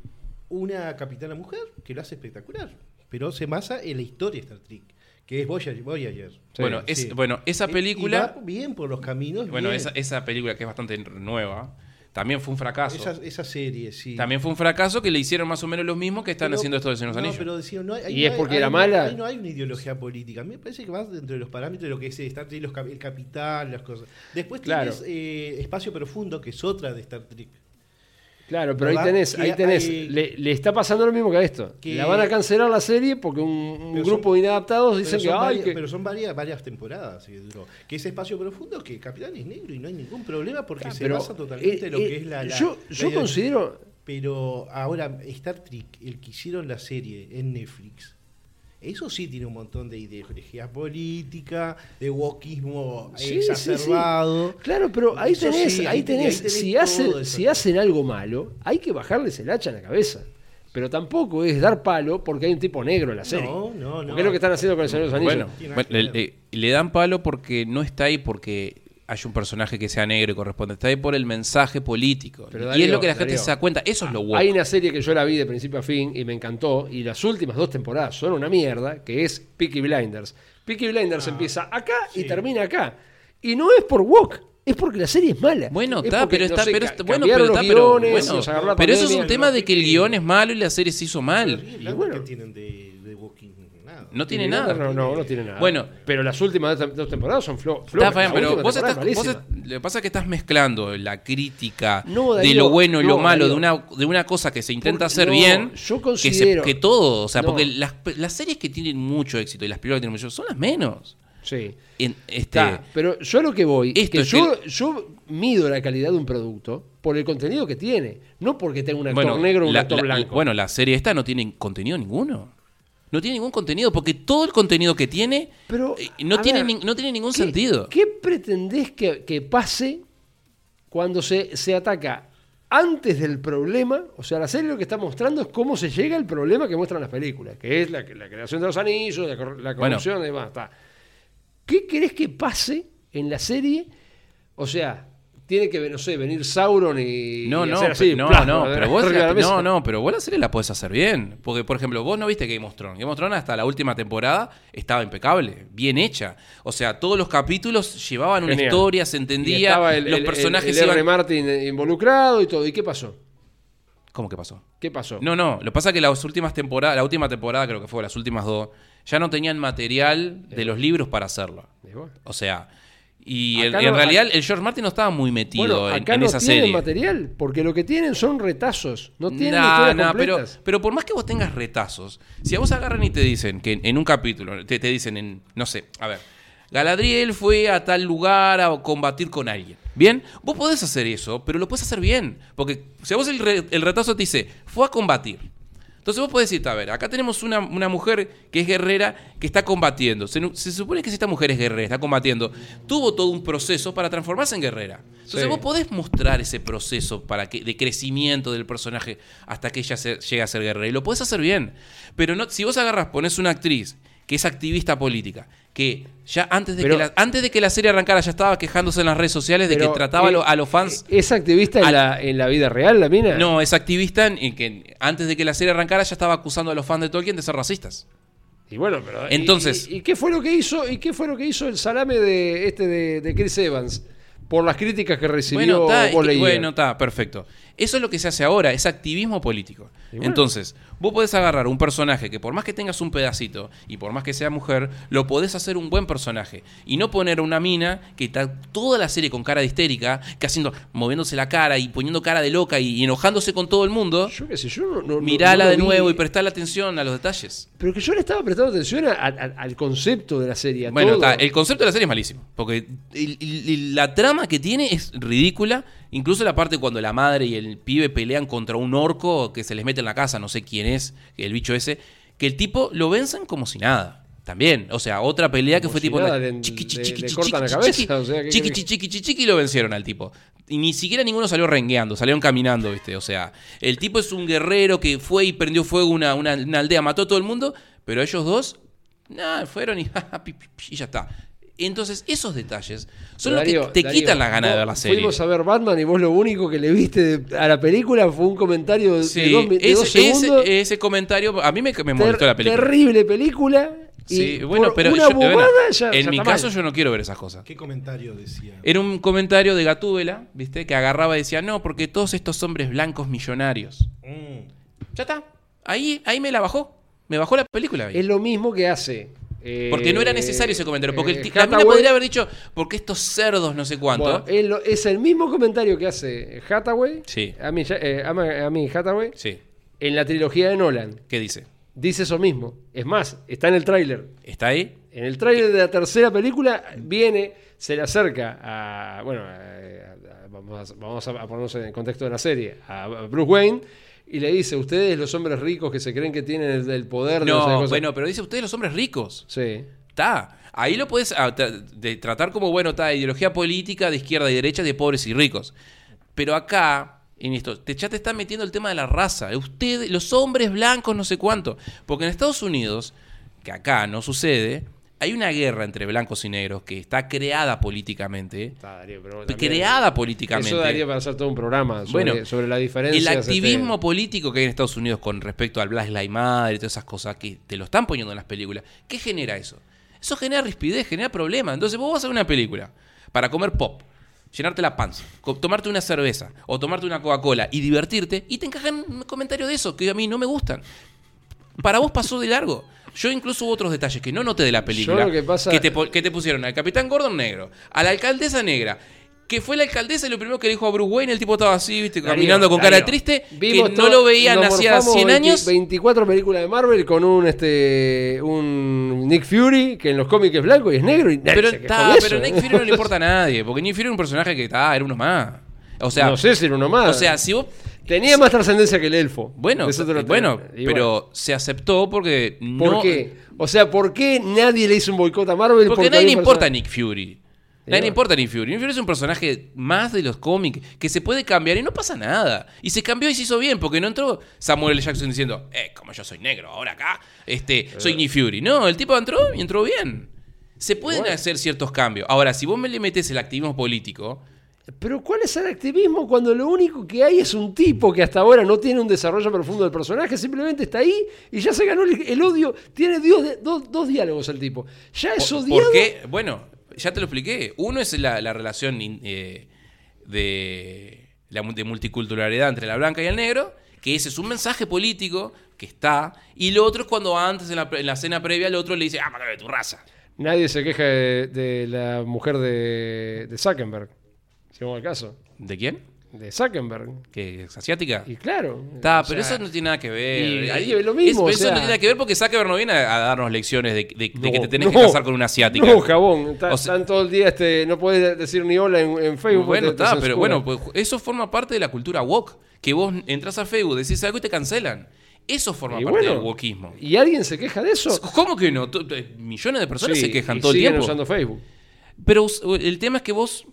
Speaker 3: una capitana mujer que lo hace espectacular, pero se basa en la historia de Star Trek, que es Voyager. Voyager.
Speaker 1: Bueno, es-
Speaker 3: Sí.
Speaker 1: bueno, esa
Speaker 3: Y- y
Speaker 1: película-
Speaker 3: va bien por los caminos.
Speaker 1: Bueno, esa, esa película que es bastante nueva, también fue un fracaso.
Speaker 3: Esa, esa serie, sí.
Speaker 1: También fue un fracaso que le hicieron más o menos lo mismo que están
Speaker 3: Pero-
Speaker 1: haciendo esto de Señor los
Speaker 3: no,
Speaker 1: Anillos.
Speaker 3: pero decía, no hay-
Speaker 2: ¿Y
Speaker 3: no
Speaker 2: es porque era mala?
Speaker 3: ahí no hay una ideología política. A mí me parece que va dentro de los parámetros de lo que es Star Trek, los cap- el capital, las cosas. Después
Speaker 2: Claro.
Speaker 3: tienes eh, Espacio Profundo, que es otra de Star Trek.
Speaker 2: Claro, pero ahí tenés, ahí tenés.
Speaker 3: hay-
Speaker 2: Le, le está pasando lo mismo que a esto.
Speaker 3: Que-
Speaker 2: La van a cancelar la serie porque un, grupo
Speaker 3: son-
Speaker 2: de inadaptados dicen que, ay,
Speaker 3: varias,
Speaker 2: que-
Speaker 3: pero son varias, varias temporadas que duró. Que ese espacio profundo, que Capitán es negro y no hay ningún problema porque se basa totalmente
Speaker 2: eh,
Speaker 3: en lo que
Speaker 2: eh,
Speaker 3: es la. la-
Speaker 2: yo yo considero.
Speaker 3: Pero ahora, Star Trek, el que hicieron la serie en Netflix, Eso sí tiene un montón de ideología política, de wokismo
Speaker 2: Sí, sí,
Speaker 3: exacerbado.
Speaker 2: Claro, pero ahí tenés,
Speaker 3: sí,
Speaker 2: ahí
Speaker 3: ahí
Speaker 2: tenés,
Speaker 3: tenés
Speaker 2: si, hacen, si hacen algo malo, hay que bajarles el hacha en la cabeza. Pero tampoco es dar palo porque hay un tipo negro en la serie.
Speaker 3: No, no, no.
Speaker 2: Porque es lo que están haciendo con el Señor de los Anillos.
Speaker 1: Bueno, bueno, le- le dan palo porque no está ahí porque hay un personaje que sea negro y corresponde. Está ahí por el mensaje político.
Speaker 2: Pero
Speaker 1: y
Speaker 2: Darío,
Speaker 1: es lo que la gente
Speaker 2: Darío,
Speaker 1: se da cuenta. Eso es lo woke.
Speaker 2: Hay una serie que yo la vi de principio a fin y me encantó. Y las últimas dos temporadas son una mierda, que es Peaky Blinders. Peaky Blinders
Speaker 3: Ah,
Speaker 2: empieza acá y termina acá. Y no es por Walk, es porque la serie es mala.
Speaker 1: Bueno,
Speaker 2: Es
Speaker 1: está,
Speaker 2: porque,
Speaker 1: pero
Speaker 2: no
Speaker 1: está,
Speaker 2: sé,
Speaker 1: pero está- bueno, pero está, pero bueno, pero eso es un tema de que el guion es malo y la serie se hizo mal.
Speaker 2: Y bueno.
Speaker 3: tienen de, nada.
Speaker 1: No tiene nada.
Speaker 2: No, no, no tiene nada.
Speaker 1: Bueno.
Speaker 2: pero las últimas dos temporadas son flo
Speaker 1: Está
Speaker 2: flojas.
Speaker 1: bien,
Speaker 2: La
Speaker 1: pero vos
Speaker 2: temporada
Speaker 1: estás, vos lo que pasa es que estás mezclando la crítica
Speaker 2: No,
Speaker 1: de lo bueno y lo malo de una, de una cosa que se intenta hacer
Speaker 2: no,
Speaker 1: bien
Speaker 2: yo
Speaker 1: que, se-
Speaker 2: considero-
Speaker 1: que todo, o sea,
Speaker 2: No.
Speaker 1: porque las, las series que tienen mucho éxito y las películas que tienen mucho son las menos.
Speaker 2: Sí.
Speaker 1: En, este,
Speaker 2: Está, pero yo a lo que voy es
Speaker 1: Esto
Speaker 2: que yo, yo mido la calidad de un producto por el contenido que tiene, no porque tenga un actor
Speaker 1: bueno,
Speaker 2: negro o un
Speaker 1: la-
Speaker 2: actor
Speaker 1: la-
Speaker 2: blanco.
Speaker 1: bueno, la serie esta no tiene contenido ninguno. No tiene ningún contenido porque todo el contenido que tiene
Speaker 2: pero
Speaker 1: eh, no, tiene,
Speaker 2: ver,
Speaker 1: ni- no tiene ningún
Speaker 2: ¿qué-
Speaker 1: sentido.
Speaker 2: ¿Qué pretendés que, que pase cuando se, se ataca antes del problema? O sea, la serie lo que está mostrando es cómo se llega al problema que muestran las películas, que es la, la creación de los anillos, la, cor- la
Speaker 1: Bueno.
Speaker 2: corrupción y demás. está. ¿Qué querés que pase en la serie? O sea, tiene que, no sé, venir Sauron y,
Speaker 1: No,
Speaker 2: y
Speaker 1: no,
Speaker 2: hacer así,
Speaker 1: no,
Speaker 2: ¡plá!
Speaker 1: no, pero vos la, no, no, pero vos la serie la podés hacer bien. Porque, por ejemplo, vos no viste Game of Thrones. Game of Thrones hasta la última temporada estaba impecable, bien hecha. O sea, todos los capítulos llevaban una
Speaker 2: Genial.
Speaker 1: historia, se entendía,
Speaker 2: estaba el,
Speaker 1: los
Speaker 2: el-
Speaker 1: personajes
Speaker 2: el, el
Speaker 1: iban...
Speaker 2: Martin involucrado y todo. ¿Y qué pasó?
Speaker 1: ¿Cómo que pasó?
Speaker 2: ¿Qué pasó?
Speaker 1: No, no, lo que pasa es que las últimas temporadas, la última temporada creo que fue, las últimas dos, ya no tenían material de los libros para hacerlo. O sea, y en,
Speaker 2: Acá
Speaker 1: en
Speaker 2: no-
Speaker 1: realidad el George Martin no estaba muy metido
Speaker 2: Bueno,
Speaker 1: en,
Speaker 2: acá
Speaker 1: en
Speaker 2: no
Speaker 1: esa
Speaker 2: tienen
Speaker 1: serie.
Speaker 2: material, porque lo que tienen son retazos, no tienen
Speaker 1: Nah, nah, pero, pero por más que vos tengas retazos, si a vos agarran y te dicen que en, en un capítulo, te, te dicen en, no sé, a ver, Galadriel fue a tal lugar a combatir con alguien. Bien, vos podés hacer eso, pero lo podés hacer bien. Porque si a vos el, re- el retazo te dice, fue a combatir. Entonces vos podés decirte, a ver, acá tenemos una, una mujer que es guerrera que está combatiendo. Se, se supone que si esta mujer es guerrera, está combatiendo, tuvo todo un proceso para transformarse en guerrera. Entonces
Speaker 2: Sí.
Speaker 1: vos podés mostrar ese proceso para que, de crecimiento del personaje hasta que ella se- llegue a ser guerrera. Y lo podés hacer bien. Pero no, si vos agarras, pones una actriz que es activista política, que ya antes de,
Speaker 2: Pero-
Speaker 1: que, la, antes de que la serie arrancara ya estaba quejándose en las redes sociales de que trataba a,
Speaker 2: eh,
Speaker 1: a los fans...
Speaker 2: ¿Es activista en, la, en la vida real, la mina?
Speaker 1: No, es activista en, en que antes de que la serie arrancara ya estaba acusando a los fans de Tolkien de ser racistas.
Speaker 2: Y bueno, pero. y-
Speaker 1: Entonces-
Speaker 2: ¿Y, y qué fue lo que hizo? ¿Y qué fue lo que hizo el salame de este de, de Chris Evans? Por las críticas que recibió
Speaker 1: Bueno,
Speaker 2: Lightyear.
Speaker 1: bueno, está, perfecto. Eso es lo que se hace ahora, es activismo político.
Speaker 2: Bueno.
Speaker 1: Entonces, vos podés agarrar un personaje que por más que tengas un pedacito y por más que sea mujer, lo podés hacer un buen personaje. Y no poner una mina que está toda la serie con cara de histérica, que haciendo, moviéndose la cara y poniendo cara de loca y, enojándose con todo el mundo.
Speaker 2: Yo qué sé, yo no. no-
Speaker 1: Mirala
Speaker 2: no
Speaker 1: de nuevo y prestarle atención a los detalles.
Speaker 2: Pero que yo le estaba prestando atención a- a- al concepto de la serie. a
Speaker 1: Bueno,
Speaker 2: todo.
Speaker 1: está, el concepto de la serie es malísimo. Porque el- el- el- la trama que tiene es ridícula. Incluso la parte cuando la madre y el pibe pelean contra un orco que se les mete en la casa, no sé quién es, el bicho ese, que el tipo lo vencen como si nada. También, o sea, otra pelea que
Speaker 2: Como
Speaker 1: fue
Speaker 2: si
Speaker 1: tipo
Speaker 2: le-
Speaker 1: chiqui, chiqui,
Speaker 2: le
Speaker 1: chiqui,
Speaker 2: cortan la cabeza,
Speaker 1: chiqui,
Speaker 2: o sea, ¿qué
Speaker 1: chiqui, chiqui, chiqui, lo vencieron al tipo. Y ni siquiera ninguno salió rengueando, salieron caminando, ¿viste? O sea, el tipo es un guerrero que fue y prendió fuego una, una, una aldea, mató a todo el mundo, pero ellos dos, nada, fueron y, y ya está. Entonces, esos detalles son los
Speaker 2: Darío,
Speaker 1: que te
Speaker 2: Darío,
Speaker 1: quitan la gana de ver la serie.
Speaker 2: Fuimos a ver Batman y vos lo único que le viste de- a la película fue un comentario de,
Speaker 1: Sí,
Speaker 2: dos, de dos
Speaker 1: ese,
Speaker 2: segundos.
Speaker 1: ese- ese comentario a mí me, me molestó la película.
Speaker 2: Terrible película. Y
Speaker 1: Sí, bueno, pero
Speaker 2: una
Speaker 1: yo- bueno,
Speaker 2: bobada ya,
Speaker 1: en
Speaker 2: ya
Speaker 1: mi caso
Speaker 2: mal.
Speaker 1: yo no quiero ver esas cosas.
Speaker 3: ¿Qué comentario decía?
Speaker 1: Era un comentario de Gatúbela, ¿viste? Que agarraba y decía, no, porque todos estos hombres blancos millonarios.
Speaker 3: Mm.
Speaker 1: Ya está. Ahí, ahí me la bajó. Me bajó la película. ahí.
Speaker 2: Es lo mismo que hace. Eh,
Speaker 1: Porque no era necesario ese comentario. Porque el
Speaker 2: eh,
Speaker 1: la mina podría haber dicho, porque estos cerdos no sé cuánto.
Speaker 2: Bueno, es, lo- es el mismo comentario que hace Hathaway.
Speaker 1: Sí.
Speaker 2: A mí, eh, a mí- a mí Hathaway.
Speaker 1: Sí.
Speaker 2: En la trilogía de Nolan.
Speaker 1: ¿Qué dice?
Speaker 2: Dice eso mismo. Es más, está en el tráiler.
Speaker 1: ¿Está ahí?
Speaker 2: En el tráiler de la tercera película viene, se le acerca a. Bueno, a- a- vamos, a, vamos a ponernos en el contexto de la serie. A Bruce Wayne y le dice, ustedes los hombres ricos que se creen que tienen el, el poder de
Speaker 1: No,
Speaker 2: cosas".
Speaker 1: bueno, pero dice ustedes los hombres ricos.
Speaker 2: Sí.
Speaker 1: Está. Ahí lo puedes ah, tra- de tratar como, bueno, está ideología política de izquierda y derecha, de pobres y ricos. Pero acá, en esto, te, ya te están metiendo el tema de la raza. Ustedes, los hombres blancos, no sé cuánto. Porque en Estados Unidos, que acá no sucede, hay una guerra entre blancos y negros que está creada políticamente.
Speaker 2: Está, Darío, pero
Speaker 1: Creada políticamente.
Speaker 2: Eso daría para hacer todo un programa sobre,
Speaker 1: Bueno,
Speaker 2: sobre la diferencia.
Speaker 1: El activismo político que hay en Estados Unidos con respecto al Black Lives Matter y todas esas cosas que te lo están poniendo en las películas, ¿qué genera eso? Eso genera rispidez, genera problemas. Entonces vos vas a ver una película para comer pop, llenarte la panza, tomarte una cerveza o tomarte una Coca-Cola y divertirte y te encajan un comentario de eso que a mí no me gustan. Para vos pasó de largo. Yo incluso hubo otros detalles que no noté de la película.
Speaker 2: lo que pasa-
Speaker 1: te, po- que te pusieron al Capitán Gordon negro, a la alcaldesa negra, que fue la alcaldesa y lo primero que le dijo a Bruce Wayne, el tipo estaba así, viste,
Speaker 2: Darío,
Speaker 1: caminando con cara triste,
Speaker 2: vimos
Speaker 1: que no lo veían hacía
Speaker 2: morfamos
Speaker 1: 100
Speaker 2: 20
Speaker 1: años.
Speaker 2: 24 películas de Marvel con un este un Nick Fury que en los cómics es blanco y es negro y
Speaker 1: Pero, ta,
Speaker 2: eso.
Speaker 1: pero Nick Fury no le importa a nadie, porque Nick Fury era un personaje que ta, era uno más. O sea,
Speaker 2: no sé si era uno más.
Speaker 1: o sea, si vos
Speaker 2: tenía más trascendencia que el elfo.
Speaker 1: bueno,
Speaker 2: lo
Speaker 1: bueno, pero se aceptó porque
Speaker 2: ¿Por
Speaker 1: no
Speaker 2: qué? O sea, ¿por qué nadie le hizo un boicot a Marvel?
Speaker 1: Porque a nadie le importa a Nick Fury. Nadie le importa a Nick Fury. Nick Fury es un personaje más de los cómics que se puede cambiar y no pasa nada. Y se cambió y se hizo bien porque no entró Samuel L. Jackson diciendo, eh, como yo soy negro, ahora acá, este, soy Nick Fury. No, el tipo entró y entró bien. Se pueden
Speaker 2: Bueno.
Speaker 1: hacer ciertos cambios. Ahora, si vos me le metes el activismo político,
Speaker 2: Pero ¿cuál es el activismo cuando lo único que hay es un tipo que hasta ahora no tiene un desarrollo profundo del personaje, simplemente está ahí y ya se ganó el, el odio? Tiene dios de- dos, dos diálogos el tipo. Ya es
Speaker 1: ¿Por-
Speaker 2: odiado.
Speaker 1: ¿Por qué? Bueno, ya te lo expliqué. Uno es la, la relación eh, de, la, de multiculturalidad entre la blanca y el negro, que ese es un mensaje político que está. Y lo otro es cuando antes, en la, en la cena previa, el otro le dice, ah, de tu raza.
Speaker 2: Nadie se queja de, de la mujer de, de Zuckerberg, si vamos al caso.
Speaker 1: ¿De quién?
Speaker 2: De Zuckerberg.
Speaker 1: ¿Que es asiática?
Speaker 2: Y claro.
Speaker 1: Está, pero
Speaker 2: sea,
Speaker 1: eso no tiene nada que ver.
Speaker 2: y-
Speaker 1: Ahí-
Speaker 2: es lo mismo,
Speaker 1: es-
Speaker 2: o
Speaker 1: eso no tiene nada que ver porque Zuckerberg no viene a, a darnos lecciones de, de- de que te tenés que casar con una asiática.
Speaker 2: No, jabón. Está-
Speaker 1: O sea-
Speaker 2: están todo el día, este, no puedes decir ni hola en, en Facebook.
Speaker 1: Bueno, está, pero bueno, pues eso forma parte de la cultura woke. Que vos entras a Facebook, decís algo y te cancelan. Eso forma
Speaker 2: Y
Speaker 1: parte
Speaker 2: bueno,
Speaker 1: del wokismo.
Speaker 2: ¿Y alguien se queja de eso?
Speaker 1: ¿Cómo que no? Eh, Millones de personas
Speaker 2: Sí,
Speaker 1: se quejan
Speaker 2: y
Speaker 1: todo el
Speaker 2: siguen
Speaker 1: tiempo.
Speaker 2: usando Facebook.
Speaker 1: Pero el tema es que vos.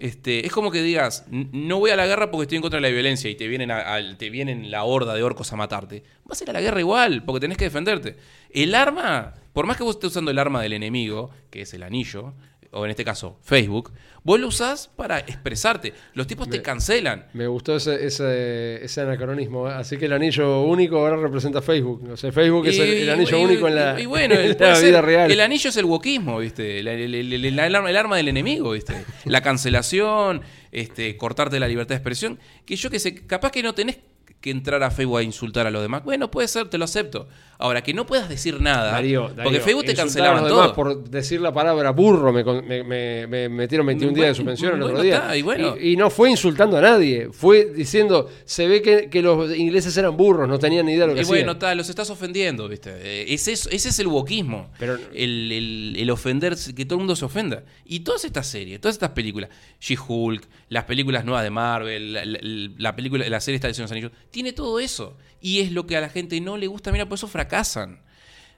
Speaker 1: Este, es como que digas, "N- no voy a la guerra porque estoy en contra de la violencia y te vienen, a- al- te vienen la horda de orcos a matarte. Vas a ir a la guerra igual, porque tenés que defenderte. El arma, por más que vos estés usando el arma del enemigo, que es el anillo, o en este caso Facebook, vos lo usás para expresarte. Los tipos te cancelan.
Speaker 2: Me gustó ese, ese, ese anacronismo. Así que el anillo único ahora representa Facebook. O sea, Facebook es el, anillo
Speaker 1: y-
Speaker 2: único en la,
Speaker 1: y bueno,
Speaker 2: en la
Speaker 1: ser-
Speaker 2: vida real.
Speaker 1: El anillo es el wokismo, ¿viste? El, el- el arma del enemigo, ¿viste? La cancelación, este, cortarte la libertad de expresión. Que yo que sé, capaz que no tenés que entrar a Facebook a insultar a los demás. Bueno, puede ser, te lo acepto. Ahora, que no puedas decir nada.
Speaker 2: Darío,
Speaker 1: porque
Speaker 2: Darío,
Speaker 1: Facebook te cancelaban todo.
Speaker 2: Por decir la palabra burro me, me- me- me metieron 21 días de
Speaker 1: Bueno,
Speaker 2: suspensión el otro
Speaker 1: bueno,
Speaker 2: día.
Speaker 1: está, y bueno.
Speaker 2: y, y no fue insultando a nadie. Fue diciendo, se ve que, que los ingleses eran burros, no tenían ni idea de lo que
Speaker 1: Y bueno,
Speaker 2: hacían.
Speaker 1: ta, los estás ofendiendo, ¿viste? Eh, Ese es, ese es el wokismo.
Speaker 2: Pero-
Speaker 1: el, el- el ofender, que todo el mundo se ofenda. Y todas estas series, todas estas películas, She-Hulk, las películas nuevas de Marvel, la, la- la película, la serie esta de Anillos, tiene todo eso. Y es lo que a la gente no le gusta, mira, por eso fracasan.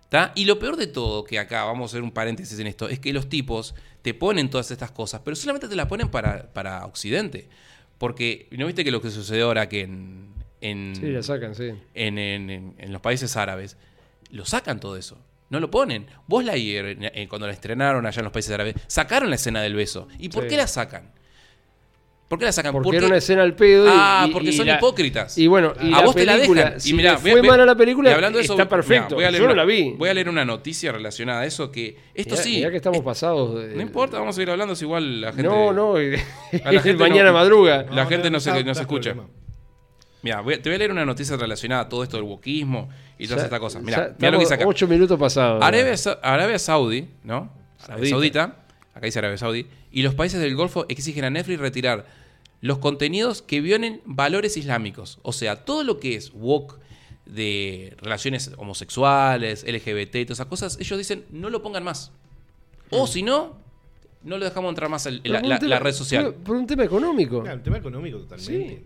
Speaker 1: ¿tá? Y lo peor de todo, que acá vamos a hacer un paréntesis en esto, es que los tipos te ponen todas estas cosas, pero solamente te las ponen para, para Occidente. Porque, ¿no viste que lo que sucedió ahora que en, en,
Speaker 2: Sí, la sacan, sí.
Speaker 1: en, en- los países árabes, lo sacan todo eso. No lo ponen. Vos la eh, cuando la estrenaron allá en los países árabes, sacaron la escena del beso. ¿Y por
Speaker 2: Sí.
Speaker 1: qué la sacan? ¿Por qué la sacan?
Speaker 2: Porque era una escena al pedo. y-
Speaker 1: Ah,
Speaker 2: y-
Speaker 1: porque
Speaker 2: y
Speaker 1: son
Speaker 2: la-
Speaker 1: hipócritas.
Speaker 2: Y bueno, y
Speaker 1: a
Speaker 2: la
Speaker 1: vos te la
Speaker 2: película,
Speaker 1: dejan.
Speaker 2: si
Speaker 1: y mirá,
Speaker 2: fue
Speaker 1: voy a-
Speaker 2: mal a la película,
Speaker 1: y hablando de eso,
Speaker 2: está perfecto. Yo no la vi.
Speaker 1: Voy a leer una noticia relacionada a eso que esto
Speaker 2: Mirá-
Speaker 1: sí.
Speaker 2: mirá que estamos pasados. de-
Speaker 1: No importa, vamos a seguir hablando, es igual la gente.
Speaker 2: No, no.
Speaker 1: A la gente
Speaker 2: mañana
Speaker 1: no-
Speaker 2: madruga.
Speaker 1: La gente no se- escucha. Mira, te voy a leer una noticia relacionada a todo esto del wokismo y todas estas cosas. Mira, mira lo que dice acá.
Speaker 2: Ocho minutos pasados.
Speaker 1: Arabia, Arabia Saudí, ¿no? Arabia
Speaker 2: Saudita.
Speaker 1: Saudita, acá dice Arabia Saudí, y los países del Golfo exigen a Netflix retirar los contenidos que violen valores islámicos. O sea, todo lo que es woke de relaciones homosexuales, LGBT y todas esas cosas, ellos dicen no lo pongan más. O si no, no lo dejamos entrar más en la,
Speaker 2: por un
Speaker 1: la-
Speaker 2: tema-
Speaker 1: la red social.
Speaker 2: Por, por un tema económico.
Speaker 3: Claro, el tema económico totalmente.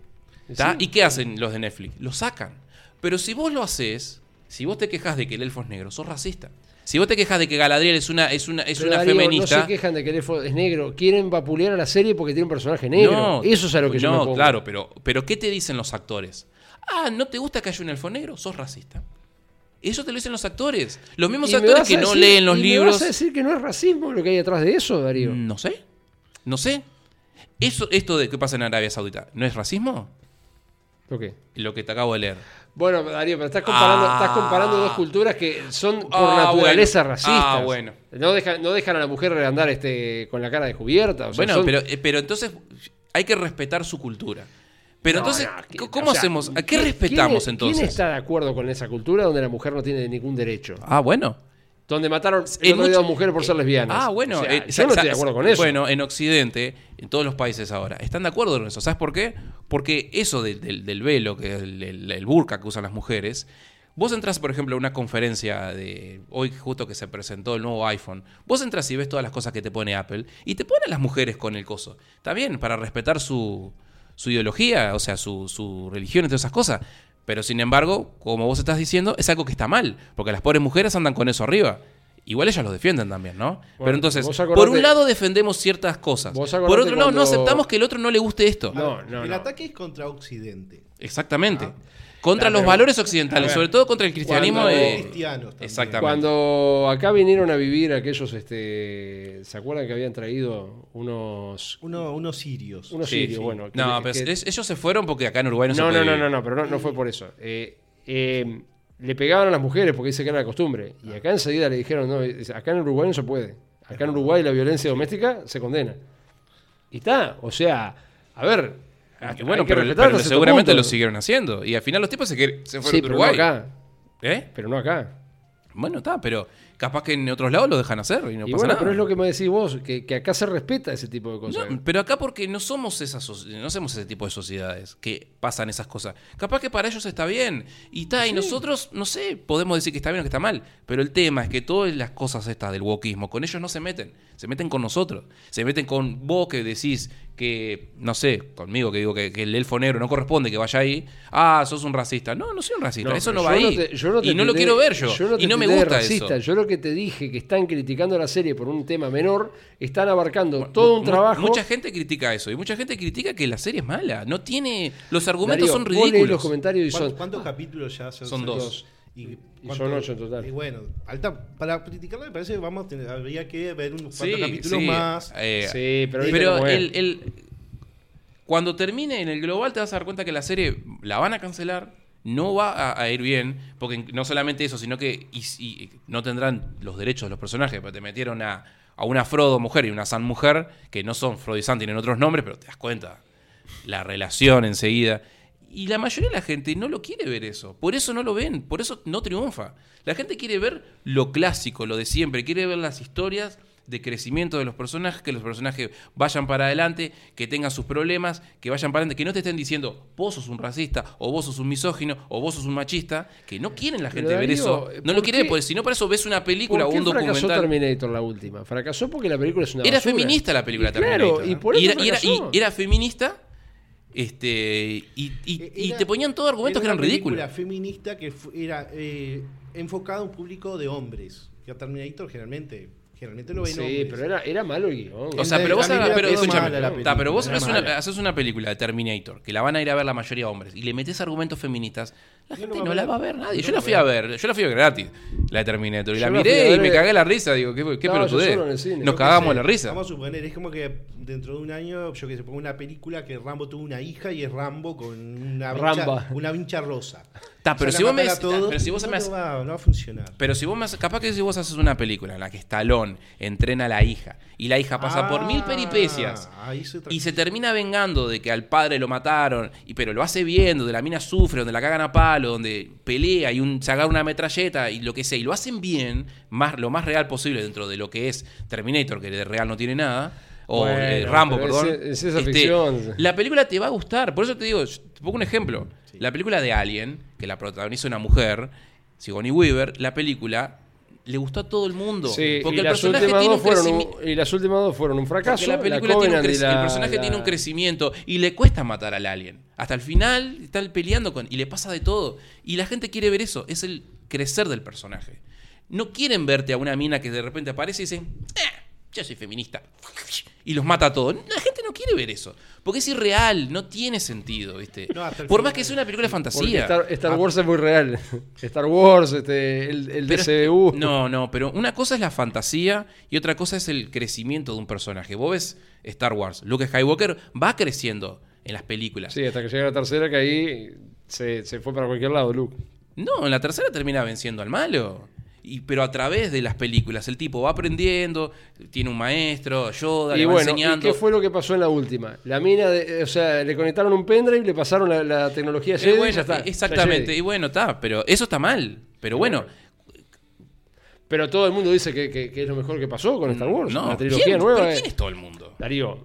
Speaker 2: Sí.
Speaker 1: ¿Y qué hacen los de Netflix? Lo sacan. Pero si vos lo haces, si vos te quejas de que el elfo es negro, sos racista. Si vos te quejas de que Galadriel es una, es una, es
Speaker 2: Pero,
Speaker 1: una
Speaker 2: Darío,
Speaker 1: feminista.
Speaker 2: No se quejan de que es negro. Quieren vapulear a la serie porque tiene un personaje negro. Eso es a lo que yo
Speaker 1: no,
Speaker 2: me pongo.
Speaker 1: claro, pero, pero ¿qué te dicen los actores? Ah, ¿no te gusta que haya un elfo negro? Sos racista. Eso te lo dicen los actores. Los mismos
Speaker 2: me
Speaker 1: actores que no leen los
Speaker 2: y me
Speaker 1: libros.
Speaker 2: vas a decir que no es racismo lo que hay detrás de eso, Darío?
Speaker 1: No sé. No sé. Eso, esto de qué pasa en Arabia Saudita, ¿no es racismo?
Speaker 2: ¿Por qué?
Speaker 1: Lo que te acabo de leer.
Speaker 2: Bueno, Darío, pero estás comparando,
Speaker 1: Ah.
Speaker 2: estás comparando dos culturas que son por
Speaker 1: Ah,
Speaker 2: naturaleza
Speaker 1: bueno.
Speaker 2: racistas.
Speaker 1: Ah, bueno.
Speaker 2: No, dejan, no dejan a la mujer andar este, con la cara descubierta. o sea,
Speaker 1: bueno,
Speaker 2: son-
Speaker 1: pero, eh, pero entonces hay que respetar su cultura. Pero
Speaker 2: No,
Speaker 1: entonces,
Speaker 2: no,
Speaker 1: ¿cómo
Speaker 2: o sea,
Speaker 1: hacemos? ¿A qué
Speaker 2: ¿quién-
Speaker 1: respetamos
Speaker 2: quién-
Speaker 1: entonces?
Speaker 2: ¿Quién está de acuerdo con esa cultura donde la mujer no tiene ningún derecho?
Speaker 1: Ah, bueno.
Speaker 2: Donde mataron
Speaker 1: En
Speaker 2: el otro día mujeres por ser lesbianas.
Speaker 1: Ah, bueno.
Speaker 2: O sea,
Speaker 1: eh,
Speaker 2: yo
Speaker 1: sa-
Speaker 2: no estoy
Speaker 1: sa-
Speaker 2: de acuerdo con eso.
Speaker 1: Bueno, en Occidente, en todos los países ahora, están de acuerdo con eso. ¿Sabes por qué? Porque eso del- del, del velo, que es el, el- el burka que usan las mujeres, vos entras, por ejemplo, a una conferencia de hoy justo que se presentó el nuevo iPhone, vos entras y ves todas las cosas que te pone Apple y te pone a las mujeres con el coso. Está bien, para respetar su, su ideología, o sea, su, su religión y todas esas cosas. Pero sin embargo, como vos estás diciendo, es algo que está mal, porque las pobres mujeres andan con eso arriba. Igual ellas los defienden también, ¿no? Pero entonces, por un lado defendemos ciertas cosas. Por otro lado, no aceptamos que el otro no le guste esto.
Speaker 2: No, no,
Speaker 3: el
Speaker 2: no.
Speaker 3: ataque es contra Occidente.
Speaker 1: Exactamente.
Speaker 3: Ah.
Speaker 1: Contra los valores occidentales,
Speaker 2: ver,
Speaker 1: sobre todo contra el cristianismo.
Speaker 2: cuando-
Speaker 1: eh,
Speaker 3: cristianos también.
Speaker 1: exactamente.
Speaker 2: Cuando acá vinieron a vivir aquellos, este, ¿se acuerdan que habían traído unos,
Speaker 3: Uno- unos sirios.
Speaker 2: unos
Speaker 1: Sí,
Speaker 2: sirios?
Speaker 1: sí.
Speaker 2: Bueno, que-
Speaker 1: no, pero
Speaker 2: que-
Speaker 1: es- ellos se fueron porque acá en Uruguay no, se
Speaker 2: no,
Speaker 1: puede
Speaker 2: no, no,
Speaker 1: vivir.
Speaker 2: no, no, pero no, no fue por eso. Eh, eh, le pegaban a las mujeres porque dice que era la costumbre. Y acá enseguida le dijeron, no, acá en Uruguay no se puede. Acá en Uruguay la violencia doméstica se condena. Y está, o sea, a ver.
Speaker 1: Y bueno,
Speaker 2: hay que
Speaker 1: pero, seguramente
Speaker 2: punto.
Speaker 1: lo siguieron haciendo. Y al final los tipos se, que- se fueron
Speaker 2: Sí,
Speaker 1: de
Speaker 2: pero no
Speaker 1: Uruguay.
Speaker 2: acá.
Speaker 1: ¿Eh?
Speaker 2: Pero no acá.
Speaker 1: Bueno, está, pero capaz que en otros lados lo dejan hacer y no
Speaker 2: y
Speaker 1: pasa
Speaker 2: bueno,
Speaker 1: nada.
Speaker 2: pero es lo que me decís vos, que, que acá se respeta ese tipo de cosas.
Speaker 1: No, pero acá porque no somos esas no somos ese tipo de sociedades que pasan esas cosas. Capaz que para ellos está bien. Y está, y nosotros, no sé, podemos decir que está bien o que está mal. Pero el tema es que todas las cosas estas del wokismo, con ellos no se meten. Se meten con nosotros. Se meten con vos que decís que, no sé, conmigo que digo que, que el elfo negro no corresponde que vaya ahí. Ah, sos un racista. No, no soy un racista.
Speaker 2: No,
Speaker 1: eso no va ahí.
Speaker 2: te- yo no te
Speaker 1: y no lo quiero ver yo. y no me gusta
Speaker 2: racista.
Speaker 1: eso.
Speaker 2: Yo lo que te dije, que están criticando la serie por un tema menor, están abarcando todo un trabajo.
Speaker 1: Mucha gente critica eso. Y mucha gente critica que la serie es mala. No tiene. Los argumentos
Speaker 2: Darío,
Speaker 1: son ridículos.
Speaker 2: los comentarios y
Speaker 3: ¿Cuántos,
Speaker 2: son.
Speaker 3: cuántos capítulos ya
Speaker 1: Son dos.
Speaker 3: Y,
Speaker 2: Y son ocho en total.
Speaker 3: Y bueno, alta, para criticarlo me parece que vamos a tener, habría que ver unos
Speaker 1: Sí,
Speaker 3: cuantos capítulos
Speaker 1: sí,
Speaker 3: más.
Speaker 1: eh,
Speaker 2: Sí, pero,
Speaker 1: pero el, el- cuando termine en el global te vas a dar cuenta que la serie la van a cancelar, no va a, a ir bien, porque no solamente eso, sino que y, y no tendrán los derechos de los personajes, porque te metieron a, a una Frodo mujer y una San mujer, que no son Frodo y San, tienen otros nombres, pero te das cuenta, la relación enseguida. Y la mayoría de la gente no lo quiere ver eso. Por eso no lo ven. Por eso no triunfa. La gente quiere ver lo clásico, lo de siempre. Quiere ver las historias de crecimiento de los personajes, que los personajes vayan para adelante, que tengan sus problemas, que vayan para adelante, que no te estén diciendo vos sos un racista, o vos sos un misógino, o vos sos un machista, que no quieren la gente ver eso. No
Speaker 2: ¿por
Speaker 1: lo quiere porque si no, para eso ves una película
Speaker 2: ¿Por
Speaker 1: o un
Speaker 2: fracasó
Speaker 1: documental.
Speaker 2: Terminator la última? Fracasó porque la película es una
Speaker 1: Era
Speaker 2: basura.
Speaker 1: feminista la película
Speaker 2: Y claro,
Speaker 1: Terminator.
Speaker 2: y por eso
Speaker 1: y era- y
Speaker 2: fracasó.
Speaker 1: era feminista. Este, y, y- y
Speaker 3: era-
Speaker 1: te ponían todos argumentos que
Speaker 3: era
Speaker 1: eran
Speaker 3: una película
Speaker 1: ridículos.
Speaker 3: feminista que era eh, enfocada a un público de hombres. Que a Terminator generalmente, generalmente lo ven
Speaker 2: Sí,
Speaker 3: hombres.
Speaker 2: pero era, era malo el guion.
Speaker 1: O sea, pero vos, hagas- pero, escúchame, ta, pero vos haces una, haces una película de Terminator, que la van a ir a ver la mayoría de hombres, y le metes argumentos feministas, la
Speaker 3: No
Speaker 1: gente no la va a ver nadie.
Speaker 3: No
Speaker 1: Yo la fui a
Speaker 3: a
Speaker 1: ver, yo la fui a ver gratis, la de Terminator, y
Speaker 2: Yo
Speaker 1: la
Speaker 2: la fui a
Speaker 1: miré y
Speaker 2: ver,
Speaker 1: me cagué la risa, digo, qué, qué
Speaker 2: Estaba yo
Speaker 1: pelotudez.
Speaker 2: solo en el cine.
Speaker 1: Nos
Speaker 3: Yo qué
Speaker 1: cagamos
Speaker 3: sé,
Speaker 1: la risa.
Speaker 3: Vamos a suponer, es como que dentro de un año, yo que se ponga una película que Rambo tuvo una hija y es Rambo con una
Speaker 2: Ramba.
Speaker 3: vincha, una vincha rosa.
Speaker 1: Ta, pero
Speaker 3: Se
Speaker 1: si vos me
Speaker 3: matar a
Speaker 1: decís- ta,
Speaker 3: todos,
Speaker 1: pero si vos
Speaker 3: no,
Speaker 1: me
Speaker 3: no
Speaker 1: haces-
Speaker 3: va, no va a funcionar.
Speaker 1: Pero si vos me haces- capaz que si vos haces una película en la que Stallone entrena a la hija y la hija pasa por mil
Speaker 3: Ah,
Speaker 1: peripecias
Speaker 3: ahí se tra-
Speaker 1: y se termina vengando de que al padre lo mataron, y pero lo hace bien, donde la mina sufre, donde la cagan a palo, donde pelea y un, se agarra una metralleta y lo que sea, y lo hacen bien, más, lo más real posible dentro de lo que es Terminator, que de real no tiene nada, o
Speaker 2: Bueno,
Speaker 1: eh, Rambo, perdón.
Speaker 2: es- es esa
Speaker 1: este,
Speaker 2: ficción.
Speaker 1: La película te va a gustar, por eso te digo, te pongo un ejemplo. La película de Alien, que la protagoniza una mujer, Sigourney Weaver, la película le gustó a todo el mundo.
Speaker 2: Sí,
Speaker 1: porque
Speaker 2: y,
Speaker 1: el
Speaker 2: las
Speaker 1: personaje
Speaker 2: últimas
Speaker 1: tiene
Speaker 2: dos
Speaker 1: un
Speaker 2: fueron un, y las últimas dos fueron un fracaso.
Speaker 1: Porque la película tiene un
Speaker 2: la-
Speaker 1: el personaje
Speaker 2: la-
Speaker 1: tiene un crecimiento y le cuesta matar al alien. Hasta el final está él peleando con y le pasa de todo. Y la gente quiere ver eso, es el crecer del personaje. No quieren verte a una mina que de repente aparece y dice, "Eh, yo soy feminista. Y los mata a todos. La gente no quiere ver eso. Porque es irreal, no tiene sentido, ¿viste?
Speaker 3: No,
Speaker 1: Por más que sea una película de fantasía.
Speaker 2: Star, Star Wars es muy real. Star Wars, este, el, el DCU.
Speaker 1: No, no, pero una cosa es la fantasía y otra cosa es el crecimiento de un personaje. Vos ves Star Wars, Luke Skywalker va creciendo en las películas.
Speaker 2: Sí, hasta que llega la tercera, que ahí se, se fue para cualquier lado, Luke.
Speaker 1: No, en la tercera termina venciendo al malo. Y, pero a través de las películas, el tipo va aprendiendo, tiene un maestro, Yoda,
Speaker 2: Y
Speaker 1: le va
Speaker 2: bueno, ¿y
Speaker 1: enseñando.
Speaker 2: qué fue lo que pasó en la última? La mina, de- o sea, le conectaron un pendrive, le pasaron la, la tecnología
Speaker 1: Eh,
Speaker 2: Jedi y
Speaker 1: bueno,
Speaker 2: ya está.
Speaker 1: Exactamente,
Speaker 2: Ya
Speaker 1: y bueno, está, pero eso está mal. Pero bueno,
Speaker 2: Pero todo el mundo dice que, que- que es lo mejor que pasó con Star Wars.
Speaker 1: no,
Speaker 2: la trilogía
Speaker 1: ¿quién,
Speaker 2: nueva.
Speaker 1: pero
Speaker 2: eh.
Speaker 1: ¿quién es todo el mundo?
Speaker 2: Darío,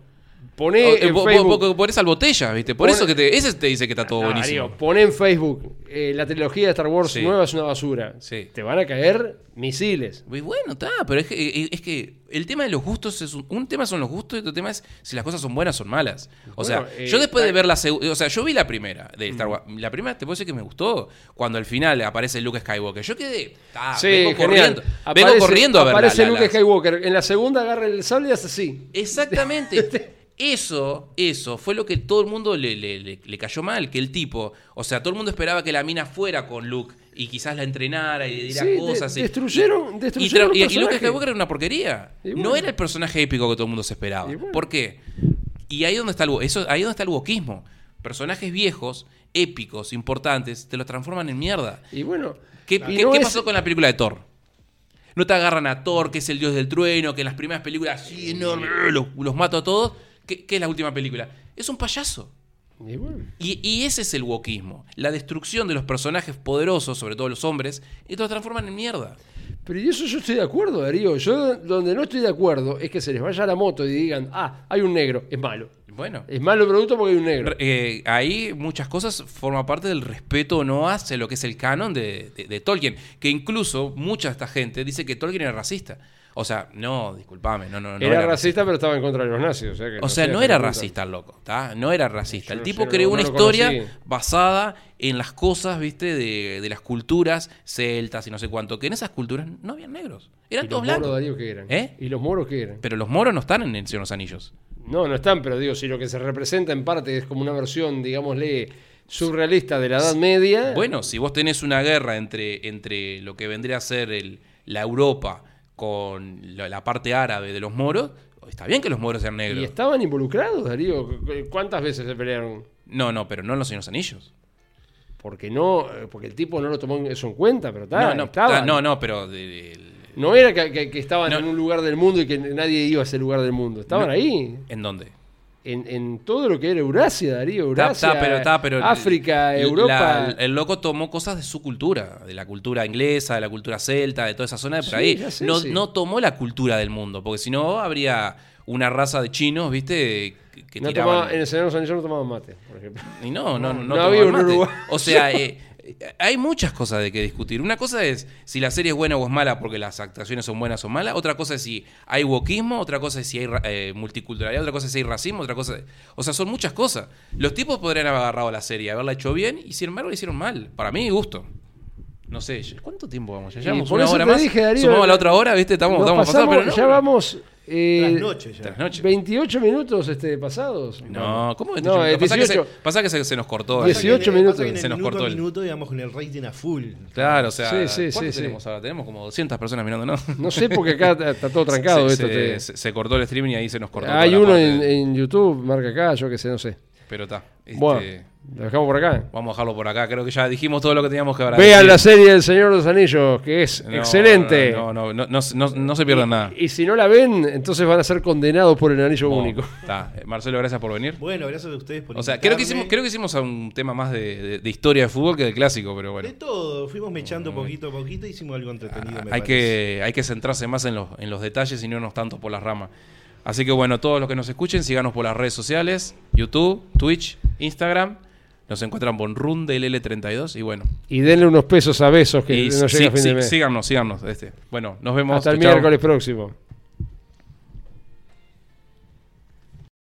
Speaker 2: poné
Speaker 1: O- eh,
Speaker 2: en Facebook.
Speaker 1: vos ponés al botella, ¿viste? Por
Speaker 2: Pon-
Speaker 1: eso que te, ese te dice que está todo
Speaker 2: Ah,
Speaker 1: buenísimo.
Speaker 2: Poné en Facebook eh, la trilogía de Star Wars
Speaker 1: Sí.
Speaker 2: nueva es una basura.
Speaker 1: Sí.
Speaker 2: Te van a caer misiles.
Speaker 1: Y bueno, está, pero es que, eh, es que el tema de los gustos es un, un tema son los gustos y otro tema es si las cosas son buenas o son malas. O
Speaker 2: Bueno,
Speaker 1: sea,
Speaker 2: eh,
Speaker 1: yo después de ver la segunda, o sea, yo vi la primera de Star Wars. La primera te puedo decir que me gustó cuando al final aparece Luke Skywalker. Yo quedé, ah,
Speaker 2: sí,
Speaker 1: vengo
Speaker 2: genial.
Speaker 1: corriendo, vengo
Speaker 2: Aparece-
Speaker 1: corriendo a
Speaker 2: Aparece
Speaker 1: la-
Speaker 2: Luke
Speaker 1: la-
Speaker 2: Skywalker. En la segunda agarra el sable y hace así.
Speaker 1: Exactamente. Eso, eso fue lo que todo el mundo le, le- le- cayó mal, que el tipo, o sea, todo el mundo esperaba que la mina fuera con Luke y quizás la entrenara y le diera
Speaker 2: Sí, de-
Speaker 1: cosas. y-
Speaker 2: destruyeron-
Speaker 1: y-
Speaker 2: destruyeron
Speaker 1: y,
Speaker 2: el
Speaker 1: y Luke. Skywalker era una porquería.
Speaker 2: Y
Speaker 1: No era el personaje épico que todo el mundo se esperaba.
Speaker 2: Y bueno.
Speaker 1: ¿Por qué? Y ahí donde está el eso, ahí donde está el wokismo. Personajes viejos, épicos, importantes, te los transforman en mierda.
Speaker 2: Y bueno.
Speaker 1: ¿Qué,
Speaker 2: y
Speaker 1: qué-
Speaker 2: no
Speaker 1: qué
Speaker 2: es-
Speaker 1: pasó con la película de Thor? No te agarran a Thor, que es el dios del trueno, que en las primeras películas así enorme, los, los mato a todos. ¿Qué, qué es la última película? Es un payaso.
Speaker 2: Y bueno.
Speaker 1: Y, y ese es el wokismo. La destrucción de los personajes poderosos, sobre todo los hombres, y los transforman en mierda.
Speaker 2: Pero y eso yo estoy de acuerdo, Darío. Yo donde no estoy de acuerdo es que se les vaya la moto y digan, ah, hay un negro, es malo.
Speaker 1: Bueno,
Speaker 2: Es malo el producto porque hay un negro.
Speaker 1: eh, ahí muchas cosas forman parte del respeto o no hacia lo que es el canon de, de- de Tolkien. Que incluso mucha de esta gente dice que Tolkien era racista. O sea, no, discúlpame, no, no, no
Speaker 2: era, racista, pero estaba en contra de los nazis. O sea, que
Speaker 1: O sea,
Speaker 2: sé
Speaker 1: no era racista el loco, ¿tá? No era racista.
Speaker 2: Yo
Speaker 1: El tipo creó
Speaker 2: no-
Speaker 1: una historia
Speaker 2: conocí.
Speaker 1: basada en las cosas, ¿viste? De, de las culturas celtas y no sé cuánto. Que en esas culturas no habían negros. Eran
Speaker 2: ¿Y
Speaker 1: todos
Speaker 2: los moros,
Speaker 1: blancos.
Speaker 2: Darío, qué eran?
Speaker 1: ¿Eh?
Speaker 2: ¿Y los moros qué eran?
Speaker 1: Pero los moros no están en el Señor de los Anillos.
Speaker 2: No, no están, pero digo, si lo que se representa en parte es como una versión, digámosle, surrealista de la Edad Media.
Speaker 1: Bueno, si vos tenés una guerra entre, entre lo que vendría a ser el, la Europa con la, parte árabe de los moros, está bien que los moros sean
Speaker 2: y
Speaker 1: negros.
Speaker 2: estaban involucrados, Darío. ¿Cuántas veces se pelearon?
Speaker 1: No, no, pero no en los Señor de los Anillos.
Speaker 2: Porque no, eh, porque el tipo no lo tomó eso en cuenta, pero
Speaker 1: No,
Speaker 2: está,
Speaker 1: no,
Speaker 2: estaban.
Speaker 1: ah, no, no, pero de- de-
Speaker 2: No era que, que- que estaban
Speaker 1: No.
Speaker 2: en un lugar del mundo y que nadie iba a ese lugar del mundo. Estaban
Speaker 1: No.
Speaker 2: ahí.
Speaker 1: ¿en dónde?
Speaker 2: En, en todo lo que era Eurasia, Darío. Eurasia,
Speaker 1: pero, pero
Speaker 2: África, Europa.
Speaker 1: el loco tomó cosas de su cultura, de la cultura inglesa, de la cultura celta, de toda esa zona de por
Speaker 2: Sí,
Speaker 1: ahí.
Speaker 2: sé,
Speaker 1: no,
Speaker 2: sí.
Speaker 1: no tomó la cultura del mundo, porque si no habría una raza de chinos, ¿viste? Que,
Speaker 2: no
Speaker 1: tiraban-
Speaker 2: tomaba- en el Señor de los Anillos no tomaban mate, por ejemplo.
Speaker 1: Y no, no, no,
Speaker 2: No había un
Speaker 1: mate.
Speaker 2: Uruguay.
Speaker 1: O sea, eh, hay muchas cosas de que discutir. Una cosa es si la serie es buena o es mala porque las actuaciones son buenas o malas. Otra cosa es si hay wokismo. Otra cosa es si hay eh, multiculturalidad. Otra cosa es si hay racismo. Otra cosa. O sea, son muchas cosas. Los tipos podrían haber agarrado la serie, haberla hecho bien y sin embargo la hicieron mal. Para mi gusto. No sé, ¿cuánto tiempo vamos? Ya llevamos una hora más.
Speaker 2: dije, Darío,
Speaker 1: Sumamos a la otra hora, ¿viste? Estamos,
Speaker 2: pasamos-
Speaker 1: pero no.
Speaker 2: ya vamos eh,
Speaker 3: Trasnoche ya.
Speaker 1: Trasnoche.
Speaker 2: 28 minutos este, pasados.
Speaker 1: No, ¿cómo 28
Speaker 2: No, eh,
Speaker 1: Pasa, que se,
Speaker 2: 18.
Speaker 1: pasa que se, se nos cortó.
Speaker 2: 18
Speaker 3: Pasa que en-
Speaker 2: minutos.
Speaker 1: Se nos cortó el-
Speaker 3: minuto, digamos, con el rating a full.
Speaker 1: Claro, o sea,
Speaker 2: Sí, sí,
Speaker 1: ¿cuánto
Speaker 2: sí, sí.
Speaker 1: tenemos ahora? Tenemos como 200 personas mirándonos.
Speaker 2: No sé porque acá está todo trancado
Speaker 1: se,
Speaker 2: esto.
Speaker 1: se-
Speaker 2: te-
Speaker 1: se- se cortó el streaming y ahí se nos cortó.
Speaker 2: Hay uno en, YouTube, marca acá, yo que sé, no sé.
Speaker 1: Pero está. este,
Speaker 2: Bueno, lo dejamos por acá.
Speaker 1: Vamos a dejarlo por acá. Creo que ya dijimos todo lo que teníamos que hablar.
Speaker 2: Vean la serie del Señor de los Anillos, que es excelente.
Speaker 1: No, no, no, no, no, no se pierdan nada.
Speaker 2: Y si no la ven, entonces van a ser condenados por el anillo único.
Speaker 1: Está. Eh, Marcelo, gracias por venir.
Speaker 3: Bueno, gracias a ustedes por
Speaker 1: O sea, creo que hicimos, creo que hicimos un tema más de, de- de historia de fútbol que de clásico, pero bueno.
Speaker 3: De todo, fuimos mechando poquito a poquito y hicimos algo entretenido. me
Speaker 1: hay,
Speaker 3: parece.
Speaker 1: que, hay que centrarse más en los, en los detalles y no nos tanto por las ramas. Así que bueno, todos los que nos escuchen, síganos por las redes sociales, YouTube, Twitch, Instagram. Nos encuentran por Run del L32 y bueno.
Speaker 2: Y denle unos pesos a besos que
Speaker 1: y
Speaker 2: no llega
Speaker 1: sí-
Speaker 2: a fin
Speaker 1: sí-
Speaker 2: de mes.
Speaker 1: síganos, síganos. Este. Bueno, nos vemos.
Speaker 2: Hasta el miércoles próximo.